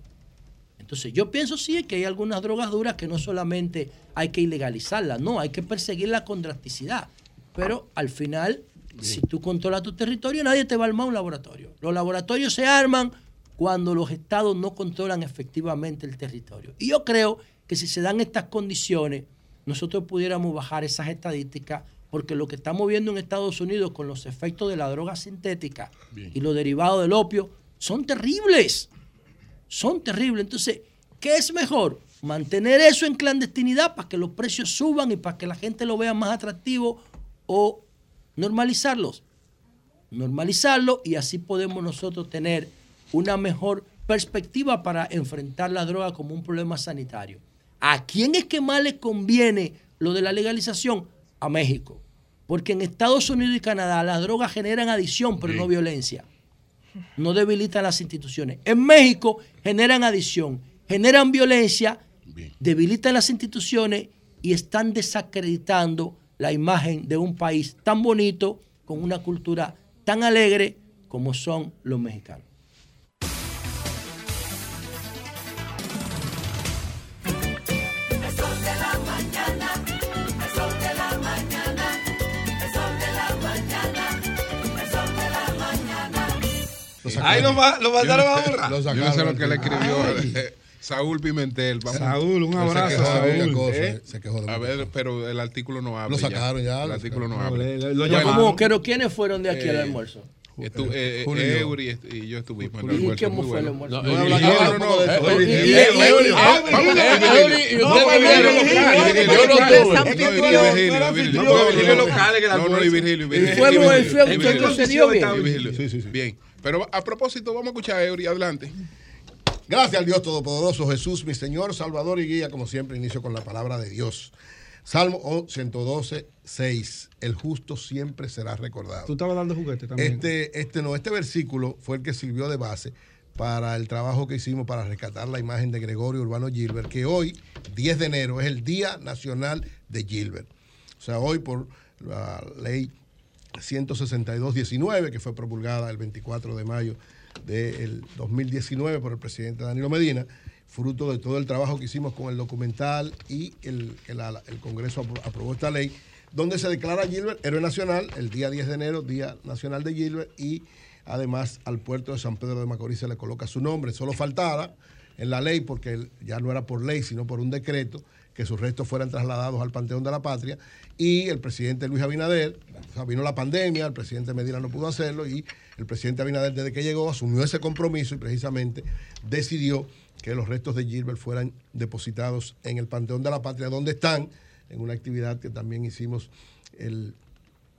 Entonces yo pienso sí que hay algunas drogas duras que no solamente hay que ilegalizarlas, no, hay que perseguirla con drasticidad. Pero al final, si tú controlas tu territorio, nadie te va a armar un laboratorio. Los laboratorios se arman cuando los estados no controlan efectivamente el territorio. Y yo creo que si se dan estas condiciones, nosotros pudiéramos bajar esas estadísticas, porque lo que estamos viendo en Estados Unidos con los efectos de la droga sintética y los derivados del opio son terribles. Son terribles. Entonces, ¿qué es mejor? Mantener eso en clandestinidad para que los precios suban y para que la gente lo vea más atractivo o normalizarlos. Normalizarlo y así podemos nosotros tener una mejor perspectiva para enfrentar la droga como un problema sanitario. ¿A quién es que más le conviene lo de la legalización? A México. Porque en Estados Unidos y Canadá las drogas generan adicción, pero no violencia. No debilitan las instituciones. En México generan adicción, generan violencia, debilitan las instituciones y están desacreditando la imagen de un país tan bonito, con una cultura tan alegre como son los mexicanos. Ahí lo, ma- lo mandaron a borrar. Yo no sé lo que le escribió eh, Saúl Pimentel. Vamos. Saúl, un se abrazo, quejó Saúl. ¿Eh? Se quejó de A ver, pero el artículo no habla. Lo sacaron ya, El lo artículo no habla. Lo-. ¿Pero quiénes fueron de aquí al Eh, almuerzo? Estu- eh. Eury y yo estuvimos en el ¿Y almuerzo. cómo fue el almuerzo? No, No, eh, no, eh. Eury, Y- eh, ah, Virgilio, y Virgilio, y yo Virgilio, y. Virgilio, Virgilio, Virgilio, Virgilio. Virgilio. Pero a propósito, vamos a escuchar a Eury, adelante. Gracias al Dios Todopoderoso, Jesús, mi Señor, Salvador y Guía. Como siempre, inicio con la palabra de Dios. Salmo 112, 6. El justo siempre será recordado. Tú estabas dando juguete también. Este, este no, este versículo fue el que sirvió de base para el trabajo que hicimos para rescatar la imagen de Gregorio Urbano Gilbert, que hoy, 10 de enero, es el Día Nacional de Gilbert. O sea, hoy por la ley 162-19, que fue promulgada el 24 de mayo del 2019 por el presidente Danilo Medina, fruto de todo el trabajo que hicimos con el documental y el, el, Congreso apro- aprobó esta ley, donde se declara Gilbert héroe nacional el día 10 de enero, Día Nacional de Gilbert, y además al puerto de San Pedro de Macorís se le coloca su nombre. Solo faltara en la ley, porque ya no era por ley, sino por un decreto, que sus restos fueran trasladados al Panteón de la Patria. Y el presidente Luis Abinader, o sea, vino la pandemia, el presidente Medina no pudo hacerlo, y el presidente Abinader, desde que llegó, asumió ese compromiso y precisamente decidió que los restos de Gilbert fueran depositados en el Panteón de la Patria, donde están, en una actividad que también hicimos el,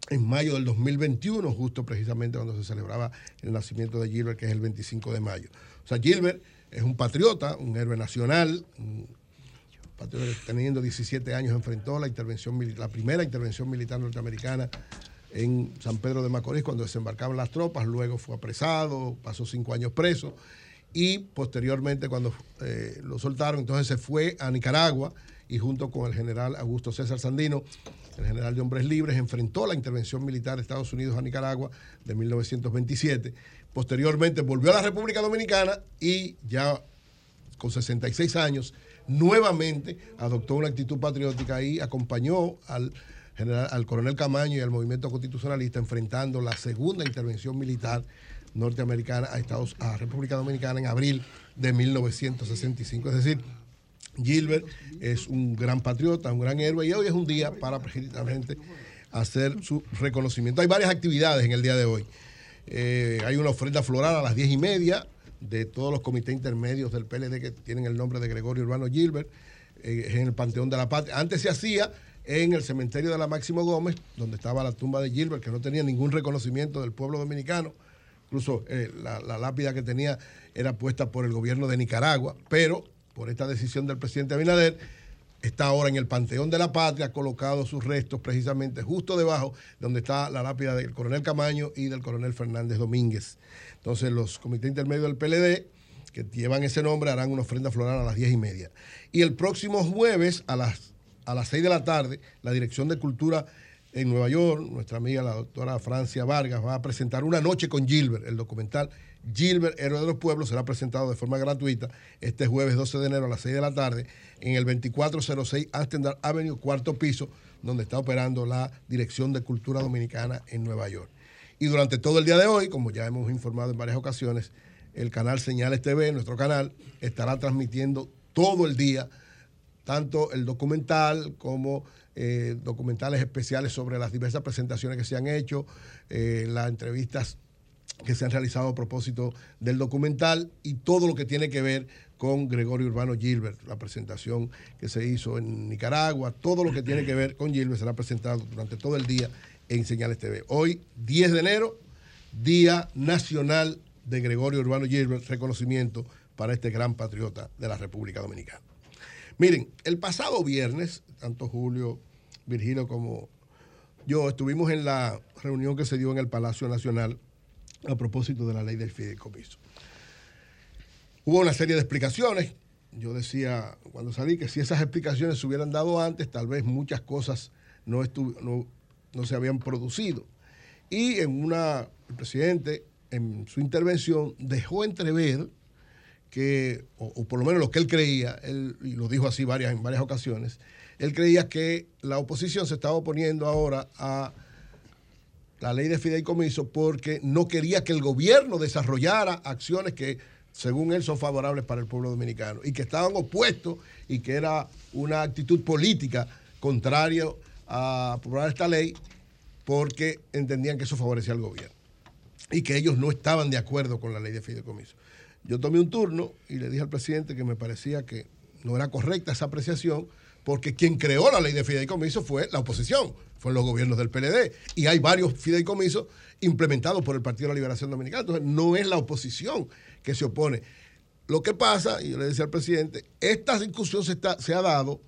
en mayo del 2021, justo precisamente cuando se celebraba el nacimiento de Gilbert, que es el 25 de mayo. O sea, Gilbert es un patriota, un héroe nacional, un teniendo 17 años enfrentó la intervención la primera intervención militar norteamericana en San Pedro de Macorís cuando desembarcaban las tropas, luego fue apresado, pasó cinco años preso y posteriormente cuando eh, lo soltaron, entonces se fue a Nicaragua y junto con el general Augusto César Sandino, el general de Hombres Libres, enfrentó la intervención militar de Estados Unidos a Nicaragua de 1927. Posteriormente volvió a la República Dominicana y ya con 66 años, nuevamente adoptó una actitud patriótica y acompañó al, general, al coronel Camaño y al movimiento constitucionalista enfrentando la segunda intervención militar norteamericana a, Estados, a República Dominicana en abril de 1965. Es decir, Gilbert es un gran patriota, un gran héroe y hoy es un día para precisamente hacer su reconocimiento. Hay varias actividades en el día de hoy. Eh, hay una ofrenda floral a las diez y media de todos los comités intermedios del PLD que tienen el nombre de Gregorio Urbano Gilbert eh, en el Panteón de la Patria. Antes se hacía en el cementerio de la Máximo Gómez, donde estaba la tumba de Gilbert, que no tenía ningún reconocimiento del pueblo dominicano. Incluso eh, la, la lápida que tenía era puesta por el gobierno de Nicaragua, pero por esta decisión del presidente Abinader, está ahora en el Panteón de la Patria, colocado sus restos precisamente justo debajo donde está la lápida del coronel Camaño y del coronel Fernández Domínguez. Entonces los comités intermedios del PLD que llevan ese nombre harán una ofrenda floral a las diez y media. Y el próximo jueves a las, a las seis de la tarde, la Dirección de Cultura en Nueva York, nuestra amiga la doctora Francia Vargas va a presentar Una noche con Gilbert, el documental Gilbert, Héroe de los Pueblos, será presentado de forma gratuita este jueves 12 de enero a las 6 de la tarde en el 2406 Amsterdam Avenue, cuarto piso, donde está operando la Dirección de Cultura Dominicana en Nueva York. Y durante todo el día de hoy, como ya hemos informado en varias ocasiones, el canal Señales TV, nuestro canal, estará transmitiendo todo el día, tanto el documental como eh, documentales especiales sobre las diversas presentaciones que se han hecho, eh, las entrevistas que se han realizado a propósito del documental y todo lo que tiene que ver con Gregorio Urbano Gilbert, la presentación que se hizo en Nicaragua, todo lo que tiene que ver con Gilbert será presentado durante todo el día en Señales TV. Hoy, 10 de enero, Día Nacional de Gregorio Urbano Gilbert, reconocimiento para este gran patriota de la República Dominicana. Miren, el pasado viernes, tanto Julio, Virgilio como yo estuvimos en la reunión que se dio en el Palacio Nacional a propósito de la ley del fideicomiso. Hubo una serie de explicaciones. Yo decía cuando salí que si esas explicaciones se hubieran dado antes, tal vez muchas cosas no, no, no se habían producido. Y en una, el presidente, en su intervención, dejó entrever que, o, o por lo menos lo que él creía, él, y lo dijo así varias, en varias ocasiones, él creía que la oposición se estaba oponiendo ahora a la ley de fideicomiso porque no quería que el gobierno desarrollara acciones que, según él, son favorables para el pueblo dominicano y que estaban opuestos y que era una actitud política contraria a aprobar esta ley porque entendían que eso favorecía al gobierno y que ellos no estaban de acuerdo con la ley de fideicomiso. Yo tomé un turno y le dije al presidente que me parecía que no era correcta esa apreciación porque quien creó la ley de fideicomiso fue la oposición, fueron los gobiernos del PLD. Y hay varios fideicomisos implementados por el Partido de la Liberación Dominicana. Entonces, no es la oposición que se opone. Lo que pasa, y yo le decía al presidente, esta discusión se, está- se ha dado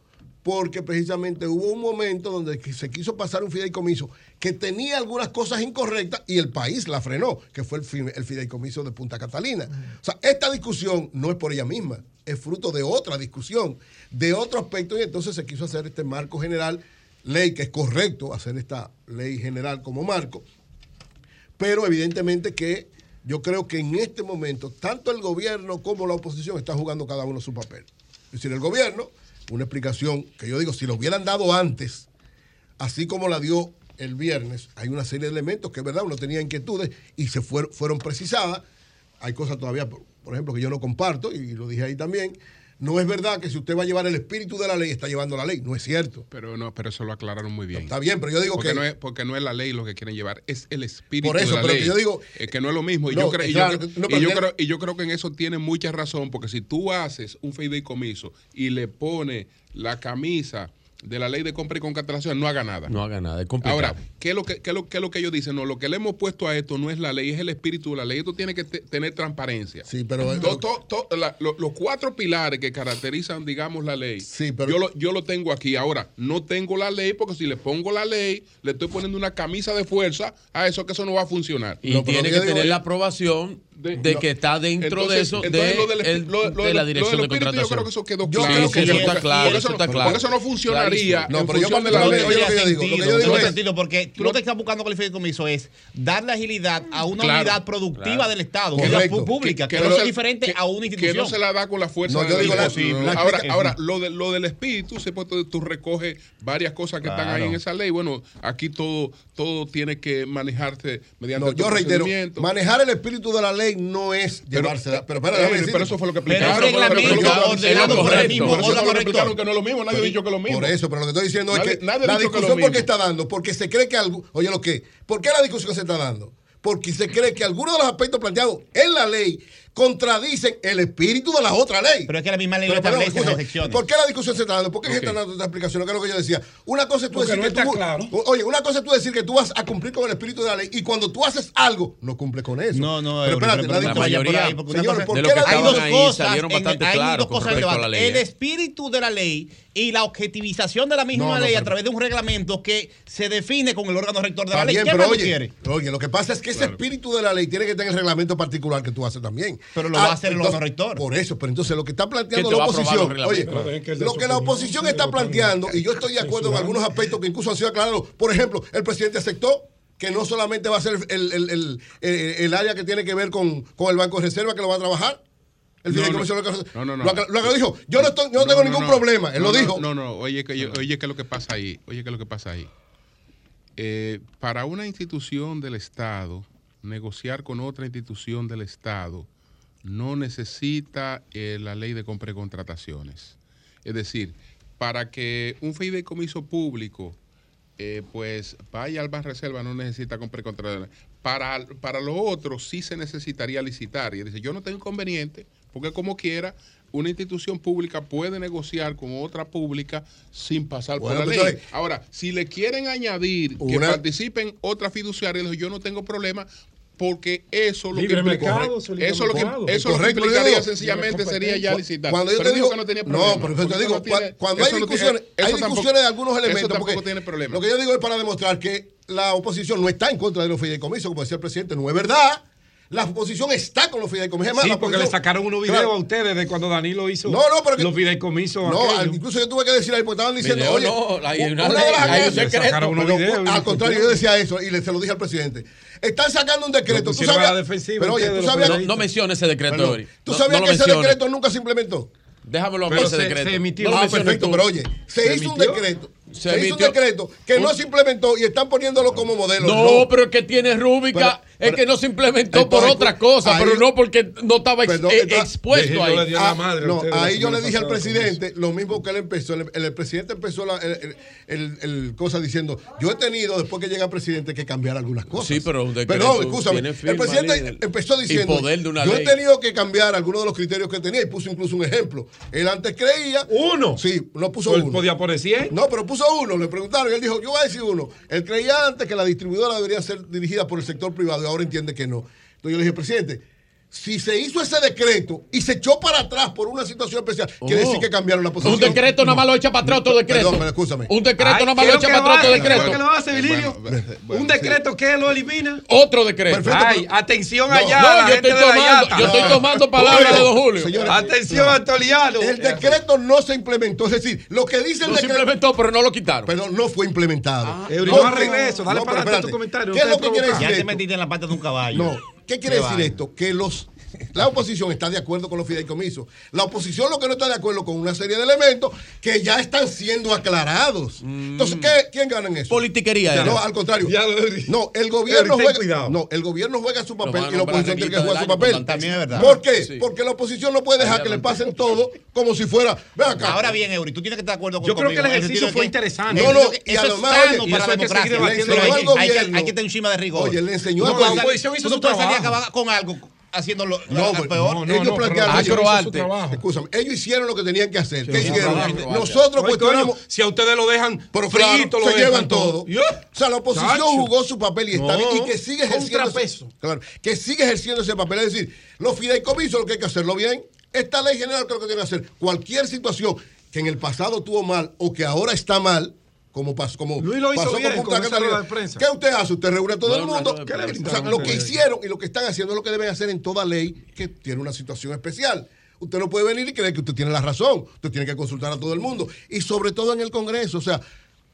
porque precisamente hubo un momento donde se quiso pasar un fideicomiso que tenía algunas cosas incorrectas y el país la frenó, que fue el fideicomiso de Punta Catalina. O sea, esta discusión no es por ella misma, es fruto de otra discusión, de otro aspecto, y entonces se quiso hacer este marco general, ley que es correcto hacer esta ley general como marco, pero evidentemente que yo creo que en este momento tanto el gobierno como la oposición están jugando cada uno su papel. Es decir, el gobierno, una explicación que yo digo, si lo hubieran dado antes, así como la dio el viernes, hay una serie de elementos que es verdad, uno tenía inquietudes y se fueron, fueron precisadas. Hay cosas todavía, por, por ejemplo, que yo no comparto, y lo dije ahí también. No es verdad que si usted va a llevar el espíritu de la ley, está llevando la ley. No es cierto. Pero no, pero eso lo aclararon muy bien. Está bien, pero yo digo porque que- No es, porque no es la ley lo que quieren llevar, es el espíritu Por eso, de la pero ley. que yo digo- Es que no es lo mismo. Y, yo, creo, que- en eso tiene mucha razón, porque si tú haces un fideicomiso y le pones la camisa de la ley de compra y contratación, no haga nada. No haga nada, es complicado. Ahora, ¿qué es, lo que, qué es lo, qué es lo que ellos dicen? No, lo que le hemos puesto a esto no es la ley, es el espíritu de la ley. Esto tiene que te- tener transparencia. Sí, pero- To- to- to- la- lo- los cuatro pilares que caracterizan, digamos, la ley, pero- yo, lo, yo lo tengo aquí. Ahora, no tengo la ley porque si le pongo la ley, le estoy poniendo una camisa de fuerza a eso que eso no va a funcionar. Y tiene que tener la aprobación de, que está dentro de eso, de, lo del espi- el- lo- lo de del- la dirección de contratación. Yo creo que eso quedó Yo claro. creo que eso porque- está claro, porque eso no- está claro. Porque eso no funcionaría No, pero yo cuando- la yo ley. lo que yo digo, lo que yo digo sentido porque tú lo que estás buscando con el fideicomiso es darle agilidad a una Claro, unidad productiva claro. del Estado, que es pública, que, Que no no es diferente a una que institución. no se la da con la fuerza No, de ahora, ahora lo, de, lo del espíritu, se puede- tú recoges varias cosas que están ahí en esa ley. Bueno, aquí todo, todo tiene que manejarse mediante yo reitero, procedimientos. manejar el espíritu de la ley no es llevarse. Pero, pero, eso fue lo que Pero explicaron. el reglamento Pero- ordenado por el mismo órgano que rector. que no es lo mismo. Nadie ha dicho que es lo mismo. Eso, pero lo que estoy diciendo Nadie- es que la discusión, ¿por qué mismo. está dando? Porque se cree que algo. Oye, lo que. ¿Por qué la discusión se está dando? Porque se cree que algunos de los aspectos planteados en la ley contradicen el espíritu de la otra ley. Pero es que la misma ley Pero, lo establece en las. ¿Por qué la discusión se está dando? ¿Por qué se Ok. están dando estas explicaciones? Que es lo que yo decía. Una cosa es tú Porque decir no que está tú. claro. Oye, una cosa es tú decir que tú vas a cumplir con el espíritu de la ley y cuando tú haces algo, no cumple con eso. No, no, pero espérate, pero la vaya por ahí, porque una Señor, cosa- ¿por de qué lo la hay dos ahí cosas, en- hay dos cosas en la debate. ley, El ¿eh? espíritu de la ley y la objetivización de la misma No, no, ley a pero- través de un reglamento que se define con el órgano rector de la Está ley. bien, ¿Qué pero oye, quieres? oye, lo que pasa es que ese espíritu de la ley tiene que tener el reglamento particular que tú haces también. Ah, Pero lo va a hacer el entonces, órgano rector. Por eso, pero entonces lo que está planteando ¿Quién te la oposición, oye, lo que la oposición está planteando, y yo estoy de acuerdo en algunos aspectos que incluso han sido aclarados, por ejemplo, el presidente aceptó que no solamente va a ser el, el- el- el- el área que tiene que ver con, con el Banco de Reserva que lo va a trabajar. El No, no. lo No, no, no. lo que- lo que dijo, yo no, estoy- yo no tengo ningún no. problema, él No, lo dijo. No, no, oye, que, yo- oye, ¿qué es lo que pasa ahí? Oye, ¿qué es lo que pasa ahí? Eh, para una institución del Estado, negociar con otra institución del Estado no necesita eh, la ley de compra y contrataciones. Es decir, para que un fideicomiso público eh, pues vaya al Banreserva no necesita compra y contrataciones. Para, para lo otro sí se necesitaría licitar. Y dice, yo no tengo inconveniente, porque como quiera, una institución pública puede negociar con otra pública sin pasar Bueno, por la pues, ley. Ahora, si le quieren añadir que participen otras fiduciarias, yo no tengo problema porque eso lo Libre que implica- mercado, eso lo que, eso lo que implicaría digo, sencillamente sería ya licitar. Cuando yo Pero te digo, que no tenía no, problema. pero yo te digo, no tiene- cua- cuando hay eso no tiene- discusiones, hay eso tampoco- discusiones de algunos eso elementos, tampoco porque tiene problema. lo que yo digo es para demostrar que la oposición no está en contra de los fideicomisos, como decía el presidente, no es verdad. La oposición está con los fideicomisos. Sí, porque le sacaron unos videos Claro. a ustedes de cuando Danilo hizo No, no, pero que- los fideicomisos. No, aquellos. incluso yo tuve que decir ahí, porque estaban diciendo, Video oye, no, hay u- una una ley, de las hay un agencias- secreto. Sacaron unos Pero, videos al contrario, yo decía eso y le, se lo dije al presidente. Están sacando un decreto. ¿Tú sabías? pero oye, tú sabías, No, no mencione ese decreto, Perdón. Ori. ¿Tú No- sabías no que ese decreto nunca se implementó? Déjamelo a mí Pero ese se- decreto. se emitió. No Ah, menciones perfecto, tú. pero oye, se, hizo un decreto. Se Se, hizo un decreto que no se implementó y están poniéndolo como modelo. No, pero es que tiene rúbrica, Pero- es que no se implementó Entonces, por otra cosa, ahí- pero no porque no estaba ex- Perdón, está- expuesto ahí. Ah, no, ahí yo le dije al presidente lo mismo que él empezó. El, el presidente empezó la, el, el- el- el cosa diciendo: Yo he tenido, después que llega el presidente, que cambiar algunas cosas. Sí, pero un decreto Perdón, escúchame. El presidente líder. empezó diciendo: poder de una Yo ley". he tenido que cambiar algunos de los criterios que tenía y puso incluso un ejemplo. Él antes creía. ¿Uno? Sí, no puso Pues uno. podía poner 100. No, pero puso uno. Le preguntaron y él dijo: Yo voy a decir uno. Él creía antes que la distribuidora debería ser dirigida por el sector privado ahora entiende que no. Entonces yo le dije, presidente, si se hizo ese decreto y se echó para atrás por una situación especial, quiere Oh. decir que cambiaron la posición. Un decreto nada más lo echa para atrás otro decreto. Perdón, pero escúchame. Un decreto nada más ¿qué lo echa para atrás otro decreto. lo que lo hace, Vililio? un decreto que lo elimina. Otro decreto. Ay, atención No, allá. no, la yo gente estoy de la tomando- Yata. yo estoy tomando palabras de don Julio. Señores, Atención, no. Antoliano. El decreto no se implementó. Es decir, lo que dice el No se decreto. implementó, pero no lo quitaron. Perdón, no fue implementado. Porque- no arregle eso, dale para pero adelante tu comentario, ¿Qué es lo que quiere decir Ya te metiste en la pata de un caballo. No. ¿Qué quiere decir esto? Que los la oposición está de acuerdo con los fideicomisos. La oposición lo que no está de acuerdo con una serie de elementos que ya están siendo aclarados. Entonces, ¿qué, ¿quién gana en eso? Politiquería No, al contrario. Ya. No, el gobierno juega. cuidado. No, el gobierno juega su papel a y la oposición tiene que jugar su papel. También es verdad. ¿Por qué? Sí. Porque la oposición no puede dejar que le pasen todo como si fuera. Ve acá. Ahora bien, Eury, tú tienes que estar de acuerdo con Yo creo que el ejercicio fue que- interesante. No, no, y eso además, es sano oye, para y eso la hay que seguir democracia. hay, que- hay que, gobierno. hay que tener un chisma de rigor. Oye, le enseñó puedes la oposición salir- hizo su a trabajo. con algo haciéndolo No, la pues, peor. no, no, ellos no, plantearon. Acroarte. trabajo. Escúchame, ellos hicieron lo que tenían que hacer. ¿Qué Sí, hicieron? trabajo. Nosotros cuestionamos. coño, si a ustedes lo dejan Pero claro, frito, lo se dejan llevan todo. O sea, la oposición Chacho. jugó su papel y está No, bien. Y que sigue ejerciendo. contrapeso. Ese, claro, que sigue ejerciendo ese papel. Es decir, los fideicomisos lo que hay que hacerlo bien. Esta ley general creo que tiene que hacer. Cualquier situación que en el pasado tuvo mal o que ahora está mal. Como pasó, como Luis lo hizo pasó bien con de prensa. ¿Qué usted hace? Usted reúne a todo No, el mundo. no, no, ¿Qué le- no, o sea, no, lo que hicieron y lo que están haciendo es lo que deben hacer en toda ley que tiene una situación especial. Usted no puede venir y creer que usted tiene la razón. Usted tiene que consultar a todo el mundo. Y sobre todo en el Congreso. O sea,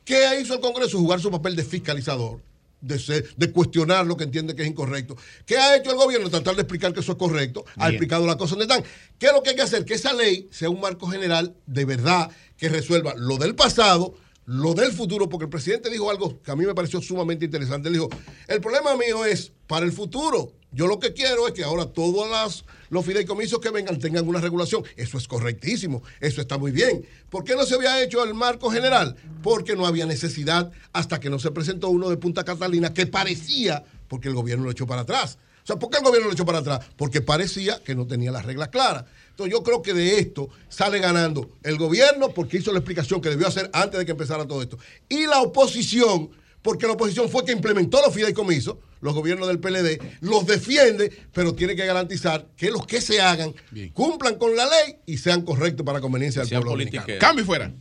¿qué hizo el Congreso? Jugar su papel de fiscalizador. De, ser- de cuestionar lo que entiende que es incorrecto. ¿Qué ha hecho el gobierno? Tratar de explicar que eso es correcto. Ha explicado las cosas donde están. ¿Qué es lo que hay que hacer? Que esa ley sea un marco general de verdad que resuelva lo del pasado, lo del futuro, porque el presidente dijo algo que a mí me pareció sumamente interesante. Él dijo, el problema mío es para el futuro. Yo lo que quiero es que ahora todos las, los fideicomisos que vengan tengan una regulación. Eso es correctísimo, eso está muy bien. ¿Por qué no se había hecho el marco general? Porque no había necesidad hasta que no se presentó uno de Punta Catalina que parecía, porque el gobierno lo echó para atrás. O sea, ¿por qué el gobierno lo echó para atrás? Porque parecía que no tenía las reglas claras. Entonces yo creo que de esto sale ganando el gobierno porque hizo la explicación que debió hacer antes de que empezara todo esto. Y la oposición, porque la oposición fue que implementó los fideicomisos, los gobiernos del PLD, los defiende, pero tiene que garantizar que los que se hagan cumplan con la ley y sean correctos para conveniencia del pueblo dominicano. Cambio y fuera.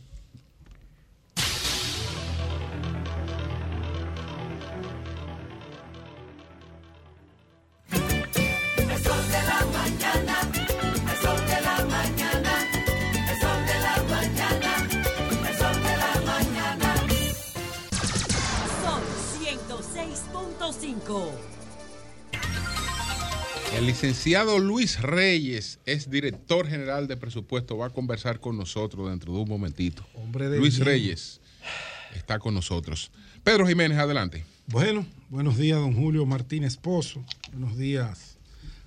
El licenciado Luis Reyes es director general de presupuesto. Va a conversar con nosotros dentro de un momentito. Hombre de Luis. Reyes está con nosotros. Pedro Jiménez, adelante. Bueno, buenos días, don Julio Martínez Pozo. Buenos días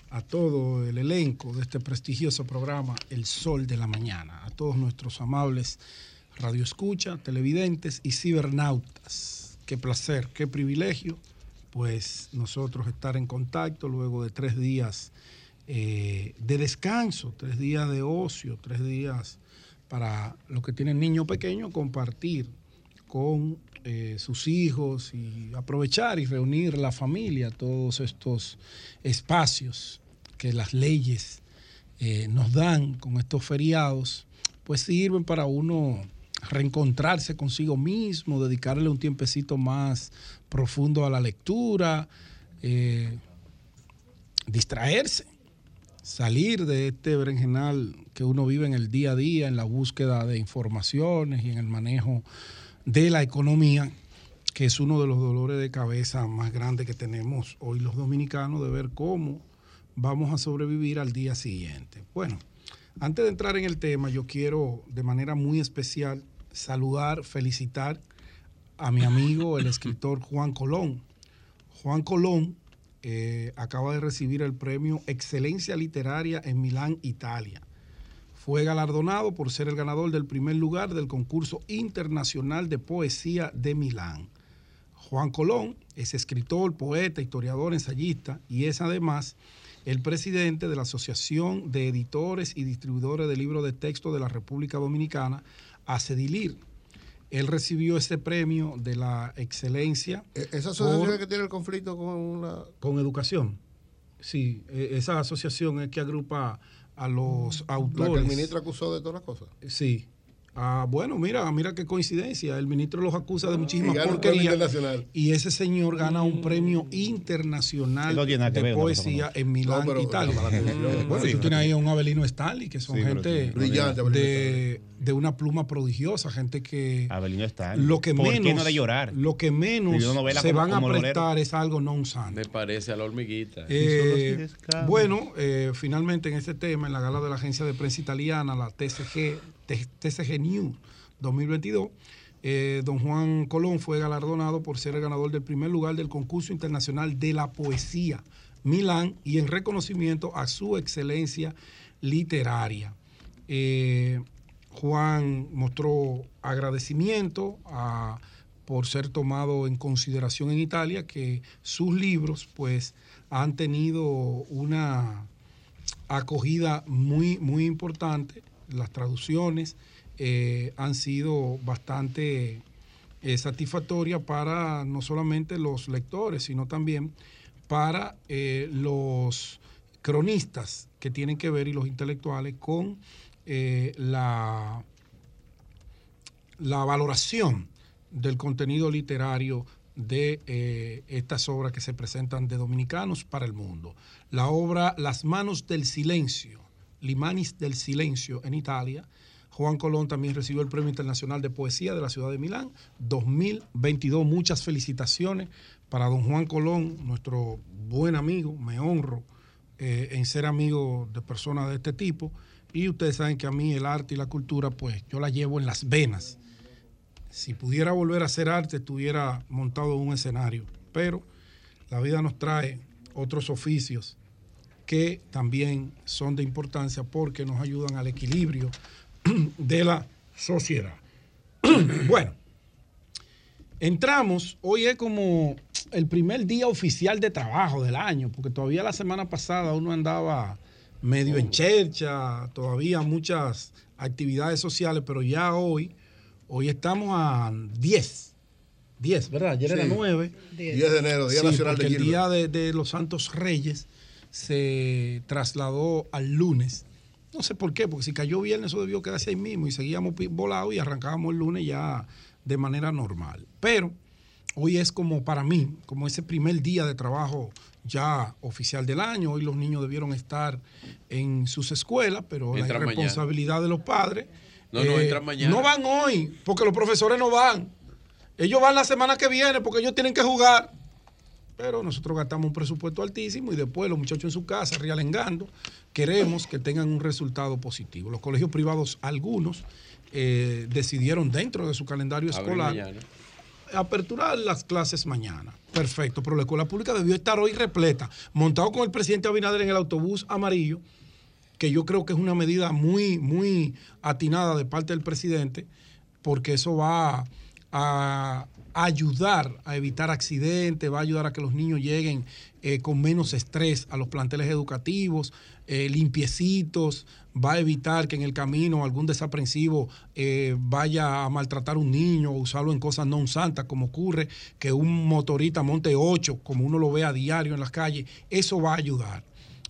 a todo el elenco de este prestigioso programa El Sol de la Mañana. A todos nuestros amables radioescuchas, televidentes y cibernautas. Qué placer, qué privilegio pues nosotros estar en contacto luego de tres días eh, de descanso, tres días de ocio, tres días para los que tienen niños pequeños compartir con eh, sus hijos y aprovechar y reunir la familia, todos estos espacios que las leyes eh, nos dan con estos feriados, pues sirven para uno reencontrarse consigo mismo, dedicarle un tiempecito más profundo a la lectura, eh, distraerse, salir de este berenjenal que uno vive en el día a día, en la búsqueda de informaciones y en el manejo de la economía, que es uno de los dolores de cabeza más grandes que tenemos hoy los dominicanos, de ver cómo vamos a sobrevivir al día siguiente. Bueno, antes de entrar en el tema, yo quiero de manera muy especial saludar, felicitar a mi amigo, el escritor Juan Colón. Juan Colón eh, acaba de recibir el premio Excelencia Literaria en Milán, Italia. Fue galardonado por ser el ganador del primer lugar del concurso internacional de poesía de Milán. Juan Colón es escritor, poeta, historiador, ensayista y es además el presidente de la Asociación de Editores y Distribuidores de Libros de Texto de la República Dominicana, ACEDILIR. Él recibió este premio de la excelencia. E-, ¿Esa asociación por- que tiene el conflicto con la... con educación. Sí, eh, esa asociación es que agrupa a los La autores. que el ministro acusó de todas las cosas? Sí. Ah, bueno, mira, mira qué coincidencia. El ministro los acusa de muchísimas Y porquerías. Y ese señor gana un premio internacional No tiene nada que de poesía en Milán, No, pero Italia. atención. bueno, Sí, tú tienes ahí a un Abelino Stanley, que son Sí, gente sí. Brillante, Abelino de, de una pluma prodigiosa, gente que Abelino está. lo que ¿Por menos, qué no de llorar? lo que menos se como- van a como prestar es algo non santo. Me parece a la hormiguita. Eh, bueno, eh, finalmente en este tema, en la gala de la agencia de prensa italiana, la TCG, TCG News 2022, eh, don Juan Colón fue galardonado por ser el ganador del primer lugar del concurso internacional de la poesía Milán y en reconocimiento a su excelencia literaria. Eh, Juan mostró agradecimiento por ser tomado en consideración en Italia, que sus libros pues han tenido una acogida muy, muy importante. Las traducciones eh, han sido bastante eh, satisfactorias para no solamente los lectores, sino también para eh, los cronistas que tienen que ver y los intelectuales con eh, la, la valoración del contenido literario de estas obras que se presentan de dominicanos para el mundo. La obra Las manos del silencio, Limanis del silencio en Italia. Juan Colón también recibió el Premio Internacional de Poesía de la ciudad de Milán 2022. Muchas felicitaciones para don Juan Colón, nuestro buen amigo. Me honro eh, en ser amigo de personas de este tipo. Y ustedes saben que a mí el arte y la cultura, pues yo la llevo en las venas. Si pudiera volver a hacer arte, estuviera montado en un escenario. Pero la vida nos trae otros oficios que también son de importancia porque nos ayudan al equilibrio de la sociedad. bueno, entramos, hoy es como el primer día oficial de trabajo del año, porque todavía la semana pasada uno andaba medio en chercha, todavía muchas actividades sociales, pero ya hoy, hoy estamos a 10. 10, ¿verdad? Ayer era Sí. 9. 10 de enero, Día Nacional de el día de, de los Santos Reyes se trasladó al lunes. No sé por qué, porque si cayó viernes eso debió quedarse ahí mismo y seguíamos volados y arrancábamos el lunes ya de manera normal. Pero hoy es como para mí, como ese primer día de trabajo ya oficial del año. Hoy los niños debieron estar en sus escuelas, pero la Entran mañana. responsabilidad de los padres. eh, No, no, entran mañana. No van hoy, porque los profesores no van. Ellos van la semana que viene porque ellos tienen que jugar. Pero nosotros gastamos un presupuesto altísimo y después los muchachos en su casa, realengando, queremos que tengan un resultado positivo. Los colegios privados, algunos, eh, decidieron dentro de su calendario Abre escolar mañana. aperturar las clases mañana. Perfecto, pero la escuela pública debió estar hoy repleta, montado con el presidente Abinader en el autobús amarillo, que yo creo que es una medida muy, muy atinada de parte del presidente, porque eso va a ayudar a evitar accidentes, va a ayudar a que los niños lleguen eh, con menos estrés a los planteles educativos, eh, limpiecitos, va a evitar que en el camino algún desaprensivo eh, vaya a maltratar a un niño o usarlo en cosas no santas, como ocurre que un motorista monte 8, como uno lo ve a diario en las calles. Eso va a ayudar.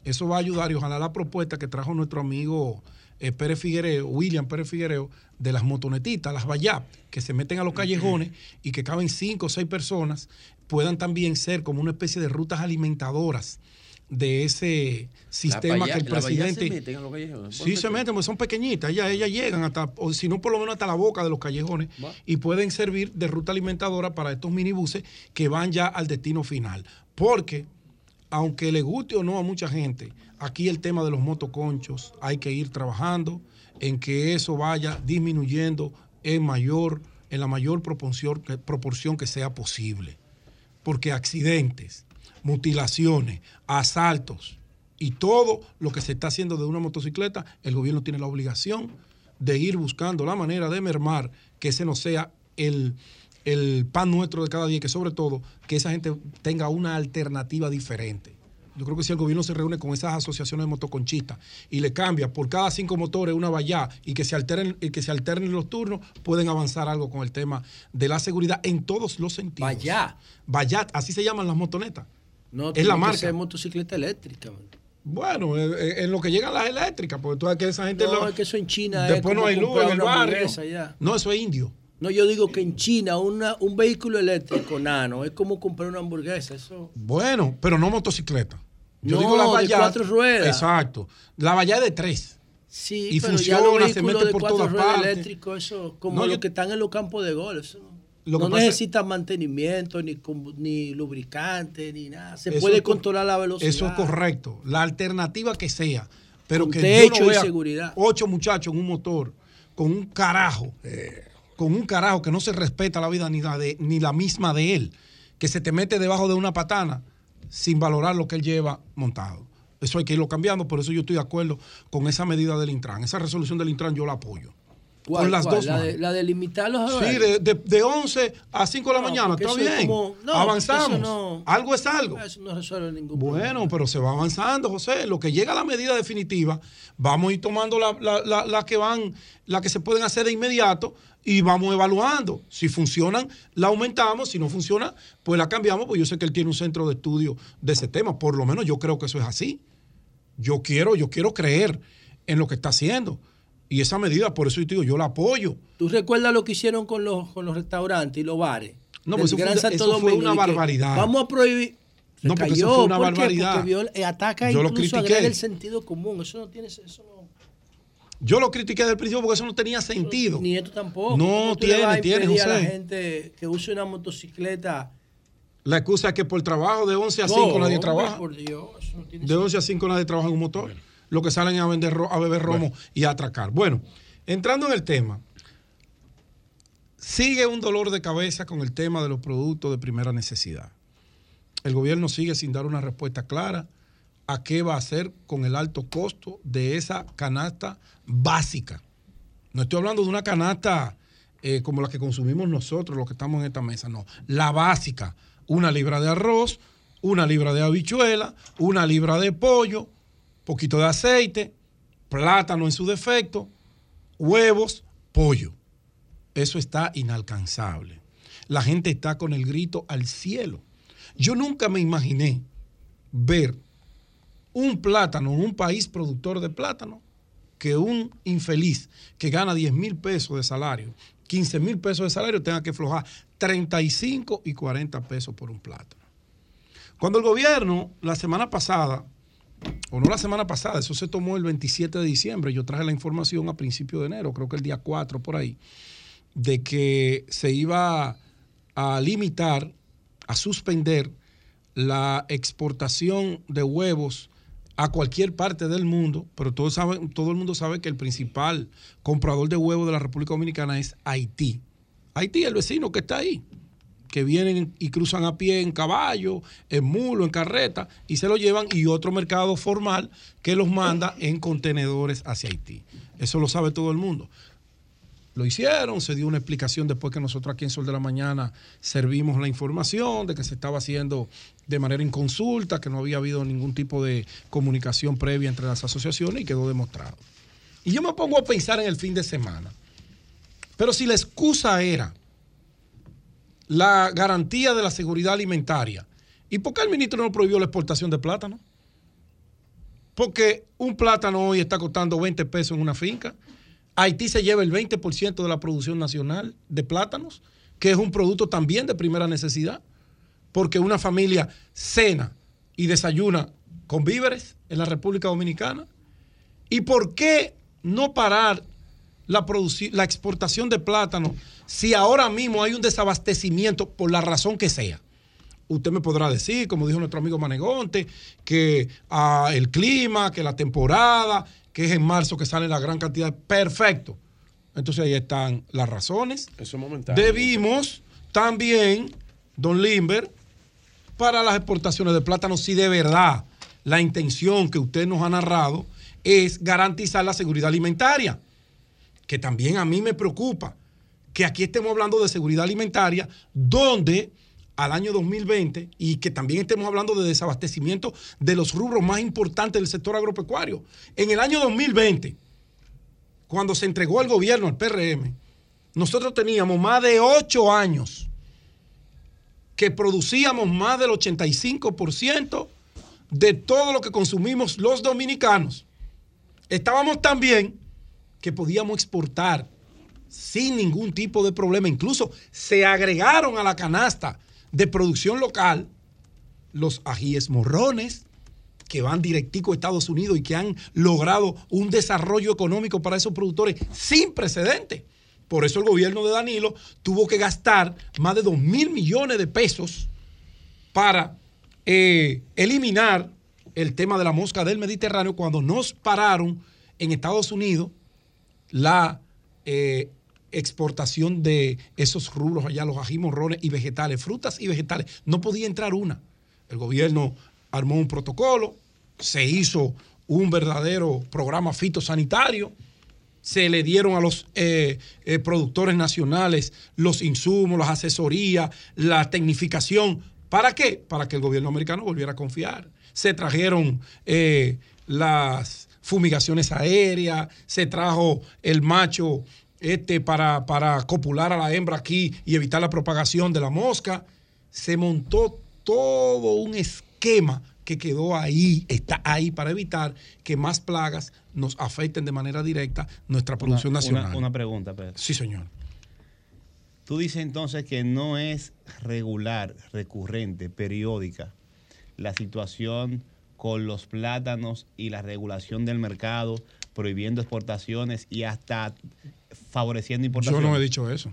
Eso va a ayudar y ojalá la propuesta que trajo nuestro amigo Pérez Figuereo, William Pérez Figuereo, de las motonetitas, las Bayap, que se meten a los callejones y que caben cinco o seis personas, puedan también ser como una especie de rutas alimentadoras de ese sistema que el presidente... se meten a los callejones. Sí, se meten, porque son pequeñitas, ellas, ellas llegan hasta, o si no por lo menos hasta la boca de los callejones, Va. y pueden servir de ruta alimentadora para estos minibuses que van ya al destino final. Porque, aunque le guste o no a mucha gente, aquí el tema de los motoconchos hay que ir trabajando en que eso vaya disminuyendo en mayor, en la mayor proporción, proporción que sea posible. Porque accidentes, mutilaciones, asaltos y todo lo que se está haciendo de una motocicleta, el gobierno tiene la obligación de ir buscando la manera de mermar que ese no sea el, el pan nuestro de cada día, que sobre todo que esa gente tenga una alternativa diferente. Yo creo que si el gobierno se reúne con esas asociaciones de motoconchistas y le cambia por cada cinco motores una valla y que se alteren, y que se alternen los turnos, pueden avanzar algo con el tema de la seguridad en todos los sentidos. Vaya. Vayat, así se llaman las motonetas. No, es la que marca. ser motocicleta eléctrica. man. Bueno, eh, eh, en lo que llegan las eléctricas, porque tú sabes que esa gente. No, lo- es que eso en China Después es no hay luz en el barrio. No, eso es indio. No, yo digo que en China una, un vehículo eléctrico nano es como comprar una hamburguesa. Eso. Bueno, pero no motocicleta. Yo No, digo la de valla. cuatro ruedas. Exacto. La valla de tres. Sí, y pero funciona, ya los se mete de por cuatro todas ruedas partes. eléctricos, eso, como No, los yo- que están en los campos de golf. eso no- Lo que no pasa es- necesita mantenimiento, ni, ni lubricante, ni nada. Se puede controlar la velocidad. Eso es correcto. La alternativa que sea. Pero Con que techo yo no y vea seguridad. ocho muchachos en un motor con un carajo, con un carajo que no se respeta la vida ni la, de, ni la misma de él, que se te mete debajo de una patana sin valorar lo que él lleva montado. Eso hay que irlo cambiando, por eso yo estoy de acuerdo con esa medida del Intran. Esa resolución del Intran yo la apoyo. ¿Cuál, con las cuál? dos la, de, la de limitar los Sí, horarios. de, de, de 11 a 5 de la No, mañana, está bien. como- no, Avanzamos. no- algo es algo. Eso no resuelve ningún Bueno, pero se va avanzando, José. Lo que llega a la medida definitiva, vamos a ir tomando las la, la- la que van, las que se pueden hacer de inmediato y vamos evaluando. Si funcionan, la aumentamos. Si no funciona, pues la cambiamos. Pues yo sé que él tiene un centro de estudio de ese tema. Por lo menos yo creo que eso es así. Yo quiero, yo quiero creer en lo que está haciendo. Y esa medida, por eso yo te digo, yo la apoyo. ¿Tú recuerdas lo que hicieron con los, con los restaurantes y los bares? No, pues eso fue eso fue una barbaridad. Vamos a prohibir. Se No, porque eso fue una barbaridad. Porque viola- eh, ataca Yo lo incluso critiqué. agrede el sentido común. Eso no tiene... Eso no, Yo lo critiqué desde el principio porque eso no tenía sentido. ni esto tampoco. No ¿Cómo tú le vas tiene, tiene, a la José. gente que use una motocicleta. La excusa es que por trabajo de 11 a No, 5 nadie hombre, trabaja. por Dios, no tiene De 11 a 5 nadie trabaja en un motor. Lo que salen es a, vender, ro- a beber romo y a atracar. Bueno, entrando en el tema, sigue un dolor de cabeza con el tema de los productos de primera necesidad. El gobierno sigue sin dar una respuesta clara a qué va a hacer con el alto costo de esa canasta básica. No estoy hablando de una canasta eh, como la que consumimos nosotros, los que estamos en esta mesa, no. La básica, una libra de arroz, una libra de habichuela, una libra de pollo, poquito de aceite, plátano en su defecto, huevos, pollo. Eso está inalcanzable. La gente está con el grito al cielo. Yo nunca me imaginé ver un plátano en un país productor de plátano que un infeliz que gana 10 mil pesos de salario, 15 mil pesos de salario, tenga que aflojar 35 y 40 pesos por un plátano. Cuando el gobierno, la semana pasada, o no la semana pasada, eso se tomó el 27 de diciembre, yo traje la información a principio de enero, creo que el día 4 por ahí, de que se iba a limitar, a suspender la exportación de huevos a cualquier parte del mundo, pero todos saben, todo el mundo sabe que el principal comprador de huevos de la República Dominicana es Haití. Haití, el vecino que está ahí, que vienen y cruzan a pie en caballo, en mulo, en carreta, y se lo llevan, y otro mercado formal que los manda en contenedores hacia Haití. Eso lo sabe todo el mundo. Lo hicieron, se dio una explicación después que nosotros aquí en Sol de la Mañana servimos la información de que se estaba haciendo de manera inconsulta, que no había habido ningún tipo de comunicación previa entre las asociaciones y quedó demostrado. Y yo me pongo a pensar en el fin de semana. Pero si la excusa era la garantía de la seguridad alimentaria, ¿y por qué el ministro no prohibió la exportación de plátano? Porque un plátano hoy está costando 20 pesos en una finca. Haití se lleva el 20% de la producción nacional de plátanos, que es un producto también de primera necesidad, porque una familia cena y desayuna con víveres en la República Dominicana. ¿Y por qué no parar la, la exportación de plátano si ahora mismo hay un desabastecimiento por la razón que sea? Usted me podrá decir, como dijo nuestro amigo Manegonte, que ah, el clima, que la temporada, que es en marzo que sale la gran cantidad. Perfecto. Entonces ahí están las razones. Eso es momentáneo. Debimos también, don Limber, para las exportaciones de plátano, si de verdad la intención que usted nos ha narrado es garantizar la seguridad alimentaria, que también a mí me preocupa que aquí estemos hablando de seguridad alimentaria, donde al año 2020 y que también estemos hablando de desabastecimiento de los rubros más importantes del sector agropecuario. En el año 2020, cuando se entregó al gobierno, al PRM, nosotros teníamos más de ocho años que producíamos más del 85% de todo lo que consumimos los dominicanos. Estábamos tan bien que podíamos exportar sin ningún tipo de problema. Incluso se agregaron a la canasta de producción local los ajíes morrones que van directico a Estados Unidos y que han logrado un desarrollo económico para esos productores sin precedente. Por eso el gobierno de Danilo tuvo que gastar más de 2 mil millones de pesos para eh, eliminar el tema de la mosca del Mediterráneo cuando nos pararon en Estados Unidos la eh, exportación de esos rubros allá, los ají morrones y vegetales, frutas y vegetales. No podía entrar una. El gobierno armó un protocolo, se hizo un verdadero programa fitosanitario, se le dieron a los eh, eh, productores nacionales los insumos, las asesorías, la tecnificación. ¿Para qué? Para que el gobierno americano volviera a confiar. Se trajeron eh, las fumigaciones aéreas, se trajo el macho este para, para copular a la hembra aquí y evitar la propagación de la mosca. Se montó todo un esquema que quedó ahí, está ahí para evitar que más plagas nos afecten de manera directa nuestra producción Una- nacional. Una, una pregunta, Pedro. Sí, señor. Tú dices entonces que no es regular, recurrente, periódica la situación con los plátanos y la regulación del mercado, prohibiendo exportaciones y hasta favoreciendo Yo importaciones. no he dicho eso.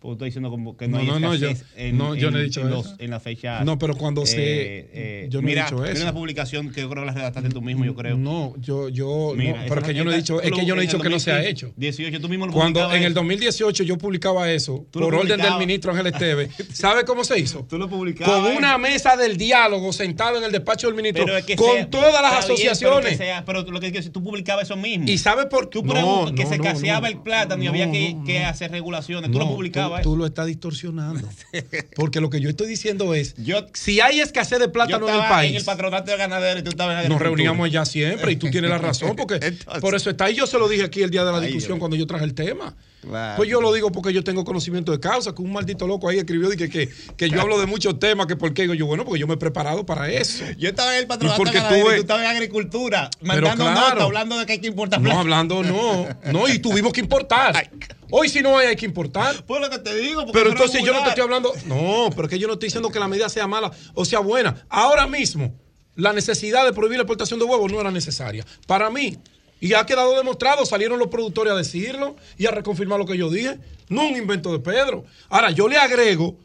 Porque estoy diciendo como que no, No, hay no, no, yo- en, no, yo no he dicho en eso. en la fecha. No, pero cuando se- yo no he mira, dicho mira eso. una publicación que yo creo que la redactaste tú mismo, yo creo. No, yo, yo, Mira, pero es que yo no he dicho, es que yo no he dicho que no se ha 2015, hecho. 18, tú mismo lo Cuando en el eso. 2018 yo publicaba eso por orden del ministro Ángel Esteve, ¿sabe cómo se hizo? Tú lo publicabas. Con eh. una mesa del diálogo sentado en el despacho del ministro Pero es que con sea- todas las bien, pero asociaciones. que sea- Pero, lo que tú publicabas eso mismo. ¿Y sabe por qué? Tú que se caseaba el plátano y había que, hacer regulaciones. Tú lo publicabas. Tú, lo estás distorsionando. Porque lo que yo estoy diciendo es, si hay escasez de Yo plátano en el país, en el patronato de ganadero y tú estabas en nos reuníamos allá siempre y tú tienes la razón, porque por eso está ahí. Yo se lo dije aquí el día de la discusión cuando yo traje el tema. Claro. Pues yo lo digo porque yo tengo conocimiento de causa, que un maldito loco ahí escribió que, que, que yo hablo de muchos temas, que por qué digo yo, bueno, porque yo me he preparado para eso. Yo estaba en el patronato porque de ganadero tuve- y tú estabas en agricultura. Mandando claro. nota, hablando de que hay que importar No, hablando no, no, y tuvimos que importar. Hoy si no hay, hay que importar. Pues lo que te digo, porque Pero es entonces yo no te estoy hablando, no, pero es que yo no estoy diciendo que la medida sea mala o sea buena. Ahora mismo, la necesidad de prohibir la exportación de huevos no era necesaria. Para mí, y ha quedado demostrado, salieron los productores a decirlo y a reconfirmar lo que yo dije. No un invento de Pedro. Ahora, yo le agrego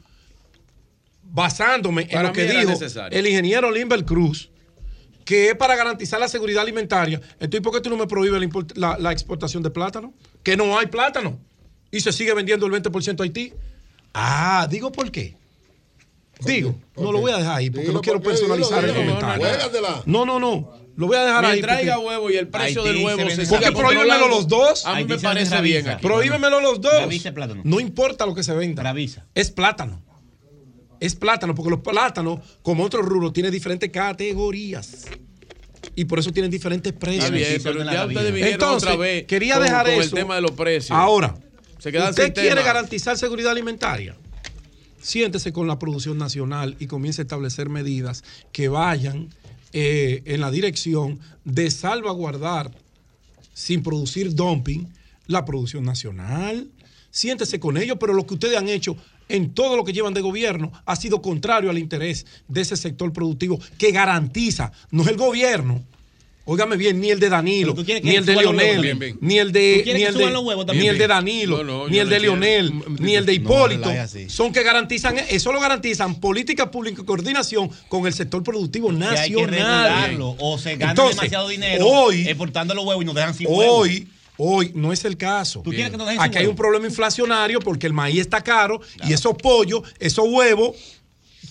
basándome en lo que dijo necesario. el ingeniero Limber Cruz, que es para garantizar la seguridad alimentaria. Entonces, ¿por qué tú no me prohíbes la, import- la- la exportación de plátano? Que no hay plátano y se sigue vendiendo el 20% a Haití. Ah, digo por qué. Digo, no lo voy a dejar ahí porque Dilo no quiero personalizar el comentario. No, no, no. Lo voy a dejar ahí. Mientras porque- traiga huevo y el precio Haití del huevo se se, vende- siga ¿Por qué prohíbemelo los dos? A mí Haití me parece bien. Prohíbemelo los dos. Plátano. No importa lo que se venda. Es plátano. Es plátano, porque los plátanos, como otros rubros, tienen diferentes categorías. Y por eso tienen diferentes precios. Está bien, pero ya ustedes vinieron Entonces, otra vez quería con- dejar con el eso. tema de los precios. Ahora, Se ¿usted sin quiere tema. garantizar seguridad alimentaria? Siéntese con la producción nacional y comience a establecer medidas que vayan eh, en la dirección de salvaguardar sin producir dumping la producción nacional. Siéntese con ellos, pero lo que ustedes han hecho en todo lo que llevan de gobierno ha sido contrario al interés de ese sector productivo que garantiza, no es el gobierno. Óigame bien, ni el de Danilo, ni el de también. ni el ¿Tú de, ni el de, huevos ni el de Danilo, No, no, ni el de. Leonel, ni el de Hipólito, no son que garantizan, eso lo garantizan política pública y coordinación con el sector productivo Que hay que nacional. regularlo o se gana Entonces, demasiado dinero Hoy, exportando los huevos y nos dejan sin huevos. Hoy, hoy no es el caso. ¿Tú quieres que nos dejen sin Aquí hay un problema inflacionario porque el maíz está caro y esos pollos, esos huevos,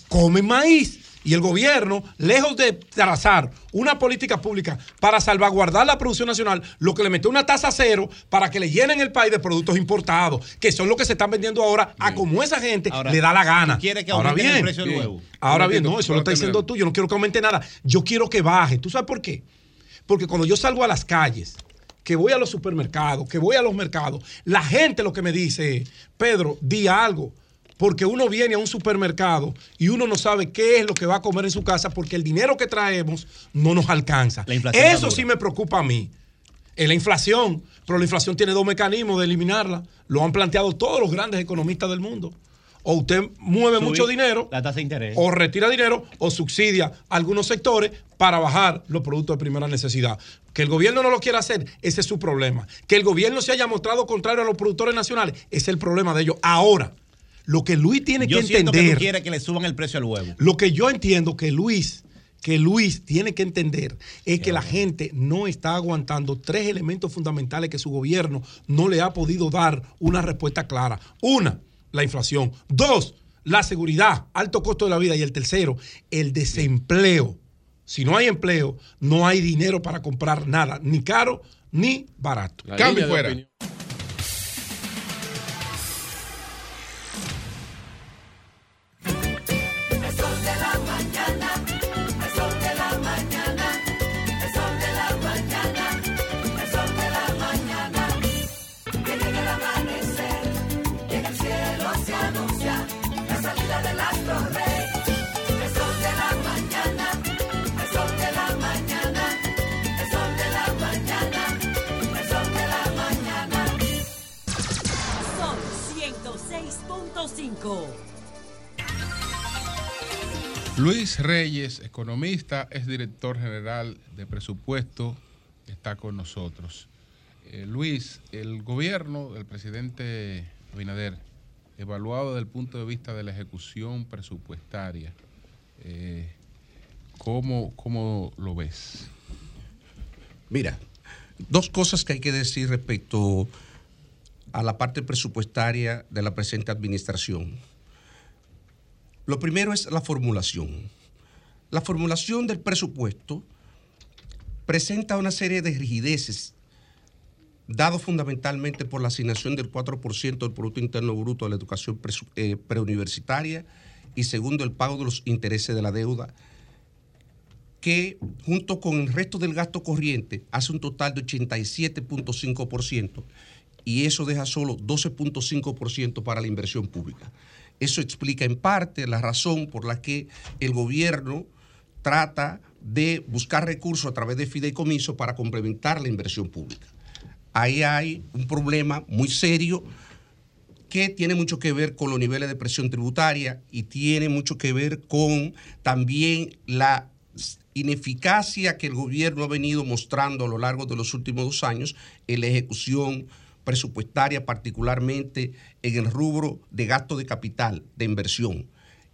comen maíz. Y el gobierno, lejos de trazar una política pública para salvaguardar la producción nacional, lo que le metió una tasa cero para que le llenen el país de productos importados, que son los que se están vendiendo ahora a como esa gente Ahora, le da la gana. ¿tú quieres que ahora bien, el precio del huevo? Ahora bien, no, eso lo está diciendo tú. Yo no quiero que aumente nada. Yo quiero que baje. ¿Tú sabes por qué? Porque cuando yo salgo a las calles, que voy a los supermercados, que voy a los mercados, la gente lo que me dice es, Pedro, di algo. Porque uno viene a un supermercado y uno no sabe qué es lo que va a comer en su casa porque el dinero que traemos no nos alcanza. Eso sí me preocupa a mí. Es la inflación, pero la inflación tiene dos mecanismos de eliminarla. Lo han planteado todos los grandes economistas del mundo. O usted mueve Subir mucho dinero, La tasa de interés. o retira dinero o subsidia algunos sectores para bajar los productos de primera necesidad. Que el gobierno no lo quiera hacer, ese es su problema. Que el gobierno se haya mostrado contrario a los productores nacionales, ese es el problema de ellos. Ahora, lo que Luis tiene Yo que entender, tú quieres que le suban el precio al huevo. lo que yo entiendo que Luis, que Luis tiene que entender es que la gente no está aguantando tres elementos fundamentales que su gobierno no le ha podido dar una respuesta clara. Una, la inflación. Dos, la seguridad, alto costo de la vida. Y el tercero, el desempleo. Si no hay empleo, no hay dinero para comprar nada, ni caro ni barato. La Cambio fuera. Sol 106.5. Luis Reyes, economista, es director general de presupuesto, está con nosotros. Eh, Luis, el gobierno del presidente Abinader, evaluado desde el punto de vista de la ejecución presupuestaria, eh, ¿cómo, ¿cómo lo ves? Mira, dos cosas que hay que decir respecto a la parte presupuestaria de la presente administración. Lo primero es la formulación. La formulación del presupuesto presenta una serie de rigideces dado fundamentalmente por la asignación del 4% del Producto Interno Bruto a la educación eh, preuniversitaria y segundo el pago de los intereses de la deuda, que junto con el resto del gasto corriente hace un total de 87.5% y eso deja solo 12.5% para la inversión pública. Eso explica en parte la razón por la que el gobierno trata de buscar recursos a través de fideicomiso para complementar la inversión pública. Ahí hay un problema muy serio que tiene mucho que ver con los niveles de presión tributaria y tiene mucho que ver con también la ineficacia que el gobierno ha venido mostrando a lo largo de los últimos dos años en la ejecución presupuestaria, particularmente en el rubro de gasto de capital, de inversión.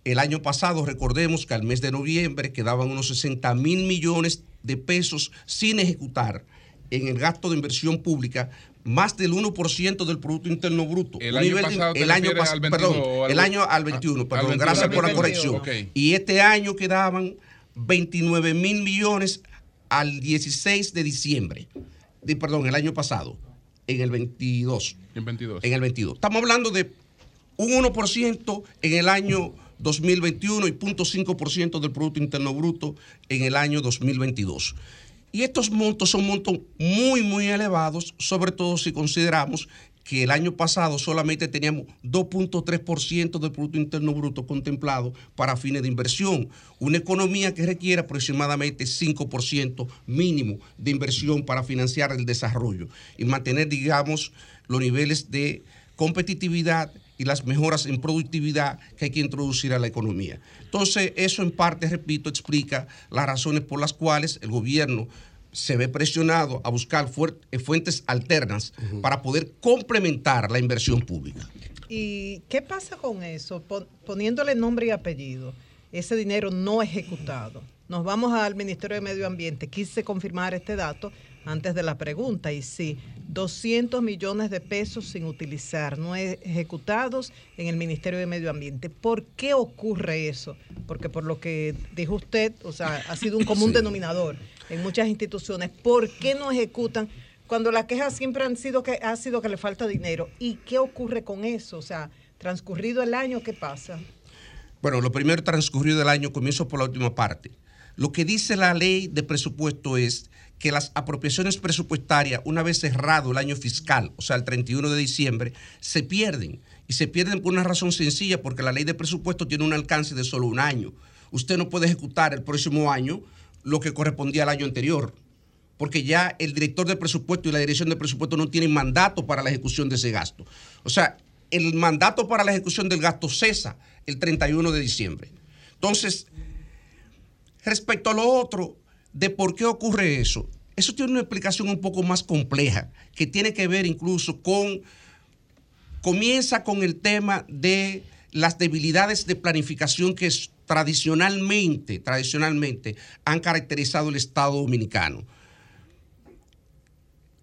El año pasado, recordemos que al mes de noviembre quedaban unos 60 mil millones de pesos sin ejecutar en el gasto de inversión pública, más del 1% del Producto Interno Bruto. El año nivel pasado el año pas- al 21 perdón, al- el año al Ah, 21, al perdón, 21, gracias por la corrección. 21, ok. Y este año quedaban 29 mil millones al 16 de diciembre. De- perdón, el año pasado, en el 22. En 22. En el 22. Estamos hablando de un 1% en el año 2021 y 0.5% del Producto Interno Bruto en el año 2022. Y estos montos son montos muy, muy elevados, sobre todo si consideramos que el año pasado solamente teníamos 2.3% del Producto Interno Bruto contemplado para fines de inversión. Una economía que requiere aproximadamente 5% mínimo de inversión para financiar el desarrollo y mantener, digamos, los niveles de competitividad y las mejoras en productividad que hay que introducir a la economía. Entonces, eso en parte, repito, explica las razones por las cuales el gobierno se ve presionado a buscar eh, fuentes alternas para poder complementar la inversión pública. ¿Y qué pasa con eso? Pon- poniéndole nombre y apellido, ese dinero no ejecutado. Nos vamos al Ministerio de Medio Ambiente. Quise confirmar este dato antes de la pregunta y sí, 200 millones de pesos sin utilizar, no ejecutados en el Ministerio de Medio Ambiente. ¿Por qué ocurre eso? Porque por lo que dijo usted, o sea, ha sido un común Sí. denominador en muchas instituciones. ¿Por qué no ejecutan? Cuando las quejas siempre han sido que ha sido que le falta dinero. ¿Y qué ocurre con eso? O sea, transcurrido el año, ¿qué pasa? Bueno, lo primero transcurrido del año, comienzo por la última parte. Lo que dice la ley de presupuesto es que las apropiaciones presupuestarias, una vez cerrado el año fiscal, o sea, el 31 de diciembre, se pierden. Y se pierden por una razón sencilla, porque la ley de presupuesto tiene un alcance de solo un año. Usted no puede ejecutar el próximo año lo que correspondía al año anterior, porque ya el director de presupuesto y la dirección de presupuesto no tienen mandato para la ejecución de ese gasto. O sea, el mandato para la ejecución del gasto cesa el 31 de diciembre. Entonces, respecto a lo otro, de por qué ocurre eso, eso tiene una explicación un poco más compleja, que tiene que ver incluso con, comienza con el tema de las debilidades de planificación que tradicionalmente, tradicionalmente han caracterizado el Estado dominicano.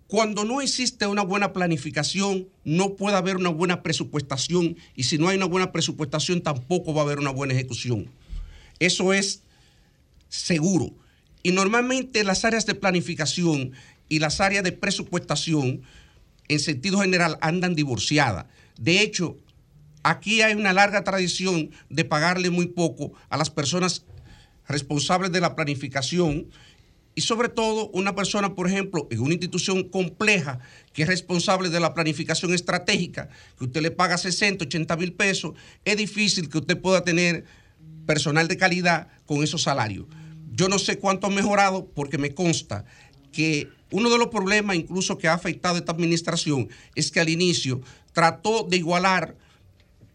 Cuando no existe una buena planificación, no puede haber una buena presupuestación y si no hay una buena presupuestación tampoco va a haber una buena ejecución. Eso es seguro. Y normalmente las áreas de planificación y las áreas de presupuestación, en sentido general, andan divorciadas. De hecho, aquí hay una larga tradición de pagarle muy poco a las personas responsables de la planificación y sobre todo una persona, por ejemplo, en una institución compleja que es responsable de la planificación estratégica, que usted le paga 60, 80 mil pesos, es difícil que usted pueda tener personal de calidad con esos salarios. Yo no sé cuánto ha mejorado porque me consta que uno de los problemas incluso que ha afectado a esta administración es que al inicio trató de igualar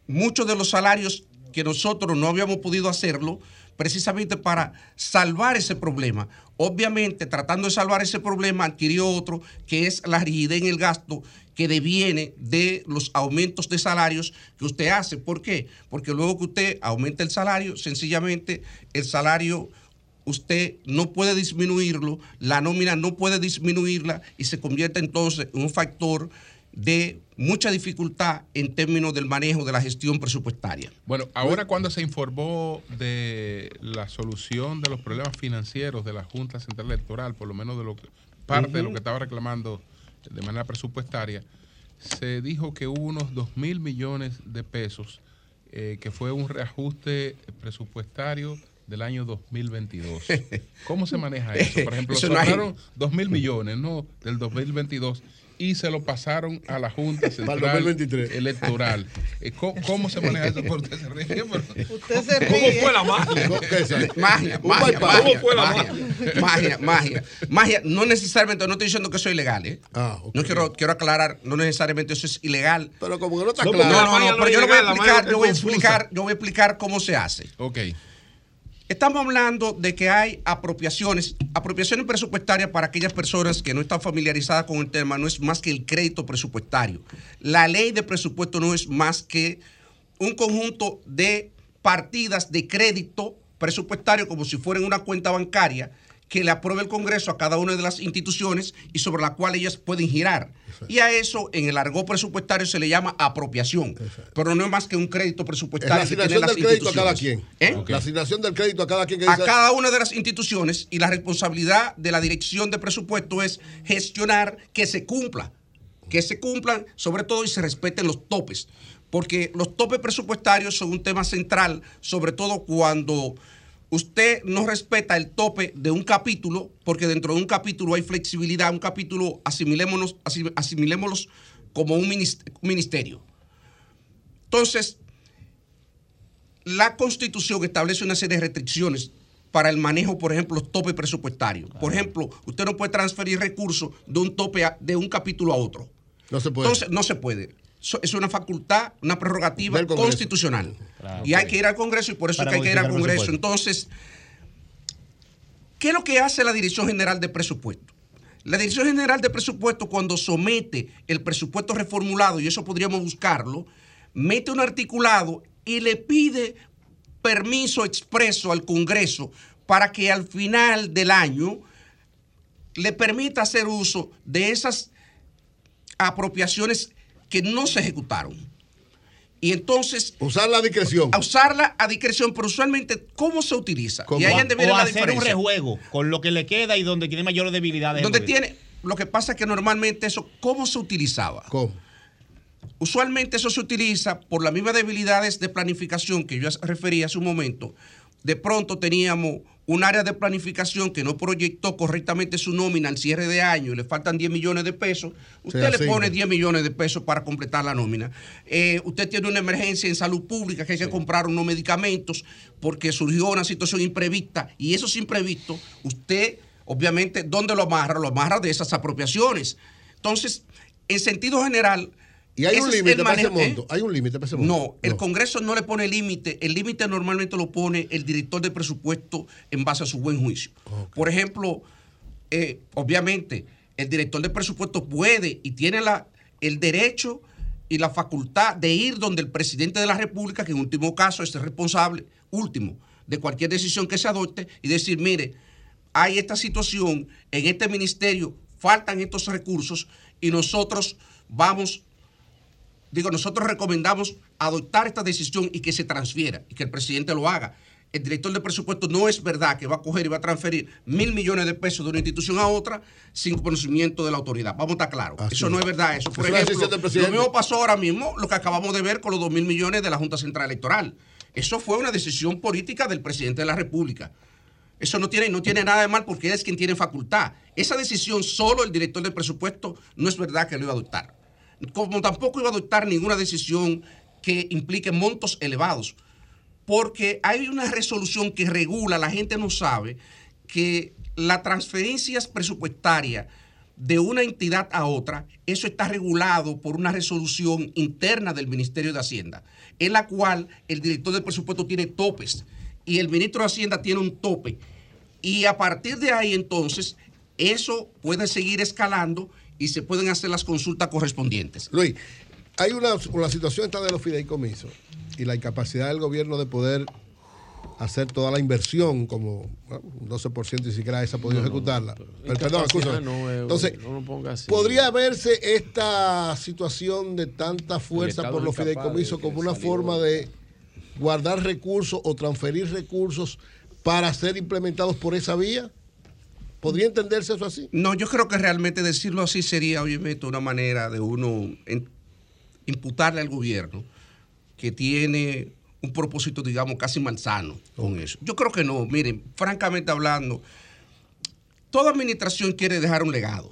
muchos de los salarios que nosotros no habíamos podido hacerlo precisamente para salvar ese problema. Obviamente, tratando de salvar ese problema, adquirió otro que es la rigidez en el gasto que deviene de los aumentos de salarios que usted hace. ¿Por qué? Porque luego que usted aumenta el salario, sencillamente el salario usted no puede disminuirlo, la nómina no puede disminuirla y se convierte entonces en un factor de mucha dificultad en términos del manejo de la gestión presupuestaria. Bueno, ahora cuando se informó de la solución de los problemas financieros de la Junta Central Electoral, por lo menos de lo que, parte de lo que estaba reclamando de manera presupuestaria, se dijo que hubo unos 2 mil millones de pesos, eh, que fue un reajuste presupuestario del año 2022. ¿Cómo se maneja eso? Por ejemplo, sobraron 2 mil millones, ¿no? Del 2022 y se lo pasaron a la Junta Central 2023. Electoral. Eh, ¿Cómo, cómo se maneja eso? Usted se ríe, pero- Usted se ¿Cómo ríe. fue la magia? Magia, magia, magia, ¿Cómo fue la magia, magia, magia, magia. No necesariamente, no estoy diciendo que eso es ilegal, ¿eh? No quiero, quiero aclarar, no necesariamente eso es ilegal. Pero como que no está No, claro. no, no, no, no pero yo lo voy a explicar, yo voy a explicar, yo voy a explicar cómo se hace. Ok. Estamos hablando de que hay apropiaciones, apropiaciones presupuestarias para aquellas personas que no están familiarizadas con el tema, no es más que el crédito presupuestario. La ley de presupuesto no es más que un conjunto de partidas de crédito presupuestario como si fueran una cuenta bancaria que le apruebe el Congreso a cada una de las instituciones y sobre la cual ellas pueden girar. Y a eso en el argot presupuestario se le llama apropiación, pero no es más que un crédito Es la presupuestario. que asignación del crédito a cada quien. ¿Eh? La asignación del crédito a cada quien que a dice. cada una de las instituciones y la responsabilidad de la dirección de presupuesto es gestionar que se cumpla, que se cumplan sobre todo y se respeten los topes, porque los topes presupuestarios son un tema central, sobre todo cuando usted no respeta el tope de un capítulo, porque dentro de un capítulo hay flexibilidad, un capítulo asimilémonos, asim- asimilémoslos como un ministerio. Entonces, la Constitución establece una serie de restricciones para el manejo, por ejemplo, los topes presupuestarios. Por ejemplo, usted no puede transferir recursos de un tope a- de un capítulo a otro. No se puede. Entonces, no se puede. Es una facultad, una prerrogativa constitucional. Claro. y hay que ir al Congreso y por eso Para es que hay que ir al Congreso. Entonces, ¿qué es lo que hace la Dirección General de Presupuesto? La Dirección General de Presupuesto, cuando somete el presupuesto reformulado, y eso podríamos buscarlo, mete un articulado y le pide permiso expreso al Congreso para que al final del año le permita hacer uso de esas apropiaciones que no se ejecutaron. Y entonces... Usarla a discreción. A usarla a discreción, pero usualmente, ¿cómo se utiliza? Y ahí es donde o viene la hacer un diferencia. rejuego con lo que le queda y donde tiene mayores debilidades. Donde tiene, lo que pasa es que normalmente eso, ¿cómo se utilizaba? ¿Cómo? Usualmente eso se utiliza por las mismas debilidades de planificación que yo refería hace un momento. De pronto teníamos un área de planificación que no proyectó correctamente su nómina al cierre de año y le faltan 10 millones de pesos. Usted le pone 10 millones de pesos para completar la nómina. Eh, usted tiene una emergencia en salud pública que hay que comprar unos medicamentos porque surgió una situación imprevista y esos imprevistos, usted, obviamente, ¿dónde lo amarra? Lo amarra de esas apropiaciones. Entonces, en sentido general, Y hay ese un límite para ese ¿eh? monto. Hay un límite para ese monto. No, el Congreso no le pone límite. El límite normalmente lo pone el director de presupuesto en base a su buen juicio. Por ejemplo, eh, obviamente, el director de presupuesto puede y tiene la, el derecho y la facultad de ir donde el presidente de la República, que en último caso es el responsable último de cualquier decisión que se adopte, y decir, mire, hay esta situación en este ministerio, faltan estos recursos y nosotros vamos digo, nosotros recomendamos adoptar esta decisión y que se transfiera y que el presidente lo haga. El director de presupuesto no es verdad que va a coger y va a transferir mil millones de pesos de una institución a otra sin conocimiento de la autoridad. Vamos a estar claros. Así eso es. no es verdad. Eso, por ejemplo, lo mismo pasó ahora mismo, lo que acabamos de ver con los dos mil millones de la Junta Central Electoral. Eso fue una decisión política del presidente de la República. Eso no tiene, no tiene nada de mal porque él es quien tiene facultad. Esa decisión solo el director del presupuesto no es verdad que lo iba a adoptar. Como tampoco iba a adoptar ninguna decisión que implique montos elevados. Porque hay una resolución que regula, la gente no sabe, que las transferencias presupuestarias de una entidad a otra, eso está regulado por una resolución interna del Ministerio de Hacienda, en la cual el director del presupuesto tiene topes y el ministro de Hacienda tiene un tope. Y a partir de ahí entonces, eso puede seguir escalando y se pueden hacer las consultas correspondientes. Luis, hay una, la situación está de los fideicomisos y la incapacidad del gobierno de poder hacer toda la inversión, como bueno, un 12% ni siquiera esa ha podido No, no, ejecutarla. pero Pero, perdón, no, eh, Entonces, no lo ponga así. ¿podría verse esta situación de tanta fuerza por los fideicomisos como una forma de guardar recursos o transferir recursos para ser implementados por esa vía? ¿Podría entenderse eso así? No, yo creo que realmente decirlo así sería, oye, una manera de uno en- imputarle al gobierno que tiene un propósito, digamos, casi malsano con eso. Yo creo que no. Miren, francamente hablando, toda administración quiere dejar un legado.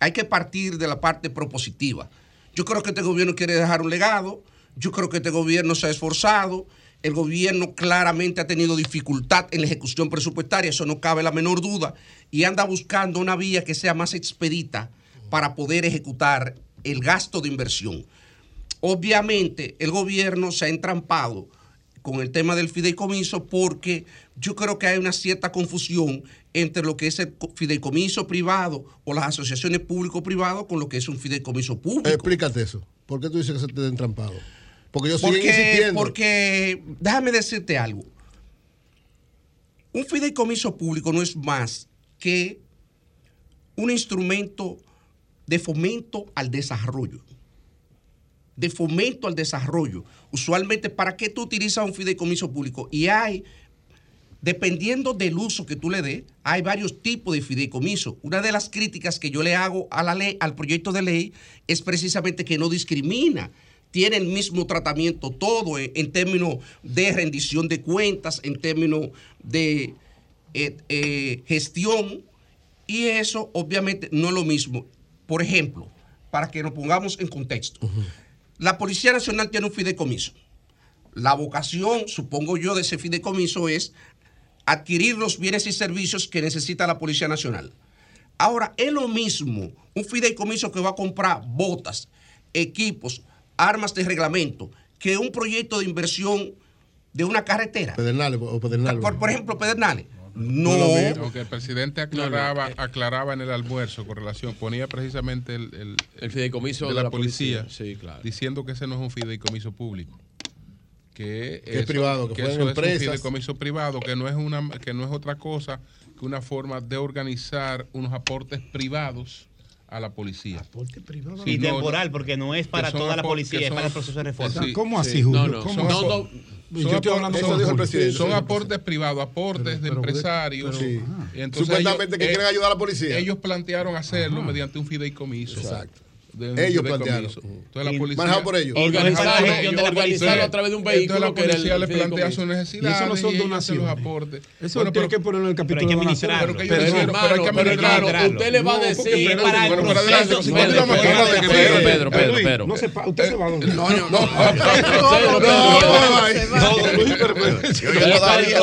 Hay que partir de la parte propositiva. Yo creo que este gobierno quiere dejar un legado. Yo creo que este gobierno se ha esforzado. El gobierno claramente ha tenido dificultad en la ejecución presupuestaria, eso no cabe la menor duda, y anda buscando una vía que sea más expedita para poder ejecutar el gasto de inversión. Obviamente, el gobierno se ha entrampado con el tema del fideicomiso porque yo creo que hay una cierta confusión entre lo que es el co- fideicomiso privado o las asociaciones público-privado con lo que es un fideicomiso público. Explícate eso. ¿Por qué tú dices que se te ha entrampado? Porque siguen porque, insistiendo. Porque, déjame decirte algo. Un fideicomiso público no es más que un instrumento de fomento al desarrollo. De fomento al desarrollo. Usualmente, ¿para qué tú utilizas un fideicomiso público? Y hay, dependiendo del uso que tú le des, hay varios tipos de fideicomiso. Una de las críticas que yo le hago a la ley, al proyecto de ley, es precisamente que no discrimina tiene el mismo tratamiento todo en, en términos de rendición de cuentas, en términos de eh, eh, gestión, y eso obviamente no es lo mismo. Por ejemplo, para que nos pongamos en contexto, la Policía Nacional tiene un fideicomiso. La vocación, supongo yo, de ese fideicomiso es adquirir los bienes y servicios que necesita la Policía Nacional. Ahora, es lo mismo un fideicomiso que va a comprar botas, equipos, armas de reglamento, que un proyecto de inversión de una carretera. Pedernales o Pedernales. Por, por ejemplo, Pedernales. No. Aunque el presidente aclaraba, aclaraba en el almuerzo con relación, ponía precisamente el, el, El fideicomiso de, de la, la policía, policía. Sí, claro. diciendo que ese no es un fideicomiso público. Que, Que es privado, que fueron eso es empresas. un fideicomiso privado, que no es una, que no es otra cosa que una forma de organizar unos aportes privados a la policía. Y Sí, no, temporal, porque no es para toda la policía, es para el proceso de reforma. Sí. ¿Cómo así, Sí. Julio? No, no, ¿Cómo son- no, Yo estoy hablando eso dijo el presidente. Son Sí, aportes privados, aportes de pero- empresarios. pero- Y entonces Supuestamente ellos- que quieren eh, ayudar a la policía. Ellos plantearon hacerlo mediante un fideicomiso. Exacto ellos plantearon. Entonces por ellos. Organizarlo a través de un vehículo Eso no son donaciones. Los aportes. Eso bueno, tiene pero, ponerlo en el capítulo pero hay que administrarlo. Pero, hay que. Usted le va a decir no, para el proceso. Pedro, Pedro, Pedro, Pedro. No se usted eh, se va a donar. No, no, no. No,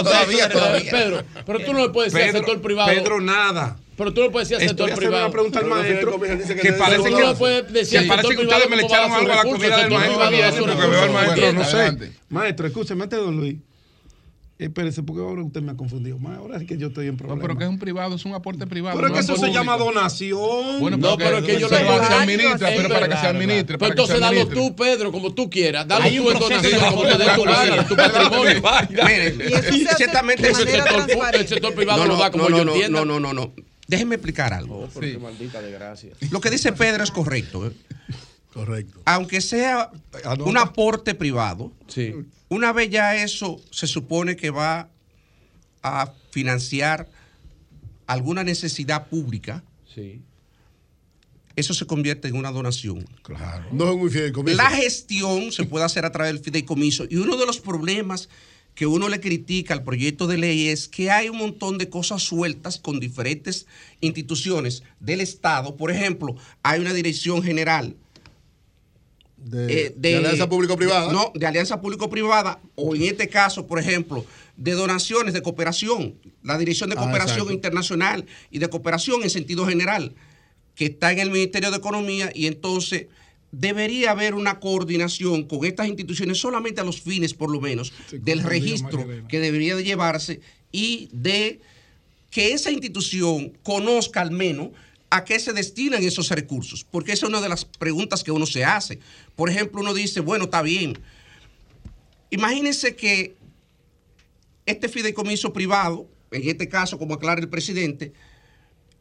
todavía, todavía. Pedro, pero tú no le puedes decir al sector privado. Pedro, nada. Pero tú no puedes decir al Estoy sector haciendo privado. una pregunta al Pero no maestro. Que te- parece que- no puedes decir que parece que ustedes me le echaron algo a la comida del maestro porque veo al maestro, no sé. Adelante. Maestro, escúcheme antes don Luis. Espérese, porque ahora usted me ha confundido. Ma, Ahora sí que yo estoy en No, problema. pero que es un privado, es un aporte privado. Pero es no que es eso se público. llama donación. Bueno, No, pero es que yo se, lo se administra, Eh, pero para que se administre. Pero para que se entonces dalo tú, Pedro, como tú quieras. Dalo tú un en donación, como te dé tu gana, tu patrimonio. Se hace ciertamente el sector privado no, lo no, da como no, yo no, entienda. no, no, no, no. Déjenme explicar algo. Sí. Maldita desgracia. Lo que dice Pedro es correcto. ¿eh? Correcto. Aunque sea un aporte privado, Sí. una vez ya eso se supone que va a financiar alguna necesidad pública, Sí. eso se convierte en una donación. Claro. No es muy fideicomiso. La gestión se puede hacer a través del fideicomiso y uno de los problemas que uno le critica al proyecto de ley es que hay un montón de cosas sueltas con diferentes instituciones del Estado. Por ejemplo, hay una dirección general de, eh, de alianza público-privada. No, de alianza público-privada, o en este caso, por ejemplo, de donaciones de cooperación, la Dirección de Ah, Cooperación. Internacional y de Cooperación en sentido general, que está en el Ministerio de Economía y entonces debería haber una coordinación con estas instituciones solamente a los fines, por lo menos, del registro que debería de llevarse y de que esa institución conozca al menos a qué se destinan esos recursos, porque esa es una de las preguntas que uno se hace. Por ejemplo, uno dice, bueno, está bien. Imagínense que este fideicomiso privado, en este caso, como aclara el presidente,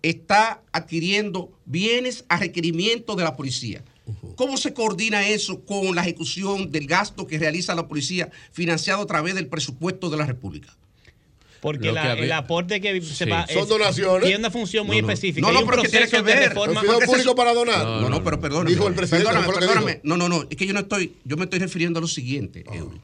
está adquiriendo bienes a requerimiento de la policía. ¿Cómo se coordina eso con la ejecución del gasto que realiza la policía financiado a través del presupuesto de la República? Porque la- el aporte que se Sí. va Son es- donaciones. tiene una función muy No, no. específica. No, no, pero que tiene que de ver. reforma- ¿El público para donar? No, no, pero perdóname. Dijo el presidente, Perdóname, perdóname. dijo. No, no, no. Es que yo no estoy, yo me estoy refiriendo a lo siguiente, Eury.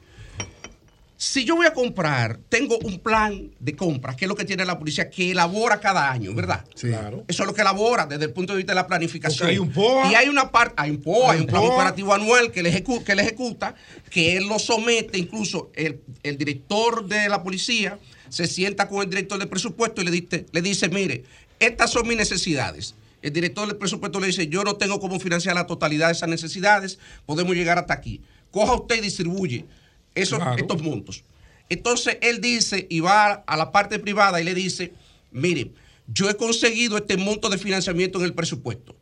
Si yo voy a comprar, tengo un plan de compra, que es lo que tiene la policía, que elabora cada año, ¿verdad? Claro. Eso es lo que elabora desde el punto de vista de la planificación. Porque hay un POA. Y hay una parte, hay un POA, hay, Hay un plan POA. operativo anual que le, ejecu- que le ejecuta, que él lo somete, incluso el, el director de la policía se sienta con el director del presupuesto y le dice, le dice, mire, estas son mis necesidades. El director del presupuesto le dice, yo no tengo cómo financiar la totalidad de esas necesidades, podemos llegar hasta aquí. Coja usted y distribuye esos, Claro. estos montos. Entonces él dice y va a la parte privada y le dice, miren, yo he conseguido este monto de financiamiento en el presupuesto.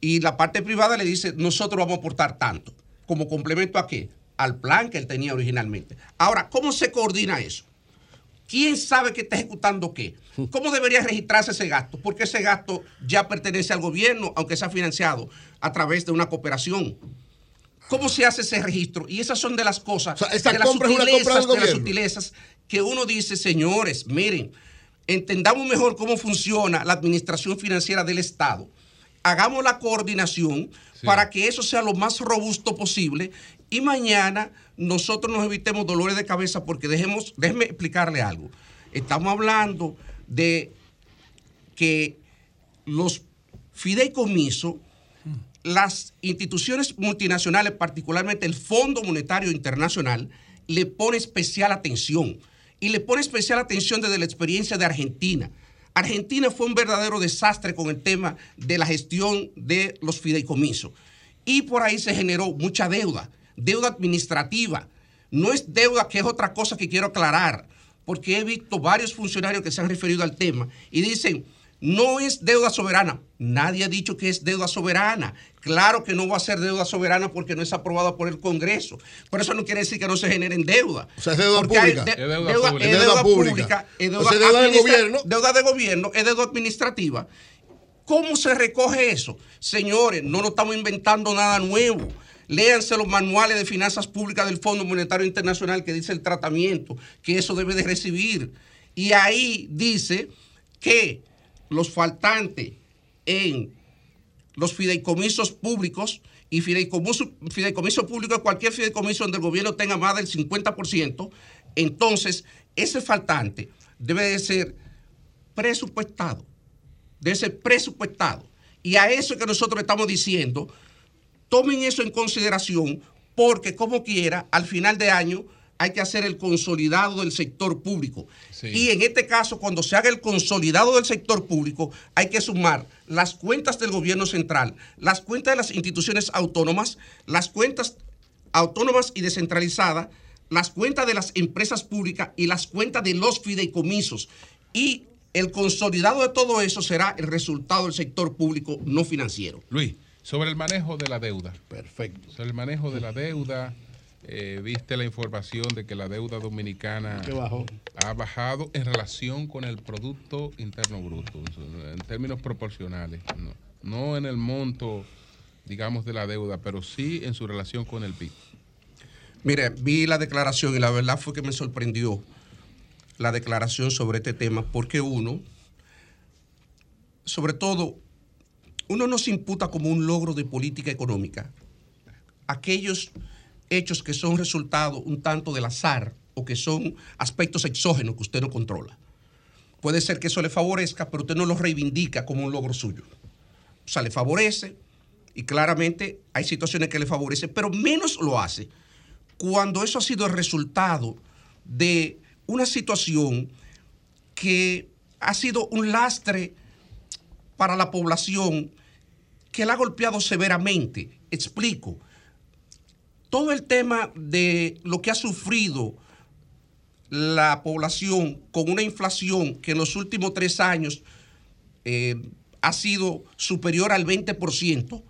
Y la parte privada le dice, nosotros vamos a aportar tanto. ¿Como complemento a qué? al plan que él tenía originalmente. Ahora, ¿cómo se coordina eso? ¿Quién sabe que está ejecutando qué? ¿Cómo debería registrarse ese gasto? Porque ese gasto ya pertenece al gobierno, aunque sea financiado a través de una cooperación. ¿Cómo se hace ese registro? Y esas son de las cosas, de, las sutilezas, de las sutilezas que uno dice, señores, miren, entendamos mejor cómo funciona la administración financiera del Estado. Hagamos la coordinación para que eso sea lo más robusto posible y mañana nosotros nos evitemos dolores de cabeza porque dejemos, déjeme explicarle algo. Estamos hablando de que los fideicomisos, las instituciones multinacionales, particularmente el Fondo Monetario Internacional, le pone especial atención. Y le pone especial atención desde la experiencia de Argentina. Argentina fue un verdadero desastre con el tema de la gestión de los fideicomisos. Y por ahí se generó mucha deuda, deuda administrativa. No es deuda, que es otra cosa que quiero aclarar, porque he visto varios funcionarios que se han referido al tema y dicen, no es deuda soberana. Nadie ha dicho que es deuda soberana. Claro que no va a ser deuda soberana porque no es aprobada por el Congreso. Pero eso no quiere decir que no se generen deuda. O sea, es deuda Porque pública. de- Es deuda deuda- pública. es deuda deuda pública, es O deuda sea, deuda del administra- gobierno. Deuda de gobierno, es deuda administrativa. ¿Cómo se recoge eso? Señores, no nos estamos inventando nada nuevo. Léanse los manuales de finanzas públicas del Fondo Monetario Internacional que dice el tratamiento, que eso debe de recibir. Y ahí dice que los faltantes en los fideicomisos públicos y fideicomiso, fideicomiso público, cualquier fideicomiso donde el gobierno tenga más del 50%, entonces ese faltante debe de ser presupuestado, debe ser presupuestado. Y a eso es que nosotros estamos diciendo, tomen eso en consideración porque como quiera, al final de año hay que hacer el consolidado del sector público. Y en este caso, cuando se haga el consolidado del sector público, hay que sumar las cuentas del gobierno central, las cuentas de las instituciones autónomas, las cuentas autónomas y descentralizadas, las cuentas de las empresas públicas y las cuentas de los fideicomisos. Y el consolidado de todo eso será el resultado del sector público no financiero. Luis, sobre el manejo de la deuda. Perfecto. Sobre el manejo de la deuda, eh, viste la información de que la deuda dominicana bajó. ha bajado en relación con el Producto Interno Bruto, en términos proporcionales, no, no en el monto, digamos, de la deuda, pero sí en su relación con el PIB. Mire, vi la declaración y la verdad fue que me sorprendió la declaración sobre este tema, porque uno, sobre todo, uno no se imputa como un logro de política económica aquellos hechos que son resultado un tanto del azar o que son aspectos exógenos que usted no controla. Puede ser que eso le favorezca, pero usted no lo reivindica como un logro suyo. O sea, le favorece y claramente hay situaciones que le favorecen, pero menos lo hace cuando eso ha sido el resultado de una situación que ha sido un lastre para la población que la ha golpeado severamente. Explico. Todo el tema de lo que ha sufrido la población con una inflación que en los últimos tres años eh, ha sido superior al 20%,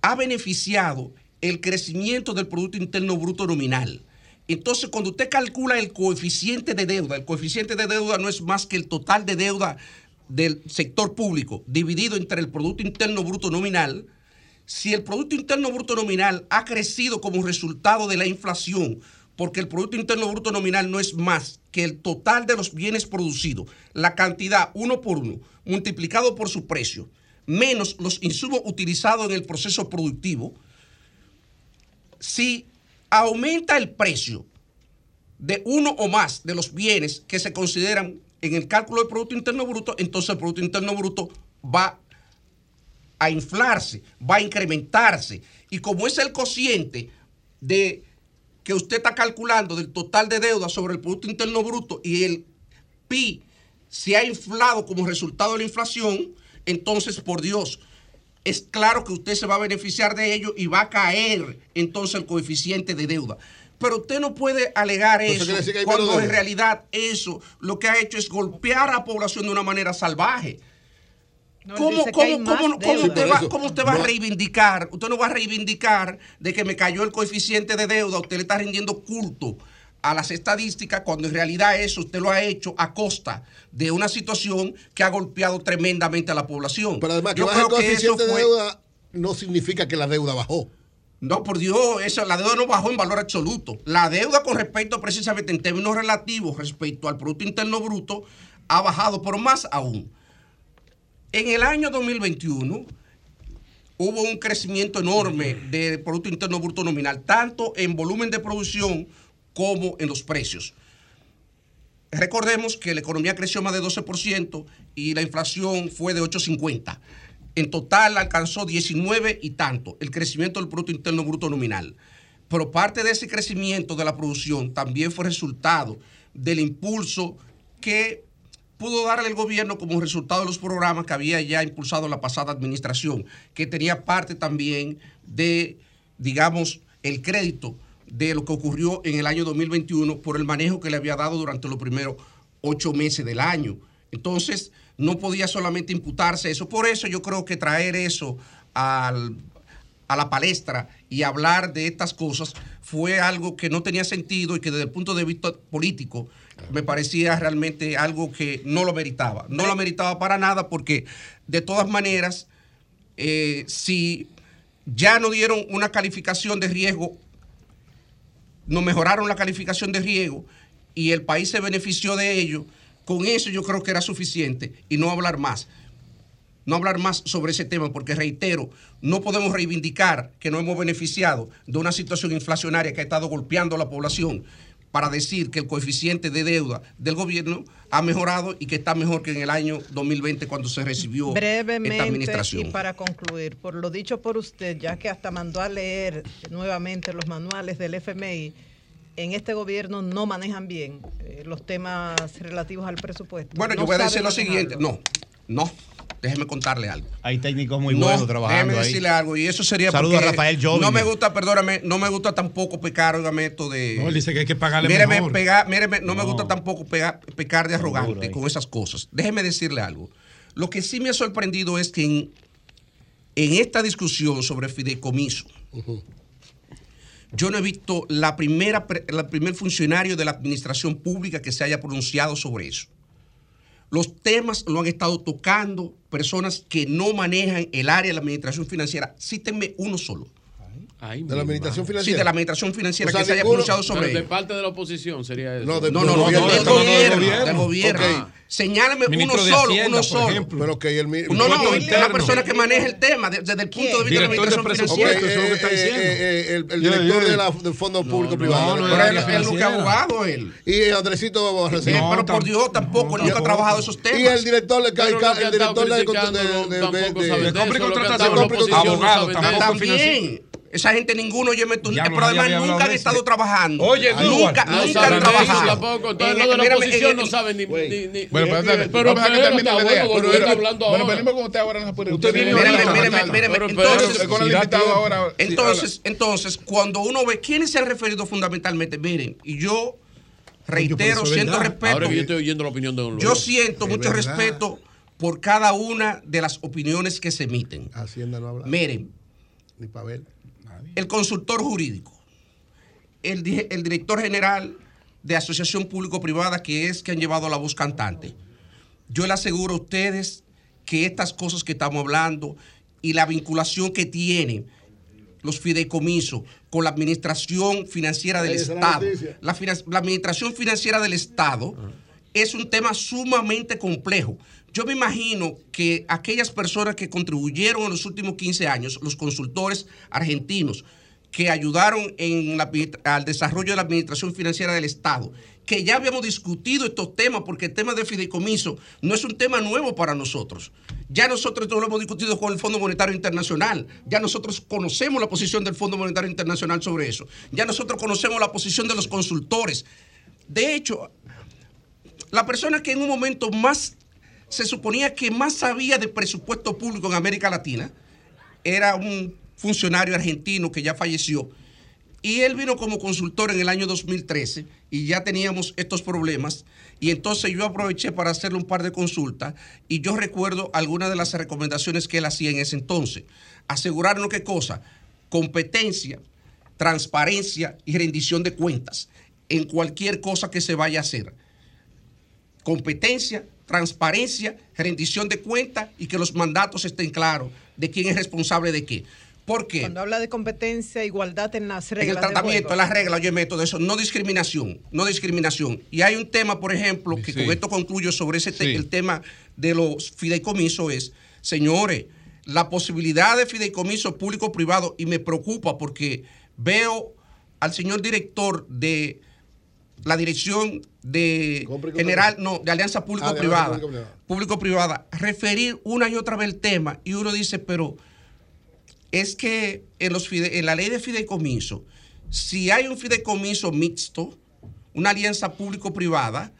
ha beneficiado el crecimiento del Producto Interno Bruto nominal. Entonces, cuando usted calcula el coeficiente de deuda, el coeficiente de deuda no es más que el total de deuda del sector público dividido entre el Producto Interno Bruto nominal, si el Producto Interno Bruto nominal ha crecido como resultado de la inflación, porque el Producto Interno Bruto nominal no es más que el total de los bienes producidos, la cantidad uno por uno, multiplicado por su precio, menos los insumos utilizados en el proceso productivo, si aumenta el precio de uno o más de los bienes que se consideran en el cálculo del Producto Interno Bruto, entonces el Producto Interno Bruto va a inflarse, va a incrementarse. Y como es el cociente de que usted está calculando del total de deuda sobre el Producto Interno Bruto y el PIB se ha inflado como resultado de la inflación, entonces, por Dios, es claro que usted se va a beneficiar de ello y va a caer entonces el coeficiente de deuda. Pero usted no puede alegar Eso cuando en realidad eso lo que ha hecho es golpear a la población de una manera salvaje. No, ¿Cómo, cómo- cómo- cómo usted va, cómo usted va a reivindicar? Usted no va a reivindicar de que me cayó el coeficiente de deuda. Usted le está rindiendo culto a las estadísticas cuando en realidad eso usted lo ha hecho a costa de una situación que ha golpeado tremendamente a la población. Pero además, que Yo baje el creo que eso de fue- deuda no significa que la deuda bajó. No, por Dios, eso, la deuda no bajó en valor absoluto. La deuda con respecto precisamente en términos relativos respecto al Producto Interno Bruto ha bajado, pero más aún. En el año 2021 hubo un crecimiento enorme del Producto Interno Bruto nominal, tanto en volumen de producción como en los precios. Recordemos que la economía creció más de 12% y la inflación fue de 8,50. En total alcanzó 19 y tanto el crecimiento del Producto Interno Bruto nominal. Pero parte de ese crecimiento de la producción también fue resultado del impulso que pudo darle el gobierno como resultado de los programas que había ya impulsado la pasada administración, que tenía parte también de, digamos, el crédito de lo que ocurrió en el año 2021 por el manejo que le había dado durante los primeros ocho meses del año. Entonces, no podía solamente imputarse eso. Por eso yo creo que traer eso a la palestra y hablar de estas cosas fue algo que no tenía sentido y que desde el punto de vista político me parecía realmente algo que no lo meritaba. No lo meritaba para nada porque de todas maneras, eh, si ya no dieron una calificación de riesgo, nos mejoraron la calificación de riesgo y el país se benefició de ello, con eso yo creo que era suficiente y no hablar más no hablar más sobre ese tema, porque reitero, no podemos reivindicar que no hemos beneficiado de una situación inflacionaria que ha estado golpeando a la población para decir que el coeficiente de deuda del gobierno ha mejorado y que está mejor que en el año 2020 cuando se recibió esta Brevemente administración. y para concluir, por lo dicho por usted, ya que hasta mandó a leer nuevamente los manuales del FMI, en este gobierno no manejan bien eh, los temas relativos al presupuesto. Bueno, yo voy a decir lo manejarlo. siguiente, no, no, déjeme contarle algo. Hay técnicos muy No, buenos trabajando déjeme ahí. decirle algo y eso sería Saludos a Rafael Jovine. No me gusta, perdóname, no me gusta tampoco pecar, óigame esto de No, él dice que hay que pagarle Míreme, mejor. pegar- míreme, no, me gusta tampoco pegar- pecar de arrogante Seguro, con esas cosas. Déjeme decirle algo. Lo que sí me ha sorprendido es que en, en esta discusión sobre fideicomiso, yo no he visto la primera, la primer funcionario de la administración pública que se haya pronunciado sobre eso. Los temas lo han estado tocando personas que no manejan el área de la administración financiera. Cítenme uno solo. De la administración Sí, financiera. de la administración financiera O sea, que se haya ninguno- pronunciado sobre Pero de ello. parte de la oposición sería eso. No, de- No, no, no, gobierno, del gobierno, del gobierno. Ok. Señálame uno de solo, Hacienda, uno por solo. ejemplo. Pero que el mi- No, no, impuesto una interno. persona que maneja el tema de- desde el punto de vista de la Director de administración presupuesto, financiera. eso es lo que está diciendo. Eh, eh, el, el director de la- del Fondo Público Privado. no, Pero él- él nunca es abogado, él. Y Andresito Sí, pero por Dios, tampoco, él nunca ha trabajado esos temas. Y el director de lo que el director de, tampoco compra y lo que contratación, estado en la Esa gente ninguno, yo me Ya no, pero además nunca han estado trabajando. Oye, nunca, nunca han trabajado. tampoco. De la oposición no en- saben ni. ni- ni- Bueno, pero, espérate, pero vamos a que termine la idea. Bueno, ahora. venimos con usted ahora. Usted viene ahora. Entonces, entonces, cuando uno ve quiénes se han referido fundamentalmente, miren, y yo reitero, siento respeto. Ahora que yo estoy oyendo la opinión de don Yo siento mucho respeto por cada una de las opiniones que se emiten. Hacienda no habla. Miren, Ni para ver. El consultor jurídico, el, di- el director general de Asociación Público-Privada, que es que han llevado la voz cantante. Yo le aseguro a ustedes que estas cosas que estamos hablando y la vinculación que tienen los fideicomisos con la administración financiera del Esa es la Estado, la administración financiera del Estado, es un tema sumamente complejo. Yo me imagino que aquellas personas que contribuyeron en los últimos 15 años, los consultores argentinos, que ayudaron en al desarrollo de la administración financiera del Estado, que ya habíamos discutido estos temas, porque el tema de fideicomiso no es un tema nuevo para nosotros. Ya nosotros lo hemos discutido con el Fondo Monetario Internacional. Ya nosotros conocemos la posición del Fondo Monetario Internacional sobre eso. Ya nosotros conocemos la posición de los consultores. De hecho, la persona que en un momento más se suponía que más sabía de presupuesto público en América Latina era un funcionario argentino que ya falleció, Y él vino como consultor en el año 2013 y ya teníamos estos problemas. Y entonces yo aproveché para hacerle un par de consultas y yo recuerdo algunas de las recomendaciones que él hacía en ese entonces. Asegurarnos qué cosa? Competencia, transparencia y rendición de cuentas en cualquier cosa que se vaya a hacer. Competencia, transparencia, rendición de cuentas y que los mandatos estén claros de quién es responsable de qué. ¿Por qué? Cuando habla de competencia, igualdad en las En reglas. el de tratamiento, en las reglas, yo meto de eso, no discriminación, no discriminación. Y hay un tema, por ejemplo, que Sí. con esto concluyo sobre ese te- Sí. el tema de los fideicomisos es, señores, la posibilidad de fideicomiso público-privado, y me preocupa porque veo al señor director de la dirección de general, no, de alianza Ah, público-privada, alianza público-privada. público-privada, referir una y otra vez el tema, y uno dice, pero es que en, los fide- en la ley de fideicomiso, si hay un fideicomiso mixto, una alianza público-privada,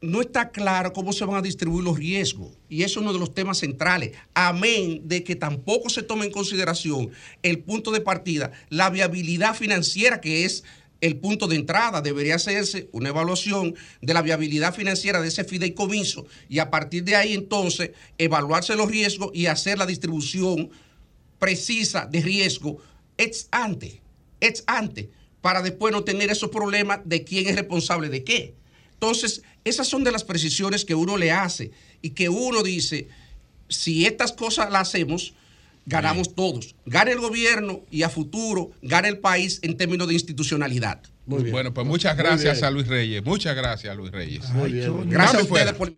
no está claro cómo se van a distribuir los riesgos. Y eso es uno de los temas centrales. Amén de que tampoco se tome en consideración el punto de partida, la viabilidad financiera, que es el punto de entrada. Debería hacerse una evaluación de la viabilidad financiera de ese fideicomiso y a partir de ahí entonces evaluarse los riesgos y hacer la distribución precisa de riesgo ex ante, ex ante, para después no tener esos problemas de quién es responsable de qué. Entonces, esas son de las precisiones que uno le hace y que uno dice, si estas cosas las hacemos, ganamos todos. Gana el gobierno y a futuro gana el país en términos de institucionalidad. Bueno, pues muchas gracias bien. a Luis Reyes. Muchas gracias a Luis Reyes. Muy bien. Gracias a ustedes por.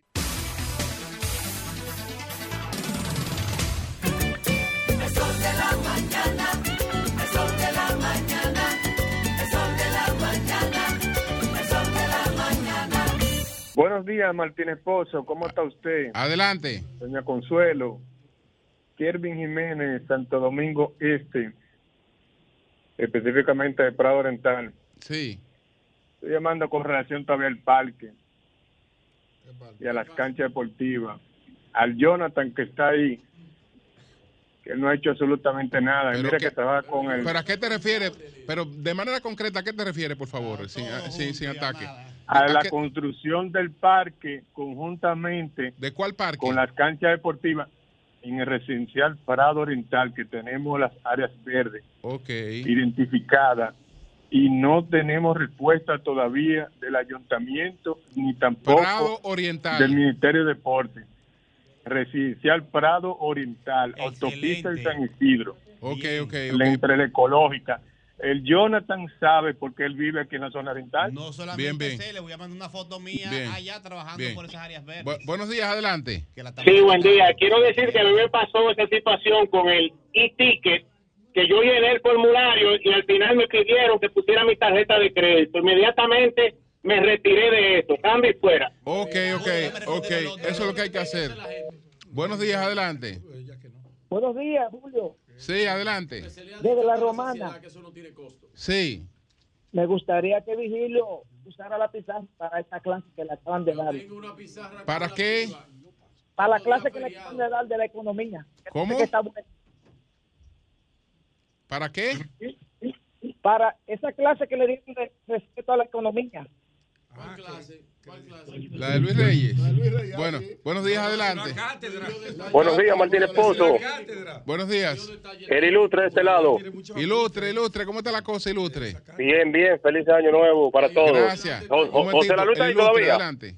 Buenos días, Martín Esposo. ¿Cómo está usted? Adelante. Doña Consuelo. Kervin Jiménez, Santo Domingo Este, específicamente de Prado Oriental. Sí. Estoy llamando con relación todavía al parque y a las canchas deportivas. Al Jonathan que está ahí, que no ha hecho absolutamente nada. Pero Mira que- que trabaja con el... ¿Pero a qué te refieres? Pero de manera concreta, ¿a qué te refieres, por favor? Sin, sin, sin ataque. a la qué- construcción del parque conjuntamente ¿De cuál parque? con las canchas deportivas en el residencial Prado Oriental que tenemos las áreas verdes identificadas y no tenemos respuesta todavía del ayuntamiento ni tampoco Prado Oriental. del Ministerio de Deporte. Residencial Prado Oriental, autopista de San Isidro, Ok, ok, la- ok. entre la ecológica. El Jonathan sabe porque él vive aquí en la zona oriental. No solamente Bien, bien. sé, le voy a mandar una foto mía Bien. allá trabajando Bien. por esas áreas verdes. Bu- buenos días, adelante. Sí, buen día. Quiero decir que a mí me pasó esa situación con el e-ticket, que yo llené el formulario y al final me pidieron que pusiera mi tarjeta de crédito. Inmediatamente me retiré de eso. Cambio y fuera. Ok, ok, ok. Eso es lo que hay que hacer. Buenos días, adelante. Buenos días, Julio. Sí, adelante. Desde la romana. Sí. Me gustaría que Vigilio usara la pizarra para esta clase que le acaban de dar. ¿Para qué? Para la clase que le acaban de dar de la economía. ¿Cómo? Que está buena. ¿Para qué? Para esa clase que le dieron de respeto a la economía. La de Luis Reyes. Bueno, buenos días, adelante. Buenos días, Martín Esposo. Buenos días. El ilustre de este lado. Ilustre, ilustre, ¿cómo está la cosa, ilustre? Bien, bien. Feliz año nuevo para todos. Gracias. José la Luz está ahí todavía. Adelante.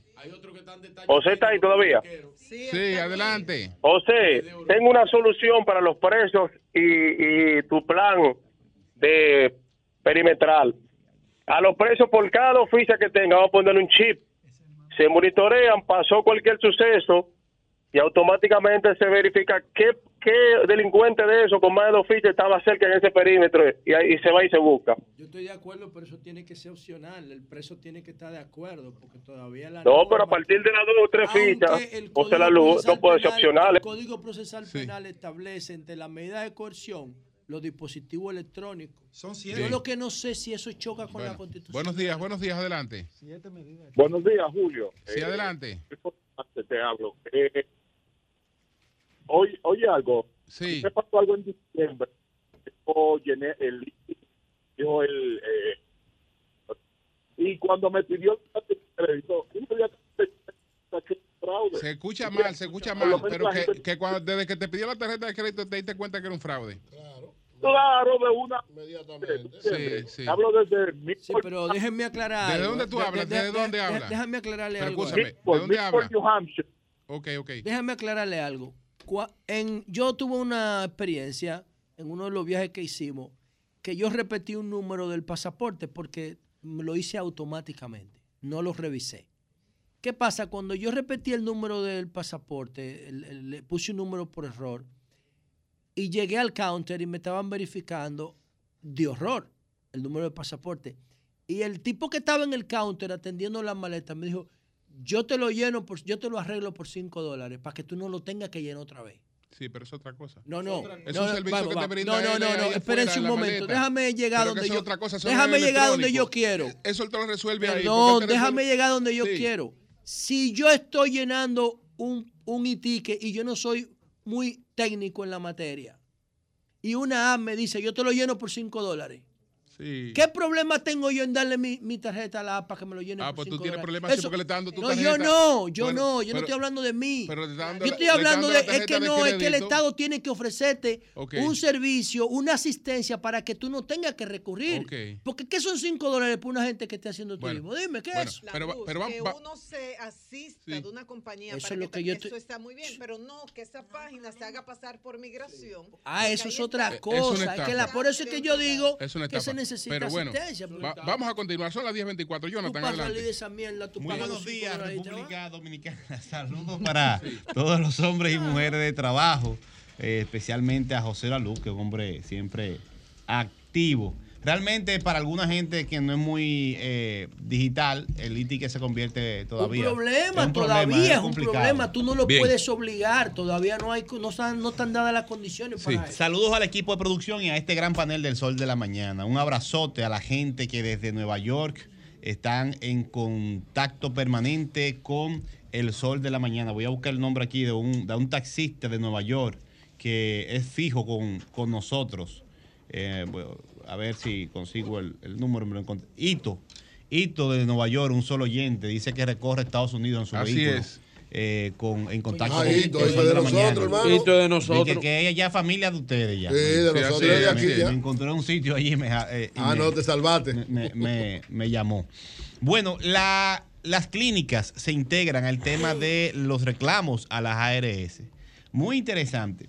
José está ahí todavía. Sí, adelante. José, tengo una solución para los presos y, y tu plan de perimetral. A los presos por cada oficia que tenga, vamos a ponerle un chip. Se monitorean, pasó cualquier suceso y automáticamente se verifica qué, qué delincuente de eso con más de dos fichas estaba cerca en ese perímetro y ahí se va y se busca. Yo estoy de acuerdo, pero eso tiene que ser opcional. El preso tiene que estar de acuerdo, porque todavía la No, pero a partir de las dos o tres fichas, el José la luz, no puede ser opcional. El Código Procesal Penal establece entre las medidas de coerción los dispositivos electrónicos. Son Yo Bien. lo que no sé si eso choca con Bueno, la Constitución. buenos días, buenos días, adelante. Buenos días, Julio. Sí, Eh, adelante. Te hablo. Eh, hoy, oye algo. Sí. Me pasó algo en diciembre. Yo llené el dijo él. eh, y cuando me pidió el. Se escucha mal, se escucha mal, pero que cuando, desde que te pidió la tarjeta de crédito te diste cuenta que era un fraude. Claro, de una. Sí, sí. Hablo desde mi. Sí, pero déjenme aclarar. ¿Desde dónde tú hablas? ¿Desde dónde hablas? Déjame aclararle Pero algo. escúchame, ¿de dónde hablas? Ok, ok. Déjame aclararle algo. En, yo tuve una experiencia en uno de los viajes que hicimos que yo repetí un número del pasaporte porque me lo hice automáticamente, no lo revisé. ¿Qué pasa? Cuando yo repetí el número del pasaporte, le puse un número por error y llegué al counter y me estaban verificando de horror el número de pasaporte. Y el tipo que estaba en el counter atendiendo la maleta me dijo, yo te lo lleno, por, yo te lo arreglo por 5 dólares para que tú no lo tengas que llenar otra vez. Sí, pero es otra cosa. No, no. Es no, un no, servicio vamos, que te brinda No, no, no, no. Espérense en un momento. maleta. Déjame llegar donde yo otra cosa, no Déjame llegar donde yo quiero. Eso te lo resuelve ahí. Te déjame resuelve- llegar donde yo Sí. quiero. Si yo estoy llenando un, un e-ticket y yo no soy muy técnico en la materia, y una app me dice, yo te lo lleno por 5 dólares. Sí. ¿Qué problema tengo yo en darle mi, mi tarjeta a la para que me lo llene Ah, por pues tú 5 tienes problemas sí, Eso- porque le está dando tu no, tarjeta. yo no, yo Bueno, no, yo no estoy hablando de mí. Pero está dando Yo la- estoy hablando dando de, la es que no, es que el. Estado tiene que ofrecerte un servicio, una asistencia para que tú no tengas que recurrir. Ok. Porque ¿qué son 5 dólares por una gente que esté haciendo Bueno, turismo? Dime, ¿qué bueno, es? pero, va- pero va- que va- uno se asista Sí. de una compañía Eso para es que, lo que te- yo eso estoy- está muy bien, pero no que esa página se haga pasar por migración. Ah, eso es otra una cosa. Que la, por eso es que yo digo que se estafa. Necesita Pero bueno, asistencia. va- vamos a continuar. Son las 10.24. tú Jonathan, para salir de adelante. esa mierda, tú Muy buenos días. República Dominicana. Saludos para todos los hombres y mujeres de trabajo, eh, especialmente a José Laluz, que es un hombre siempre activo. Realmente para alguna gente que no es muy eh, digital, el ITI que se convierte todavía. Un problema, Es un todavía problema, es un complicado. problema. Tú no lo Bien. puedes obligar. Todavía no hay, no están, no están dadas las condiciones Sí. para eso. Saludos al equipo de producción y a este gran panel del Sol de la Mañana. Un abrazote a la gente que desde Nueva York están en contacto permanente con el Sol de la Mañana. Voy a buscar el nombre aquí de un, de un taxista de Nueva York que es fijo con, con nosotros. Eh, bueno, a ver si consigo el, el número. Me lo encontré. Ito. Ito de Nueva York, un solo oyente, dice que recorre Estados Unidos en su Así vehículo. es. eh, con, en contacto Ah, con Ito, el Ito Sol de la nosotros, Mañana. hermano. Ito de nosotros. que ella ya es familia de ustedes ya. Sí, de Sí, nosotros de aquí ya. Me encontré un sitio allí y me, eh, y Ah, me- no, te salvaste. me, me- me llamó. Bueno, la- las clínicas se integran al tema de los reclamos a las ARS. Muy interesante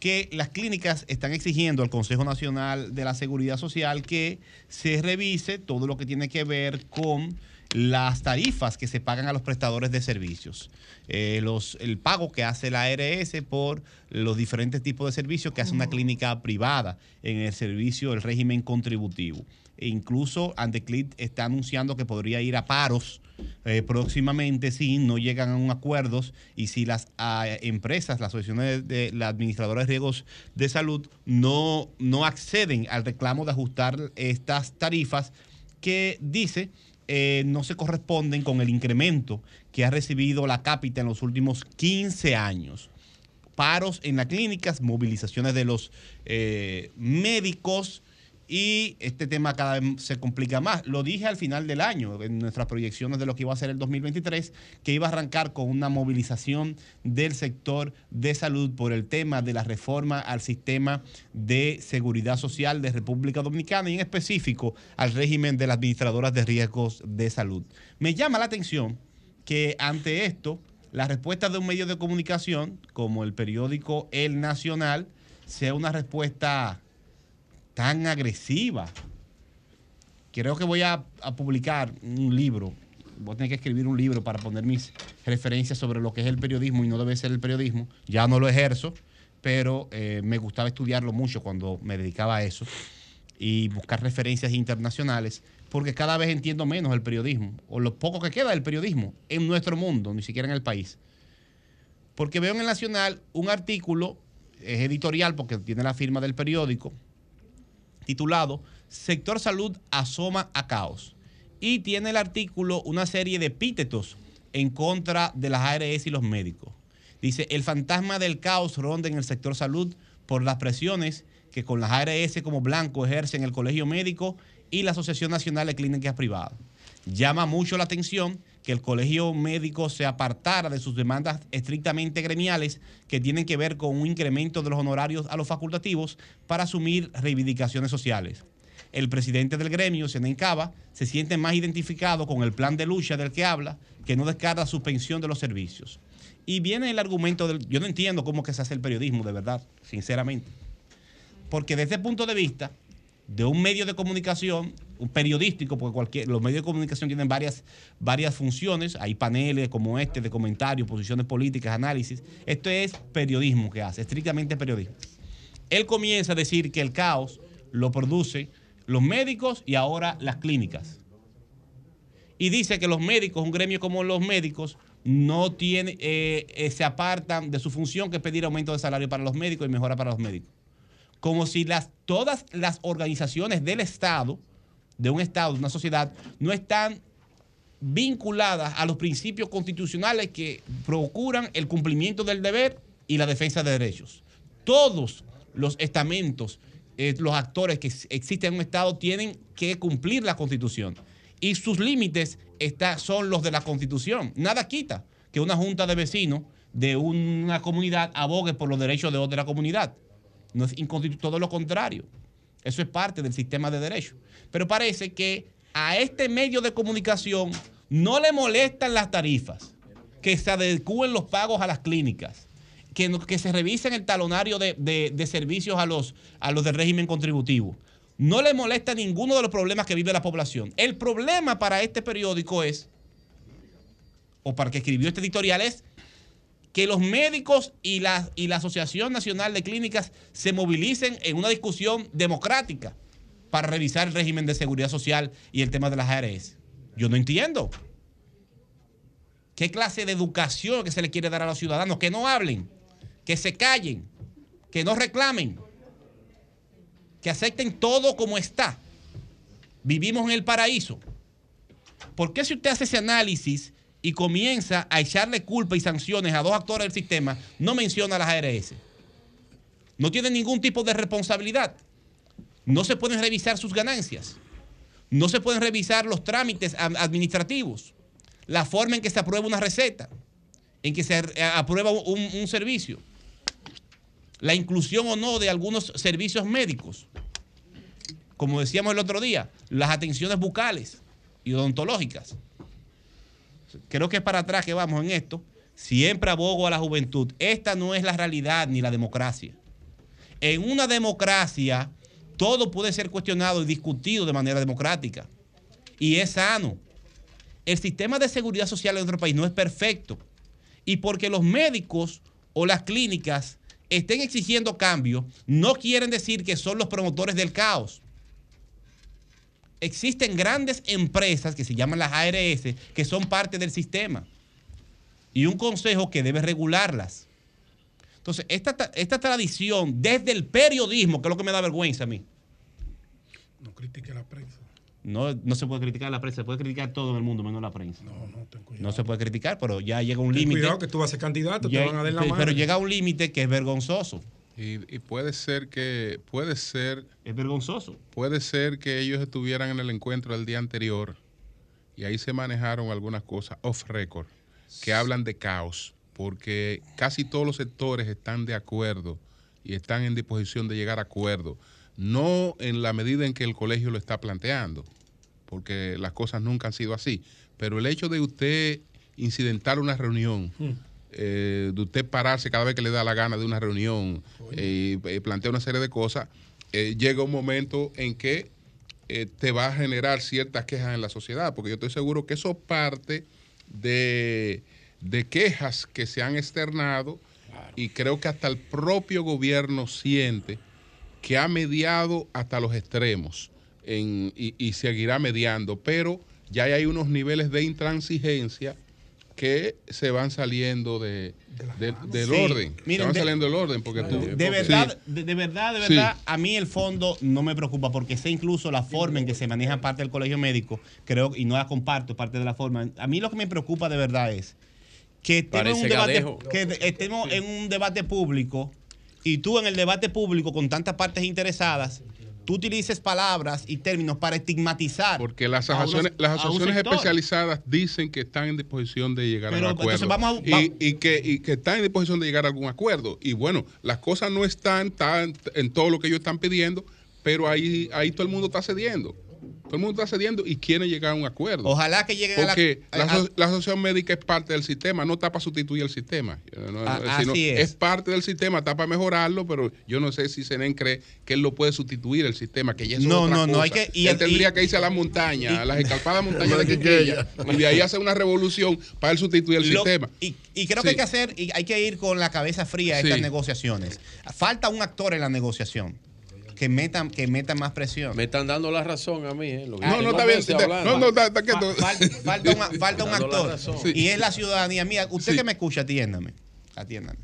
que las clínicas están exigiendo al Consejo Nacional de la Seguridad Social que se revise todo lo que tiene que ver con las tarifas que se pagan a los prestadores de servicios. Eh, los, el pago que hace la ARS por los diferentes tipos de servicios que hace una clínica privada en el servicio del régimen contributivo. E incluso Andeclit está anunciando que podría ir a paros eh, próximamente si no llegan a un acuerdo y si las ah, empresas, las asociaciones de, de la administradora de riesgos de salud no, no acceden al reclamo de ajustar estas tarifas que dice eh, no se corresponden con el incremento que ha recibido la cápita en los últimos 15 años. Paros en las clínicas, movilizaciones de los eh, médicos y este tema cada vez se complica más. Lo dije al final del año, en nuestras proyecciones de lo que iba a ser el 2023, que iba a arrancar con una movilización del sector de salud por el tema de la reforma al sistema de seguridad social de República Dominicana y en específico al régimen de las administradoras de riesgos de salud. Me llama la atención que ante esto, la respuesta de un medio de comunicación como el periódico El Nacional sea una respuesta tan agresiva. Creo que voy a, publicar un libro. Voy a tener que escribir un libro para poner mis referencias sobre lo que es el periodismo y no debe ser el periodismo. Ya no lo ejerzo, pero eh, me gustaba estudiarlo mucho cuando me dedicaba a eso y buscar referencias internacionales, porque cada vez entiendo menos el periodismo, o lo poco que queda del periodismo en nuestro mundo, ni siquiera en el país. Porque veo en el Nacional un artículo, es editorial porque tiene la firma del periódico, titulado Sector Salud asoma a caos. Y tiene el artículo una serie de epítetos en contra de las ARS y los médicos. Dice, el fantasma del caos ronda en el sector salud por las presiones que con las ARS como blanco ejercen el Colegio Médico y la Asociación Nacional de Clínicas Privadas. Llama mucho la atención que el Colegio Médico se apartara de sus demandas estrictamente gremiales que tienen que ver con un incremento de los honorarios a los facultativos para asumir reivindicaciones sociales. El presidente del gremio, Senen Cava, se siente más identificado con el plan de lucha del que habla, que no descarta suspensión de los servicios. Y viene el argumento del... Yo no entiendo cómo se hace el periodismo, de verdad, sinceramente. Porque desde el punto de vista de un medio de comunicación, un periodístico, porque cualquier, los medios de comunicación tienen varias, varias funciones, hay paneles como este de comentarios, posiciones políticas, análisis. Esto es periodismo que hace, estrictamente periodismo. Él comienza a decir que el caos lo produce los médicos y ahora las clínicas. Y dice que los médicos, un gremio como los médicos, no tiene, eh, eh, se apartan de su función que es pedir aumento de salario para los médicos y mejora para los médicos. Como si las, todas las organizaciones del Estado, de un Estado, de una sociedad, no están vinculadas a los principios constitucionales que procuran el cumplimiento del deber y la defensa de derechos. Todos los estamentos, eh, los actores que existen en un Estado tienen que cumplir la Constitución. Y sus límites son los de la Constitución. Nada quita que una junta de vecinos de una comunidad abogue por los derechos de otra comunidad. No es inconstitu- todo lo contrario. Eso es parte del sistema de derechos. Pero parece que a este medio de comunicación no le molestan las tarifas, que se adecúen los pagos a las clínicas, que, se revisen el talonario de, servicios a los, a los del régimen contributivo. No le molesta ninguno de los problemas que vive la población. El problema para este periódico es, o para que escribió este editorial, es que los médicos y la, y la Asociación Nacional de Clínicas se movilicen en una discusión democrática para revisar el régimen de seguridad social y el tema de las ARS. Yo no entiendo. ¿Qué clase de educación que se le quiere dar a los ciudadanos? Que no hablen, que se callen, que no reclamen, que acepten todo como está. Vivimos en el paraíso. ¿Por qué si usted hace ese análisis y comienza a echarle culpa y sanciones a dos actores del sistema, no menciona las ARS? No tienen ningún tipo de responsabilidad. No se pueden revisar sus ganancias. No se pueden revisar los trámites administrativos. La forma en que se aprueba una receta. En que se eh, aprueba un, un servicio. La inclusión o no de algunos servicios médicos. Como decíamos el otro día, las atenciones bucales y odontológicas. Creo que es para atrás que vamos en esto. Siempre abogo a la juventud. Esta no es la realidad ni la democracia. En una democracia, todo puede ser cuestionado y discutido de manera democrática. Y es sano. El sistema de seguridad social en nuestro país no es perfecto. Y porque los médicos o las clínicas estén exigiendo cambios, no quieren decir que son los promotores del caos. Existen grandes empresas que se llaman las ARS, que son parte del sistema. Y un consejo que debe regularlas. Entonces, esta, ta- esta tradición desde el periodismo, que es lo que me da vergüenza a mí, No critique la prensa. no, no se puede criticar a la prensa, se puede criticar todo en el mundo, menos la prensa. No, no, ten cuidado. No se puede criticar, pero ya llega un límite. cuidado que tú vas a ser candidato, te van a dar la pero, mano. pero llega un límite que es vergonzoso. Y, y puede ser que, puede ser. Es vergonzoso. Puede ser que ellos estuvieran en el encuentro del día anterior y ahí se manejaron algunas cosas off record que hablan de caos, porque casi todos los sectores están de acuerdo y están en disposición de llegar a acuerdo, no en la medida en que el colegio lo está planteando, porque las cosas nunca han sido así, pero el hecho de usted incidentar una reunión, eh, de usted pararse cada vez que le da la gana de una reunión eh, y eh, plantea una serie de cosas, eh, llega un momento en que te va a generar ciertas quejas en la sociedad, porque yo estoy seguro que eso parte de, de quejas que se han externado y creo que hasta el propio gobierno siente que ha mediado hasta los extremos en- y, y seguirá mediando, pero ya hay unos niveles de intransigencia que se van saliendo de, de- del Sí. orden. se van de- saliendo del orden porque tú... De verdad, Sí. de, de verdad, de Sí. verdad, a mí el fondo no me preocupa porque sé incluso la forma en que se maneja parte del colegio médico, creo, y no la comparto, parte de la forma. A mí lo que me preocupa de verdad es que estemos, en un, debate, que estemos en un debate público y tú en el debate público con tantas partes interesadas, tú utilices palabras y términos para estigmatizar. Porque las asociaciones, las asociaciones especializadas dicen que están en disposición de llegar Pero, a un acuerdo. entonces vamos a- y, y que, y que están en disposición de llegar a algún acuerdo. Y bueno, las cosas no están tan en todo lo que ellos están pidiendo, pero ahí, ahí todo el mundo está cediendo. Todo el mundo está cediendo y quiere llegar a un acuerdo. Ojalá que lleguen a la- Porque la, la asociación médica es parte del sistema, no está para sustituir el sistema. No, no, Ah, sino así es. parte del sistema, está para mejorarlo, pero yo no sé si Senen cree que él lo puede sustituir el sistema, que ya eso No, es otra no, no, cosa. hay que- y él tendría y- que irse a la montaña, a las escarpadas montañas de Quiqueya. Y de ahí hacer una revolución para él sustituir el Lo- sistema. Y, y creo Sí. que hay que hacer, y hay que ir con la cabeza fría a estas Sí. negociaciones. Falta un actor en la negociación que metan, que meta más presión. Me están dando la razón a mí. ¿eh? Lo que No, no, está bien, no, no, está- está quieto. Fa- fal- falta un- falta un actor. Y es la ciudadanía. Mira, usted que me escucha, atiéndame. Atiéndame.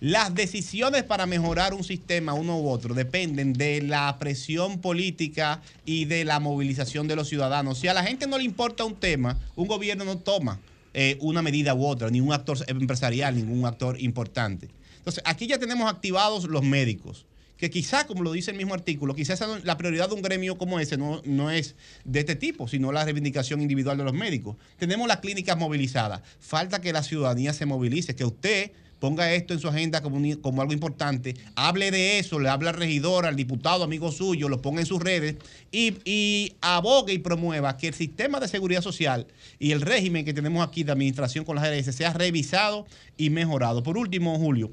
Las decisiones para mejorar un sistema, uno u otro, dependen de la presión política y de la movilización de los ciudadanos. Si a la gente no le importa un tema, un gobierno no toma eh, una medida u otra, ni un actor empresarial, ningún actor importante. Entonces, aquí ya tenemos activados los médicos, que quizá, como lo dice el mismo artículo, quizás la prioridad de un gremio como ese no, no es de este tipo, sino la reivindicación individual de los médicos. Tenemos las clínicas movilizadas. Falta que la ciudadanía se movilice, que usted ponga esto en su agenda como, como algo importante, hable de eso, le hable al regidor, al diputado, amigo suyo, lo ponga en sus redes y, y abogue y promueva que el sistema de seguridad social y el régimen que tenemos aquí de administración con las ARS sea revisado y mejorado. Por último, Julio,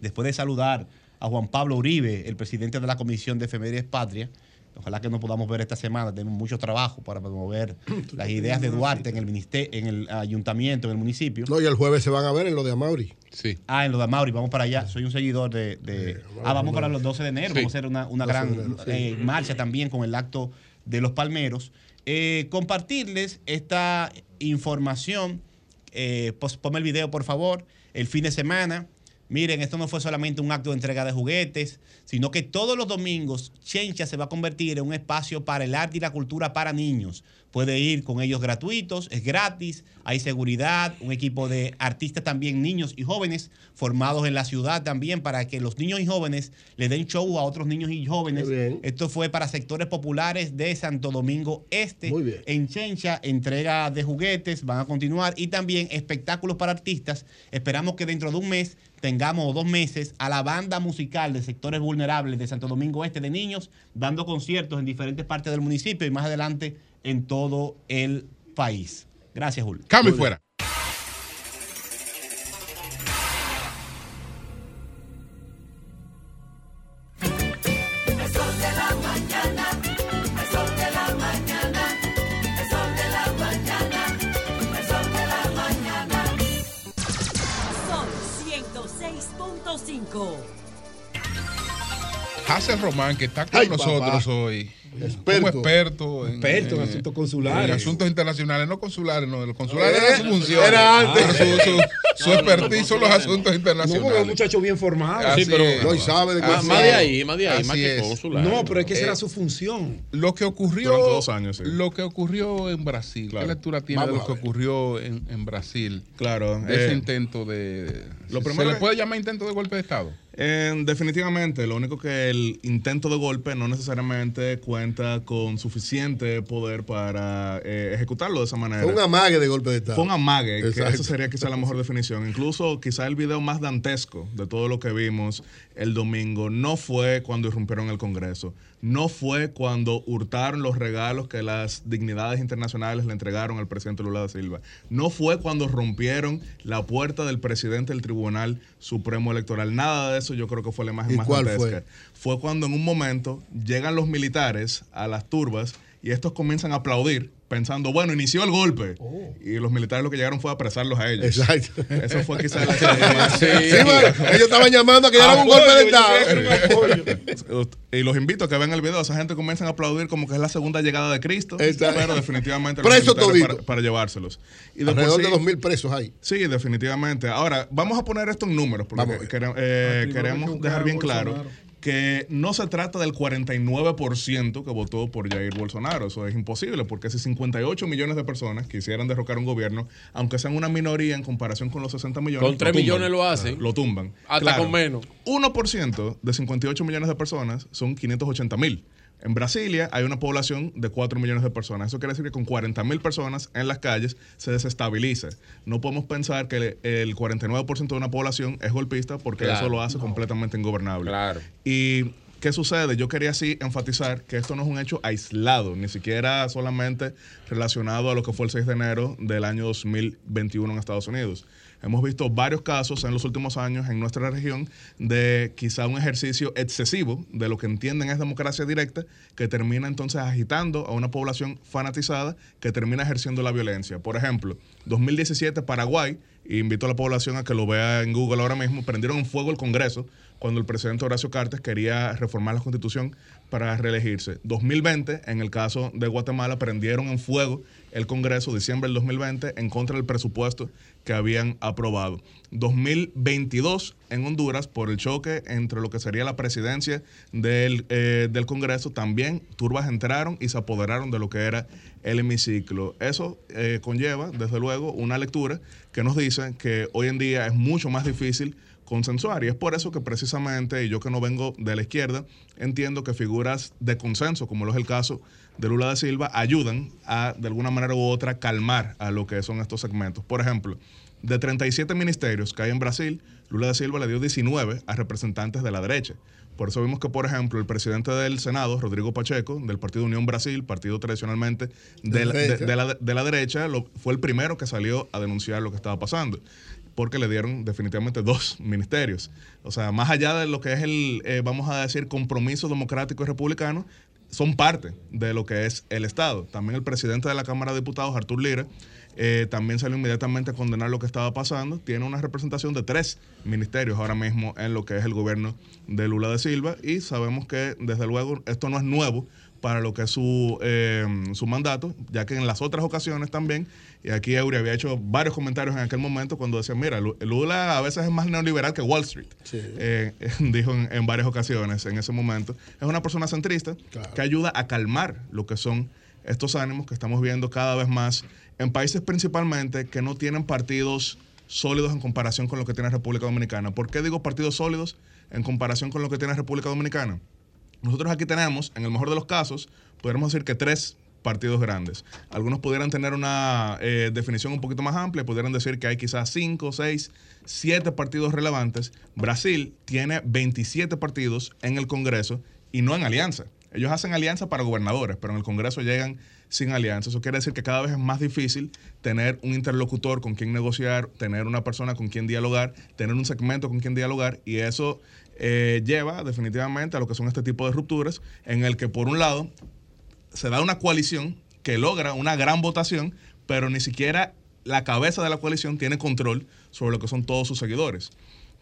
después de saludar a Juan Pablo Uribe, el presidente de la Comisión de Efemérides Patria, ojalá que nos podamos ver esta semana, tenemos mucho trabajo para promover las ideas de Duarte en el ministerio, en el ayuntamiento, en el municipio. No, y el jueves se van a ver en lo de Amauri. Sí. Ah, en lo de Amauri, vamos para allá. Soy un seguidor de. de- ah, vamos para los 12 de enero. Sí. Vamos a hacer una, una 12 de gran enero, sí. eh, marcha también con el acto de los palmeros. Eh, compartirles esta información. Eh, ponme el video, por favor. El fin de semana. Miren, esto no fue solamente un acto de entrega de juguetes, sino que todos los domingos Chencha se va a convertir en un espacio para el arte y la cultura para niños. Puede ir con ellos gratuitos, es gratis, hay seguridad, un equipo de artistas también, niños y jóvenes, formados en la ciudad también para que los niños y jóvenes le den show a otros niños y jóvenes. Esto fue para sectores populares de Santo Domingo Este. En Chencha, entrega de juguetes, van a continuar y también espectáculos para artistas. Esperamos que dentro de un mes tengamos dos meses a la banda musical de sectores vulnerables de Santo Domingo Este de niños dando conciertos en diferentes partes del municipio y más adelante en todo el país. Gracias, Julio. Cambio y fuera. 106.5. Hazel Román, que está con Ay, nosotros papá. hoy. Experto. Como experto en, Experto en asuntos consulares. En asuntos internacionales, no consulares, no. Los consulares Eh, era su función. era antes. Su, su, su No, no, expertise son los no. asuntos No, porque es un internacionales. muchacho bien formado. Así Sí, pero- es. No, y sabe de qué Así Más de ahí, más de ahí, Así más que consular. No, pero es que esa era Eh, su función. Lo que ocurrió, dos años, sí. lo que ocurrió en Brasil, ¿qué lectura tiene Vamos de lo que ocurrió en, en Brasil? Claro. De ese eh, intento de. lo ¿Se primero le que- puede llamar intento de golpe de Estado? Eh, definitivamente, lo único que el intento de golpe no necesariamente cuenta con suficiente poder para eh, ejecutarlo de esa manera. Fue un amague de golpe de Estado. Fue un amague, que eso sería quizá la mejor definición. Incluso quizá el video más dantesco de todo lo que vimos el domingo no fue cuando irrumpieron el Congreso, no fue cuando hurtaron los regalos que las dignidades internacionales le entregaron al presidente Lula da Silva, no fue cuando rompieron la puerta del presidente del Tribunal Supremo Electoral. Nada de eso yo creo que fue la imagen ¿Y más cuál dantesca. fue? Fue cuando en un momento llegan los militares a las turbas y estos comienzan a aplaudir pensando, bueno, inició el golpe. Y los militares lo que llegaron fue a apresarlos a ellos. Exacto. Eso fue quizás la Sí, mano, ellos estaban llamando a que dieran un golpe de Estado. Y los invito a que vean el video. Esa gente comienza a aplaudir como que es la segunda llegada de Cristo. Exacto. Pero definitivamente Preso para, para llevárselos. Y Alrededor de sí- dos mil presos hay. Sí, definitivamente. Ahora, vamos a poner esto en números, porque Vamos quere- eh, queremos dejar bien claro. Que no se trata del 49% que votó por Jair Bolsonaro. Eso es imposible, porque si 58 millones de personas quisieran derrocar un gobierno, aunque sean una minoría en comparación con los 60 millones. Con 3 lo tumban. millones lo hacen. Lo tumban. Hasta con menos. 1% de 58 millones de personas son 580 mil. En Brasilia hay una población de 4 millones de personas. Eso quiere decir que con 40 mil personas en las calles se desestabiliza. No podemos pensar que el 49% de una población es golpista porque Claro. eso lo hace completamente ingobernable. ¿Y qué sucede? Yo quería así enfatizar que esto no es un hecho aislado, ni siquiera solamente relacionado a lo que fue el 6 de enero del año 2021 en Estados Unidos. Hemos visto varios casos en los últimos años en nuestra región de quizá un ejercicio excesivo de lo que entienden es democracia directa, que termina entonces agitando a una población fanatizada que termina ejerciendo la violencia. Por ejemplo, 2017 Paraguay, invito a la población a que lo vea en Google ahora mismo, prendieron en fuego el Congreso cuando el presidente Horacio Cartes quería reformar la constitución para reelegirse. 2020, en el caso de Guatemala, prendieron en fuego el Congreso, diciembre del 2020, en contra del presupuesto que habían aprobado. 2022 en Honduras, por el choque entre lo que sería la presidencia del, eh, del Congreso, también turbas entraron y se apoderaron de lo que era el hemiciclo. Eso eh, conlleva, desde luego, una lectura que nos dice que hoy en día es mucho más difícil consensuar. Y es por eso que precisamente, y yo que no vengo de la izquierda, entiendo que figuras de consenso, como lo es el caso de Lula da Silva, ayudan a, de alguna manera u otra, calmar a lo que son estos segmentos. Por ejemplo, de 37 ministerios que hay en Brasil, Lula da Silva le dio 19 a representantes de la derecha. Por eso vimos que, por ejemplo, el presidente del Senado, Rodrigo Pacheco, del Partido Unión Brasil, partido tradicionalmente de, la, de- derecha. de la- de la derecha, lo- fue el primero que salió a denunciar lo que estaba pasando, porque le dieron definitivamente dos ministerios. O sea, más allá de lo que es el, eh, vamos a decir, compromiso democrático y republicano, son parte de lo que es el Estado. También el presidente de la Cámara de Diputados, Artur Lira, eh, también salió inmediatamente a condenar lo que estaba pasando. Tiene una representación de tres ministerios ahora mismo en lo que es el gobierno de Lula de Silva y sabemos que desde luego esto no es nuevo para lo que es su, eh, su mandato, ya que en las otras ocasiones también, y aquí Eury había hecho varios comentarios en aquel momento cuando decía, mira, Lu- Lula a veces es más neoliberal que Wall Street, Eh, dijo en, en varias ocasiones en ese momento. Es una persona centrista que ayuda a calmar lo que son estos ánimos que estamos viendo cada vez más en países principalmente que no tienen partidos sólidos en comparación con lo que tiene República Dominicana. ¿Por qué digo partidos sólidos en comparación con lo que tiene República Dominicana? Nosotros aquí tenemos, en el mejor de los casos, podríamos decir que tres partidos grandes. Algunos pudieran tener una eh, definición un poquito más amplia, pudieran decir que hay quizás cinco, seis, siete partidos relevantes. Brasil tiene 27 partidos en el Congreso y no en alianza. Ellos hacen alianza para gobernadores, pero en el Congreso llegan sin alianza. Eso quiere decir que cada vez es más difícil tener un interlocutor con quien negociar, tener una persona con quien dialogar, tener un segmento con quien dialogar y eso eh, lleva definitivamente a lo que son este tipo de rupturas en el que por un lado se da una coalición que logra una gran votación, pero ni siquiera la cabeza de la coalición tiene control sobre lo que son todos sus seguidores.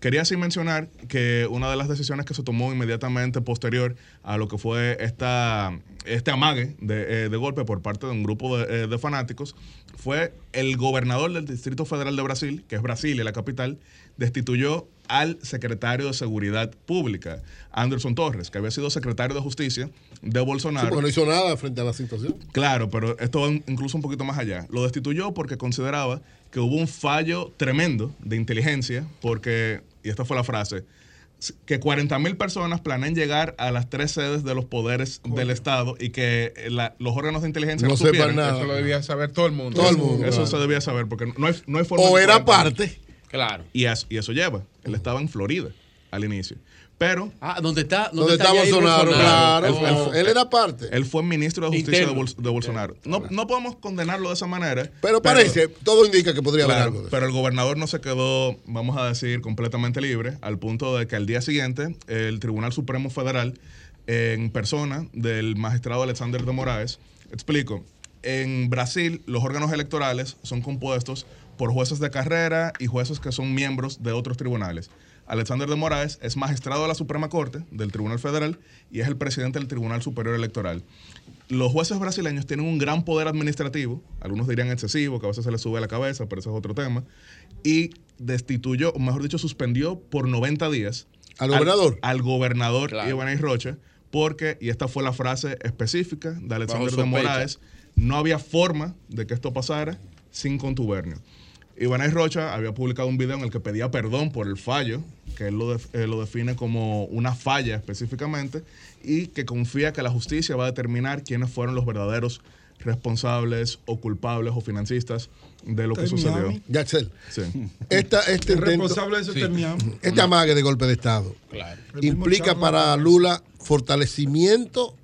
Quería así mencionar que una de las decisiones que se tomó inmediatamente posterior a lo que fue esta, este amague de, eh, de golpe por parte de un grupo de, eh, de fanáticos fue el gobernador del Distrito Federal de Brasil, que es Brasilia, la capital, destituyó al secretario de Seguridad Pública, Anderson Torres, que había sido secretario de Justicia de Sí, Bolsonaro. porque no hizo nada frente a la situación. Claro, pero esto va incluso un poquito más allá. Lo destituyó porque consideraba que hubo un fallo tremendo de inteligencia, porque, y esta fue la frase, que 40 mil personas planean llegar a las tres sedes de los poderes del Estado y que la- los órganos de inteligencia No no, supieran. nada. Eso lo debía saber todo el mundo. Todo el mundo, Eso claro. se debía saber, porque no hay, no hay forma O de era 40 mil. parte. Claro. Y eso, y eso lleva. Él estaba en Florida al inicio. Pero. Ah, ¿dónde está? Donde está Bolsonaro, claro. Él, él- Él era parte. él fue ministro de Justicia de, Interno. Bol- de Bolsonaro. No, no podemos condenarlo de esa manera. Pero parece, todo indica que podría haber algo de eso. pero el gobernador no se quedó, vamos a decir, completamente libre, al punto de que al día siguiente el Tribunal Supremo Federal, en persona del magistrado Alexander de Moraes, explico, en Brasil los órganos electorales son compuestos por jueces de carrera y jueces que son miembros de otros tribunales. Alexander de Moraes es magistrado de la Suprema Corte del Tribunal Federal y es el presidente del Tribunal Superior Electoral. Los jueces brasileños tienen un gran poder administrativo, algunos dirían excesivo, que a veces se les sube a la cabeza, pero eso es otro tema, y destituyó, o mejor dicho, suspendió por 90 días ¿Al gobernador? Al, gobernador Iván Rocha, porque, y esta fue la frase específica de Alexander de. Moraes, no había forma de que esto pasara sin contubernio. Iván Rocha había publicado un video en el que pedía perdón por el fallo, que él lo, def- eh, lo define como una falla específicamente, y que confía que la justicia va a determinar quiénes fueron los verdaderos responsables o culpables o financistas de lo que sucedió. Yaxel. Sí. Esta, este intento- responsable de eso. Este amague de golpe de Estado Claro. Implica para. Lula fortalecimiento,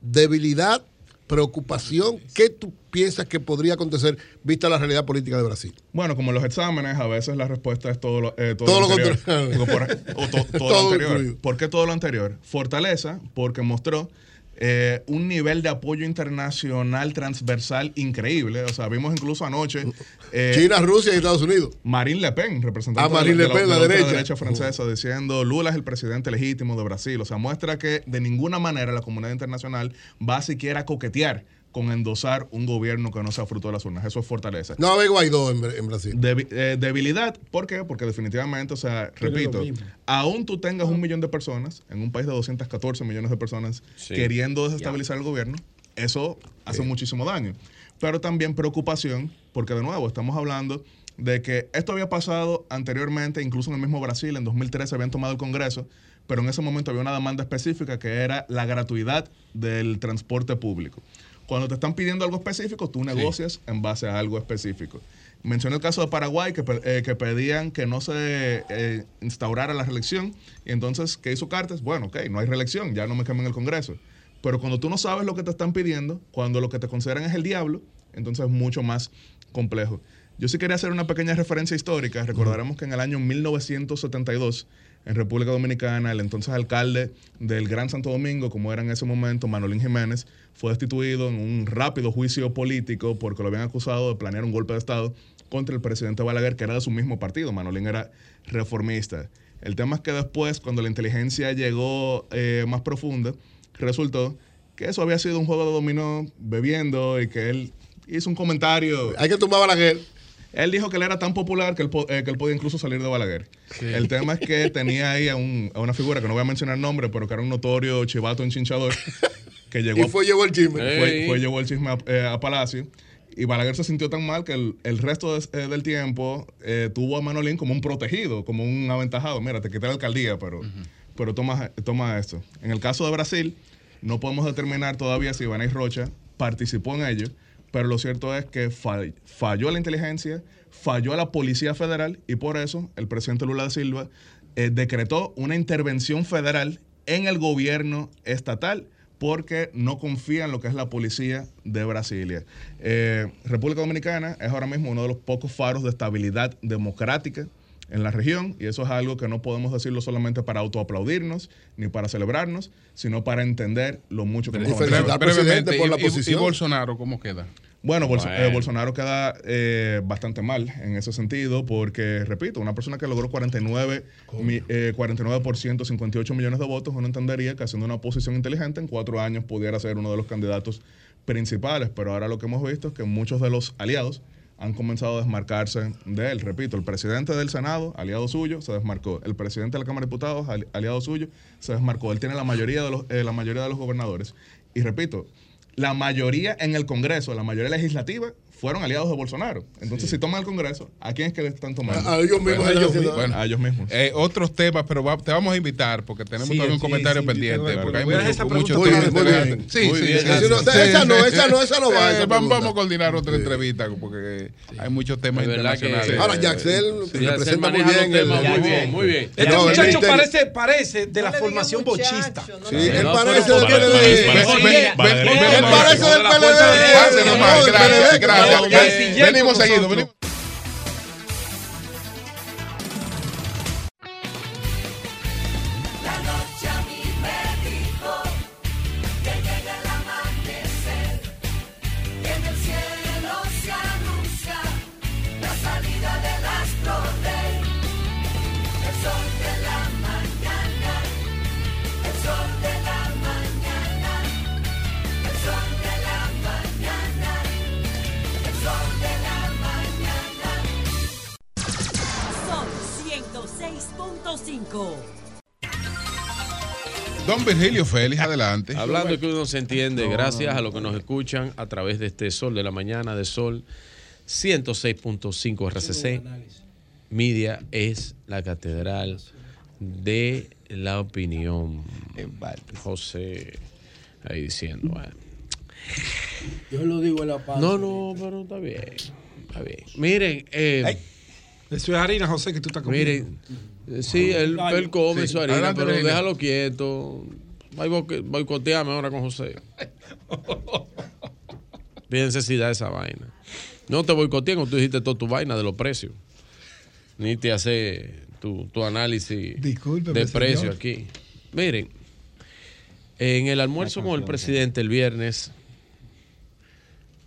debilidad, preocupación. ¿Qué tú piensas que podría acontecer vista la realidad política de Brasil? Bueno, como en los exámenes, a veces la respuesta es todo lo, eh, todo Todo lo lo anterior. contrario. Digo, por- o to- todo, Todo lo anterior. incluido. ¿Por qué todo lo anterior? Fortaleza, porque mostró eh, un nivel de apoyo internacional transversal increíble. O sea, vimos incluso anoche. eh, China, Rusia y Estados Unidos. Marine Le Pen, representante Ah, Marine de, Le Pen, de la otra derecha. derecha francesa, diciendo Lula es el presidente legítimo de Brasil. O sea, muestra que de ninguna manera la comunidad internacional va a siquiera a coquetear con endosar un gobierno que no sea fruto de las urnas. Eso es fortaleza. No hay Guaidó en, en Brasil. Debi- eh, debilidad, ¿por qué? Porque definitivamente, o sea, repito, aún tú tengas un millón de personas, en un país de 214 millones de personas, Sí. queriendo desestabilizar el gobierno, eso hace muchísimo daño. Pero también preocupación, porque de nuevo estamos hablando de que esto había pasado anteriormente, incluso en el mismo Brasil, en 2013 habían tomado el Congreso, pero en ese momento había una demanda específica que era la gratuidad del transporte público. Cuando te están pidiendo algo específico, tú negocias en base a algo específico. Mencioné el caso de Paraguay, que, eh, que pedían que no se eh, instaurara la reelección. Y entonces, ¿qué hizo Cartes? Bueno, ok, no hay reelección, ya no me quemen el Congreso. Pero cuando tú no sabes lo que te están pidiendo, cuando lo que te consideran es el diablo, entonces es mucho más complejo. Yo sí quería hacer una pequeña referencia histórica. Recordaremos que en el año 1972, en República Dominicana, el entonces alcalde del Gran Santo Domingo, como era en ese momento, Manolín Jiménez, fue destituido en un rápido juicio político porque lo habían acusado de planear un golpe de Estado contra el presidente Balaguer, que era de su mismo partido. Manolín era reformista. El tema es que después, cuando la inteligencia llegó eh, más profunda, resultó que eso había sido un juego de dominó bebiendo y que él hizo un comentario. Hay que tumbar a Balaguer. Él dijo que él era tan popular que él, po- eh, que él podía incluso salir de Balaguer. El tema es que tenía ahí a, un- a una figura que no voy a mencionar el nombre, pero que era un notorio chivato enchinchador, que llegó, Y fue, llevó el chisme. fue, fue, llevó el chisme a, eh, a Palacio. Y Balaguer se sintió tan mal que el, el resto de- eh, del tiempo eh, tuvo a Manolín como un protegido, como un aventajado. Mira, te quité la alcaldía, pero, pero toma, toma esto. En el caso de Brasil, no podemos determinar todavía si Ibanez Rocha participó en ello, pero lo cierto es que fall- falló la inteligencia, falló la Policía Federal y por eso el presidente Lula da Silva eh, decretó una intervención federal en el gobierno estatal porque no confía en lo que es la policía de Brasilia. Eh, República Dominicana es ahora mismo uno de los pocos faros de estabilidad democrática en la región y eso es algo que no podemos decirlo solamente para autoaplaudirnos ni para celebrarnos, sino para entender lo mucho que Y hemos avanzado. por la Y- y- y posición. Bolsonaro cómo queda? Bueno, Bolso- Bueno. eh, Bolsonaro queda eh, bastante mal en ese sentido porque, repito, una persona que logró 49, mi- eh, 49%, 58 millones de votos, uno entendería que haciendo una oposición inteligente en cuatro años pudiera ser uno de los candidatos principales, pero ahora lo que hemos visto es que muchos de los aliados han comenzado a desmarcarse de él. Repito, el presidente del Senado, aliado suyo, se desmarcó. El presidente de la Cámara de Diputados, ali- aliado suyo, se desmarcó. Él tiene la mayoría de los, eh, la mayoría de los gobernadores. Y repito, la mayoría en el Congreso, la mayoría legislativa, fueron aliados de Bolsonaro. Entonces, si toman el Congreso, ¿a quién es que le están tomando? A ellos mismos, Bueno, a ellos mismos. mismos. Bueno, a ellos mismos. Eh, otros temas, pero va- te vamos a invitar porque tenemos Sí, todavía un sí, comentario sí, pendiente. porque hay mucho- muchos Muy bien, muy Sí, bien. sí, Muy bien. sí, Esa sí, no- sí, esa no, esa no, esa no va, Eh, esa Vamos a coordinar otra entrevista porque hay muchos temas internacionales. Ahora, Yaxel Sí. representa muy bien. el- muy bien, muy bien. Este muchacho parece, parece de la formación bochista. Sí, él parece del PLD. Él parece del PLD. Gracias, Venimos seguido, Don Virgilio Félix, adelante. Hablando que uno se entiende, gracias a los que nos escuchan a través de este Sol de la Mañana, de Sol 106.5 RCC. Media es la catedral de la opinión. José, ahí diciendo. Yo lo digo a la paz. No, no, pero está bien. Está bien. Miren. Eh, Eso es harina, José, que tú estás comiendo. Miren sí, él, él come Sí. su harina, Adelante, pero déjalo quieto. Ay, boque- Boicoteame ahora con José. Tiene necesidad esa vaina. No te boicoteé cuando tú dijiste toda tu vaina de los precios. Ni te hace tu, tu análisis Discúlpeme, de precio señor. aquí. Miren, en el almuerzo con el presidente el viernes,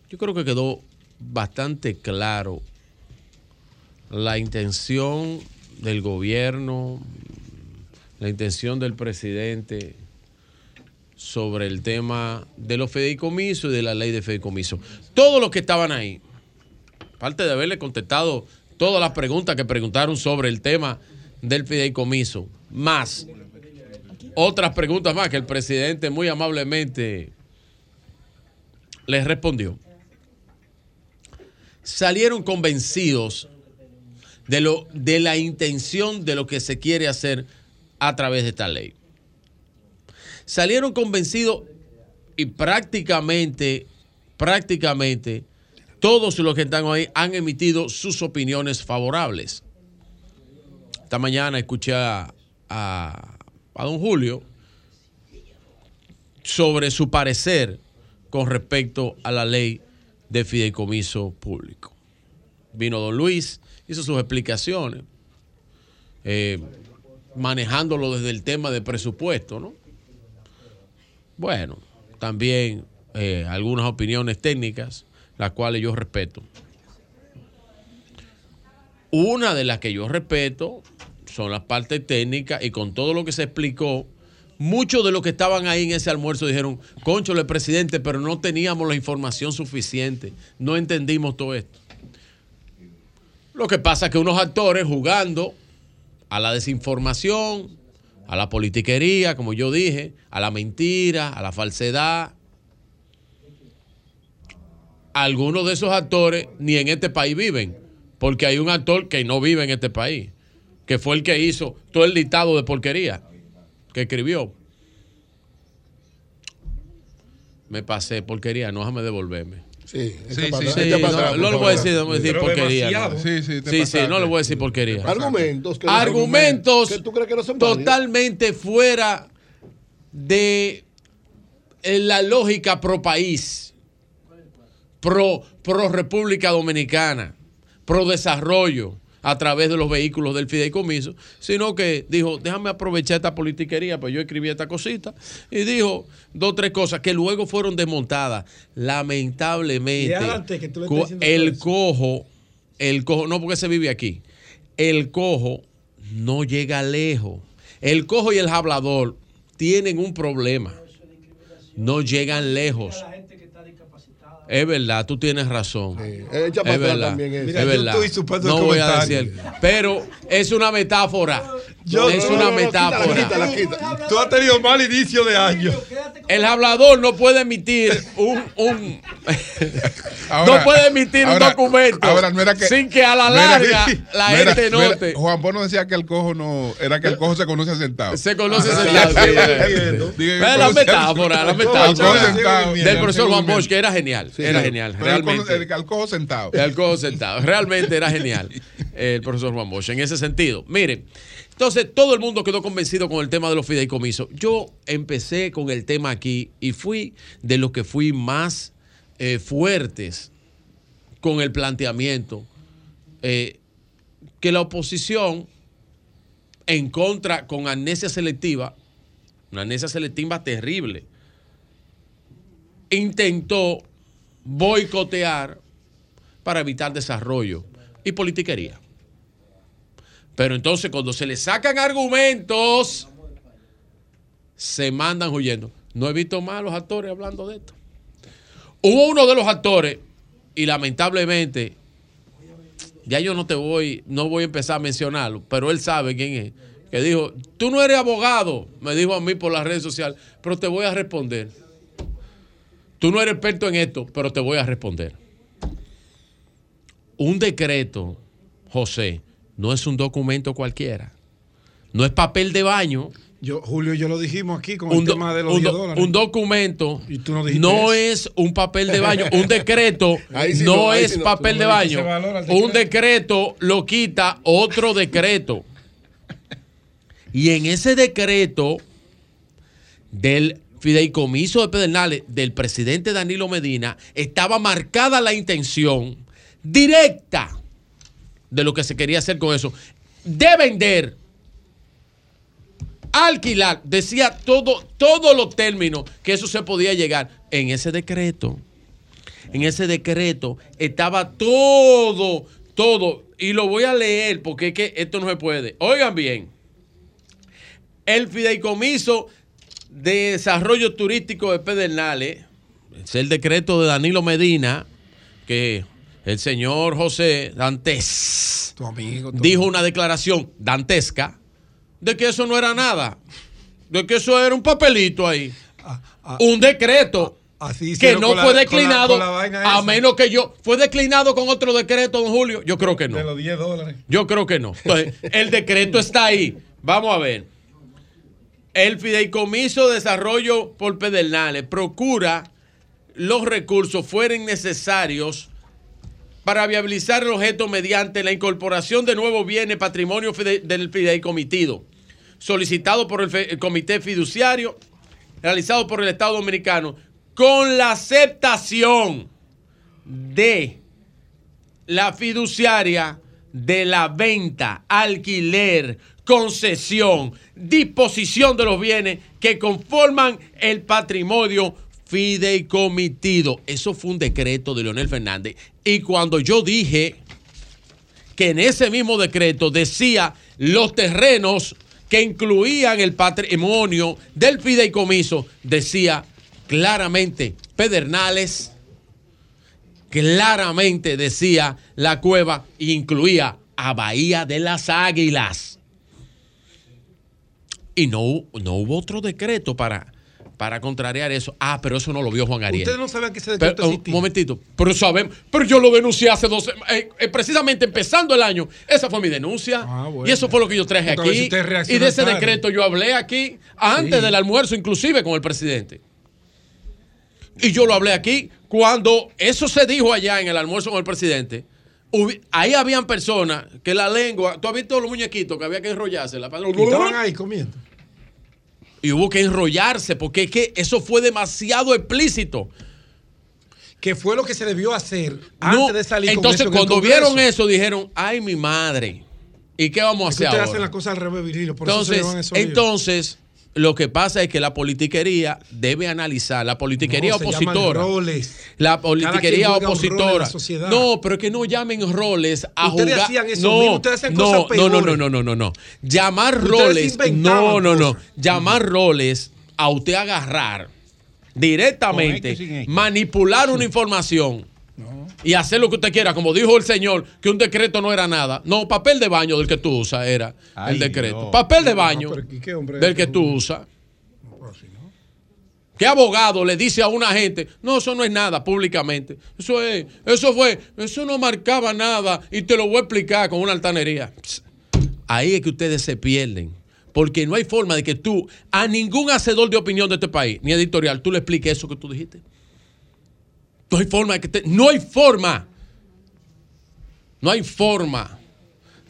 yo creo que quedó bastante claro la intención del gobierno, la intención del presidente sobre el tema de los fideicomisos y de la ley de fideicomiso. Todos los que estaban ahí, aparte de haberle contestado todas las preguntas que preguntaron sobre el tema del fideicomiso, más otras preguntas más que el presidente muy amablemente les respondió, salieron convencidos de, lo, de la intención de lo que se quiere hacer a través de esta ley. Salieron convencidos y prácticamente, prácticamente, todos los que están ahí han emitido sus opiniones favorables. Esta mañana escuché a, a- a don Julio sobre su parecer con respecto a la ley de fideicomiso público. Vino don Luis, hizo sus explicaciones, eh, manejándolo desde el tema de presupuesto, ¿no? Bueno, también eh, algunas opiniones técnicas, las cuales yo respeto. Una de las que yo respeto son las partes técnicas y con todo lo que se explicó, muchos de los que estaban ahí en ese almuerzo dijeron, conchole presidente, pero no teníamos la información suficiente, no entendimos todo esto. Lo que pasa es que unos actores jugando a la desinformación, a la politiquería, como yo dije, a la mentira, a la falsedad. Algunos de esos actores ni en este país viven, porque hay un actor que no vive en este país, que fue el que hizo todo el dictado de porquería que escribió. Me pasé porquería, no déjame devolverme. Sí, Sí, para sí, sí, para no, no le voy a decir, no voy a decir Pero porquería. no. Sí, sí, pasaste. pasaste. no le voy a decir porquería. Argumentos que Argumentos que tú crees que no son válidos. totalmente fuera de la lógica pro país, pro, pro República Dominicana, pro desarrollo a través de los vehículos del fideicomiso, sino que dijo, déjame aprovechar esta politiquería, pues yo escribí esta cosita, y dijo dos o tres cosas que luego fueron desmontadas. Lamentablemente, que co- el cojo, el cojo, no porque se vive aquí, el cojo no llega lejos. El cojo y el hablador tienen un problema. No llegan lejos. Es verdad, tú tienes razón. Para es verdad. también es Mira, yo verdad. no voy a decir. Pero es una metáfora. Yo- es no, una no, no, metáfora. quítala, quítala, quítala. Tú has tenido mal inicio de año. El hablador no puede emitir un, un- Ahora- no puede emitir ahora- un documento ahora no era que- sin que a la no era- larga la gente no era- note. Juan Bono decía que el cojo no, era que el cojo se conoce sentado. Se conoce Ah, sentado, sí, la se- metáfora, la metáfora del profesor Juan. Bosch, que era genial. Sí, era sí. genial, realmente. El, el cojo sentado. El cojo sentado. Realmente era genial el profesor Juan Bosch en ese sentido. Miren, entonces todo el mundo quedó convencido con el tema de los fideicomisos. Yo empecé con el tema aquí y fui de los que fui más eh, fuertes con el planteamiento eh, que la oposición en contra con amnesia selectiva, una amnesia selectiva terrible, intentó boicotear para evitar desarrollo y politiquería. Pero entonces cuando se le sacan argumentos, se mandan huyendo. No he visto más a los actores hablando de esto. Hubo uno de los actores, y lamentablemente, ya yo no te voy, no voy a empezar a mencionarlo, pero él sabe quién es, que dijo, tú no eres abogado, me dijo a mí por las redes sociales, pero te voy a responder. Tú no eres experto en esto, pero te voy a responder. Un decreto, José, no es un documento cualquiera. No es papel de baño. Yo, Julio y yo lo dijimos aquí con Un, el tema de los un 10 do- dólares. un documento no dijiste no eso. es un papel de baño. Un decreto sí no, no, es sí no. papel Tú de no baño. Un decreto lo quita otro decreto. Y en ese decreto del fideicomiso de Pedernales del presidente Danilo Medina estaba marcada la intención directa de lo que se quería hacer con eso, de vender, alquilar, decía todo, todos los términos que eso se podía llegar en ese decreto. En ese decreto estaba todo, todo, y lo voy a leer porque es que esto no se puede. Oigan bien, el fideicomiso de desarrollo turístico de Pedernales, es el decreto de Danilo Medina, que el señor José Dantes Tu amigo. tu dijo una declaración dantesca de que eso no era nada, de que eso era un papelito ahí, un decreto Así que no la- fue con la- declinado, con la vaina a menos que yo, fue declinado con otro decreto, don Julio, yo creo que no. De los 10 dólares. Yo creo que no. Entonces, el decreto está ahí. Vamos a ver. El Fideicomiso de Desarrollo por Pedernales procura los recursos fueren necesarios para viabilizar el objeto mediante la incorporación de nuevos bienes patrimonio fide- del fideicomitido, solicitado por el, el Comité Fiduciario, realizado por el Estado Dominicano, con la aceptación de la fiduciaria de la venta, alquiler, concesión, disposición de los bienes que conforman el patrimonio fideicomitido. Eso fue un decreto de Leonel Fernández. Y cuando yo dije que en ese mismo decreto decía los terrenos que incluían el patrimonio del fideicomiso, decía claramente Pedernales, claramente decía la cueva e incluía a Bahía de las Águilas. Y no, no hubo otro decreto para, para contrariar eso. Ah, pero eso no lo vio Juan Ariel. Ustedes no sabían que ese Pero, decreto un momentito, pero sabemos, pero yo lo denuncié hace dos eh, eh, precisamente empezando el año, esa fue mi denuncia, y eso fue lo que yo traje Porque si aquí, y de ese tarde. decreto yo hablé aquí, antes Sí. del almuerzo inclusive con el presidente. Y yo lo hablé aquí, cuando eso se dijo allá en el almuerzo con el presidente, ahí habían personas que la lengua, tú has visto los muñequitos que había que enrollarse, la estaban ahí comiendo. Y hubo que enrollarse porque es que eso fue demasiado explícito. Que fue lo que se debió hacer No, antes de salir con entonces eso en el cuando vieron eso dijeron, ay mi madre, ¿y qué vamos a hacer ustedes ahora? hacen las cosas al revés, Virgilio. Por eso se Entonces, llevan esos líos. entonces, lo que pasa es que la politiquería debe analizar, la politiquería No, se llaman opositora. roles. La Cada politiquería quien juega un rol en opositora. la. No, pero que no llamen roles a Ustedes jugar. hacían eso no, mismo, ustedes hacían no, cosas no, no, no, no, no, no, no. Llamar Ustedes roles. No, no, no. cosas. Llamar roles a usted agarrar directamente, manipular una información y hacer lo que usted quiera, como dijo el señor, que un decreto no era nada. No, papel de baño del que tú usas era Ay, el decreto. Papel de baño pero ¿y qué hombre del que tú usas. ¿Qué abogado le dice a una gente, no, eso no es nada públicamente? Eso es, eso fue, eso no marcaba nada y te lo voy a explicar con una altanería. Ahí es que ustedes se pierden. Porque no hay forma de que tú, a ningún hacedor de opinión de este país, ni editorial, tú le expliques eso que tú dijiste. No hay forma de que te, no hay forma. No hay forma.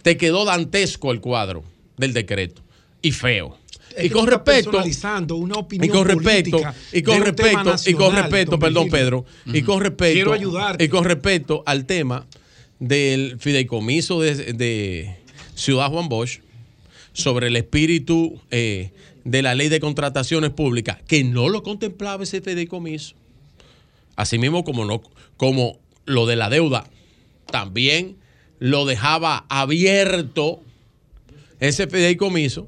Te quedó dantesco el cuadro del decreto. Y feo. Es y con personalizando una opinión Y con política y con respeto, y con don perdón. Pedro, y con ayudarte. y con respeto al tema del fideicomiso de, de Ciudad Juan Bosch sobre el espíritu eh, de la ley de contrataciones públicas, que no lo contemplaba ese fideicomiso. Asimismo, como, lo de la deuda, también lo dejaba abierto ese fideicomiso.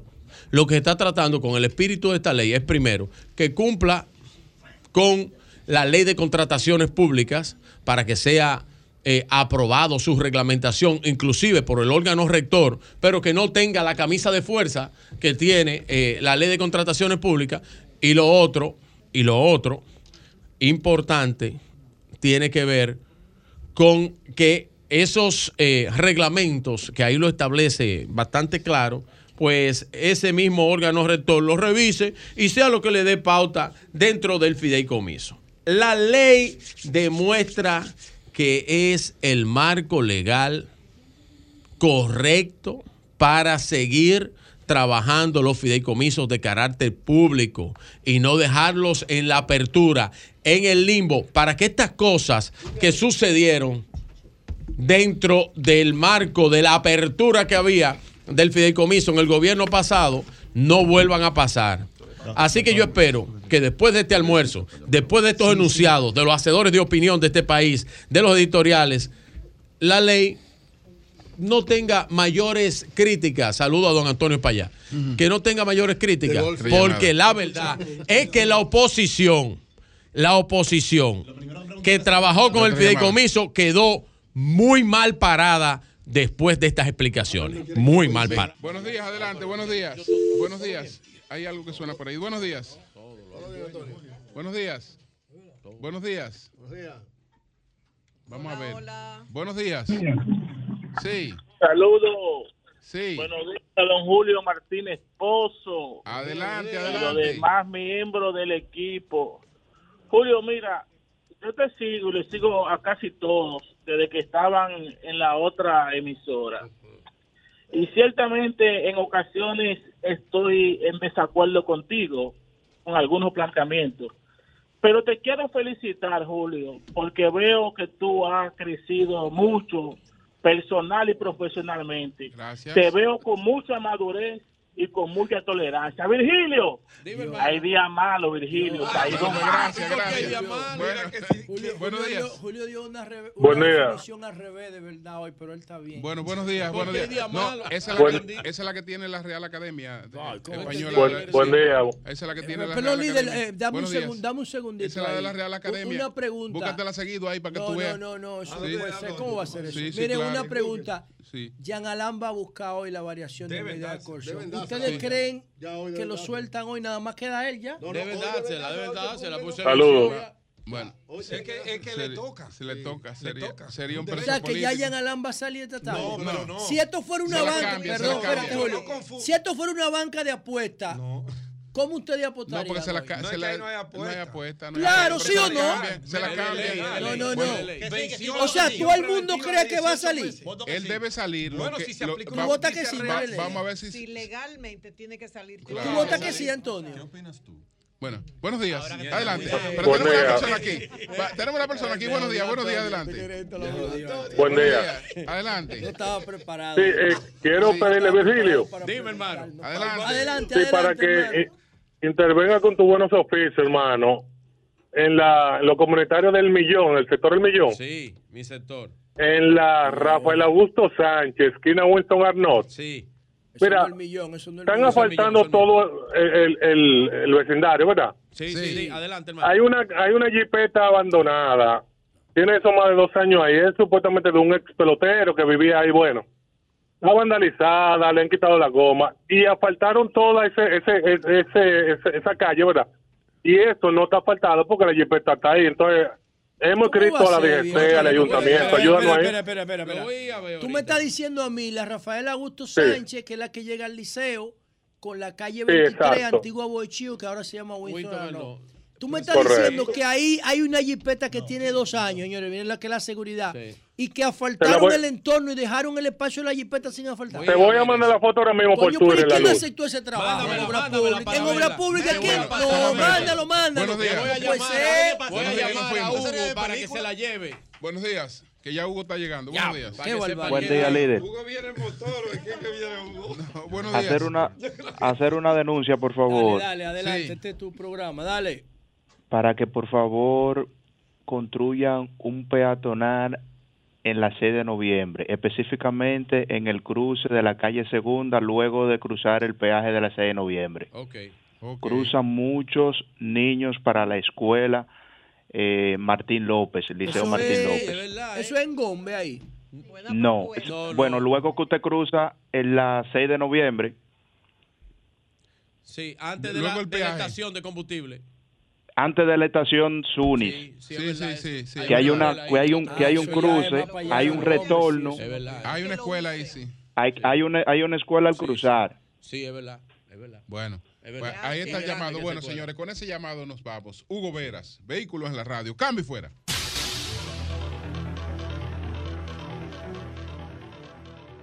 Lo que está tratando con el espíritu de esta ley es primero que cumpla con la ley de contrataciones públicas para que sea eh, aprobado su reglamentación, inclusive por el órgano rector, pero que no tenga la camisa de fuerza que tiene eh, la ley de contrataciones públicas. Y lo otro, y lo otro importante, tiene que ver con que esos eh, reglamentos, que ahí lo establece bastante claro, pues ese mismo órgano rector lo revise y sea lo que le dé pauta dentro del fideicomiso. La ley demuestra que es el marco legal correcto para seguir trabajando los fideicomisos de carácter público y no dejarlos en la apertura, en el limbo, para que estas cosas que sucedieron dentro del marco de la apertura que había del fideicomiso en el gobierno pasado no vuelvan a pasar. Así que yo espero que después de este almuerzo, después de estos enunciados, de los hacedores de opinión de este país, de los editoriales, la ley no tenga mayores críticas. Saludo a don Antonio Payá. Que no tenga mayores críticas. Porque la verdad es que la oposición, la oposición que trabajó con el fideicomiso quedó muy mal parada después de estas explicaciones. Muy mal parada. Buenos días, adelante, buenos días. Buenos días. Hay algo que suena por ahí. Buenos días. Buenos días. Buenos días. Vamos a ver. Buenos días. Sí. Saludos. Sí. Buenos días a don Julio Martínez Pozo. Adelante, Y los adelante. demás miembros del equipo. Julio, mira, yo te sigo y le sigo a casi todos desde que estaban en la otra emisora. Y ciertamente en ocasiones estoy en desacuerdo contigo con algunos planteamientos. Pero te quiero felicitar, Julio, porque veo que tú has crecido mucho personal y profesionalmente. Gracias. Te veo con mucha madurez y con mucha tolerancia. Virgilio, hay días malos, Virgilio. te ha ido mal. Gracias, gracias. Julio, Buenos Julio días. dio- Julio dio una, Buen una día. definición al revés de verdad hoy, pero él está bien. Bueno, buenos días, ¿Por buenos días. día No, esa es, la Buen- que, esa es la que tiene la Real Academia ¿cómo Española. Buen- Sí. buen día. Esa es la que tiene la Pero Real líder, Academia. eh, dame, un Buenos segun- dame un segundito. Esa es la de la Real Academia. Una pregunta. Búscatela seguido ahí para que no, tú veas. No, no, no, eso no puede ser. ¿Cómo va a ser eso? Miren, una pregunta. Sí. Jean Alain va a buscar hoy la variación de Deben medida de coerción. ¿Ustedes Sí. creen que lo sueltan hoy nada más queda él ya? Deben dársela, deben dársela. Saludos. Bueno, Es que, es que le toca. Si le toca, sería, toca. sería un O sea, que ya político. Jean Alain va a salir esta tarde. No, pero no. Si esto fuera una Se banca, cambia, se perdón, espérate, Julio. No Si esto fuera una banca de apuestas, ¿cómo ustedes No, apostarían? porque se la, hoy? No, se es que la- no hay apuesta. no hay apuesta, no hay Claro, apuesta, ¿sí o no? cambian, Se la cambian. No, no, no. O sea, todo el mundo cree que va a 18 salir. Él debe salir. Bueno, que- si se aplica una ¿Tú que sí? Vamos a ver si. Si legalmente tiene que salir. Claro. ¿Tú votas que sí, Antonio? Bueno, buenos días. Adelante. Pero tenemos una persona aquí. Tenemos una persona aquí. Buenos días, buenos días, adelante. Buen Buenos día. días, Adelante. No estaba preparado. Sí, eh, quiero Sí. pedirle, Virgilio, Dime, hermano. Adelante. Adelante, sí, adelante, para que hermano. Intervenga con tus buenos oficios, hermano, en, la, en lo comunitario del Millón, el sector del Millón, Sí, mi sector. en la Rafael Augusto Sánchez, esquina Winston Arnott. Sí. Eso mira, no el millón, eso no es el Están millón. asfaltando todo el, el- el- el vecindario, ¿verdad? Sí, sí, Sí. sí. Adelante, hermano. Hay una, hay una jipeta abandonada. Tiene eso más de dos años ahí. Es supuestamente de un ex pelotero que vivía ahí. Bueno, está vandalizada, le han quitado la goma y asfaltaron toda ese, ese, ese, ese- ese- esa calle, ¿verdad? Y esto no está asfaltado porque la jipeta está ahí. Entonces, hemos ¿Cómo escrito a la DGC, al ayuntamiento, ayúdanos ahí. espera, espera, espera, espera. Lo voy a ver Tú me estás diciendo a mí, la Rafael Augusto Sí. Sánchez, que es la que llega al liceo, con la calle Sí, 23, exacto. antigua Boichío, que ahora se llama Winston. Arnold. Tú me estás Correcto. diciendo que ahí hay una jipeta que tiene dos años, señores, miren la que es la seguridad, Sí. Y que asfaltaron voy- el entorno y dejaron el espacio de la jipeta sin asfaltar. Te voy a mandar la foto ahora mismo por Coño, ¿y Twitter, quién luz. aceptó ese trabajo? Mándamela, en obra mándamela pública. En obra pública, ¿quién? No, mándalo, mándalo. Buenos días. Voy a llamar, voy a Buenos días, llamar a. Hugo para que se la lleve. Buenos días. Que ya Hugo está llegando. Buenos días. Qué. Buen día, líder. Hugo viene en motor, ¿o ¿quién que viene Hugo? No, buenos días. Hacer una, hacer una denuncia, por Dale, favor, dale, adelante, Sí. este es tu programa, dale. para que por favor construyan un peatonal en la 6 de noviembre, específicamente en el cruce de la calle Segunda, luego de cruzar el peaje de la 6 de noviembre. Ok. Ok. Cruzan muchos niños para la escuela eh, Martín López, el Liceo Eso Martín es- López. Eso es en Gombe ahí. No, bueno, luego que usted cruza en la 6 de noviembre, Sí, antes de Luego la, el de la peaje. estación de combustible. Antes de la estación Sunis, Sí, sí, sí, sí. que hay una, que hay un, que hay un Ah, cruce, hay un retorno. Hay una escuela ahí, sí. hay, hay una, hay una escuela al cruzar. Sí, es verdad, es verdad. Bueno, Es verdad. pues ahí está Es el llamado. Bueno, señores, con ese llamado nos vamos. Hugo Veras, vehículos en la radio. Cambio y fuera.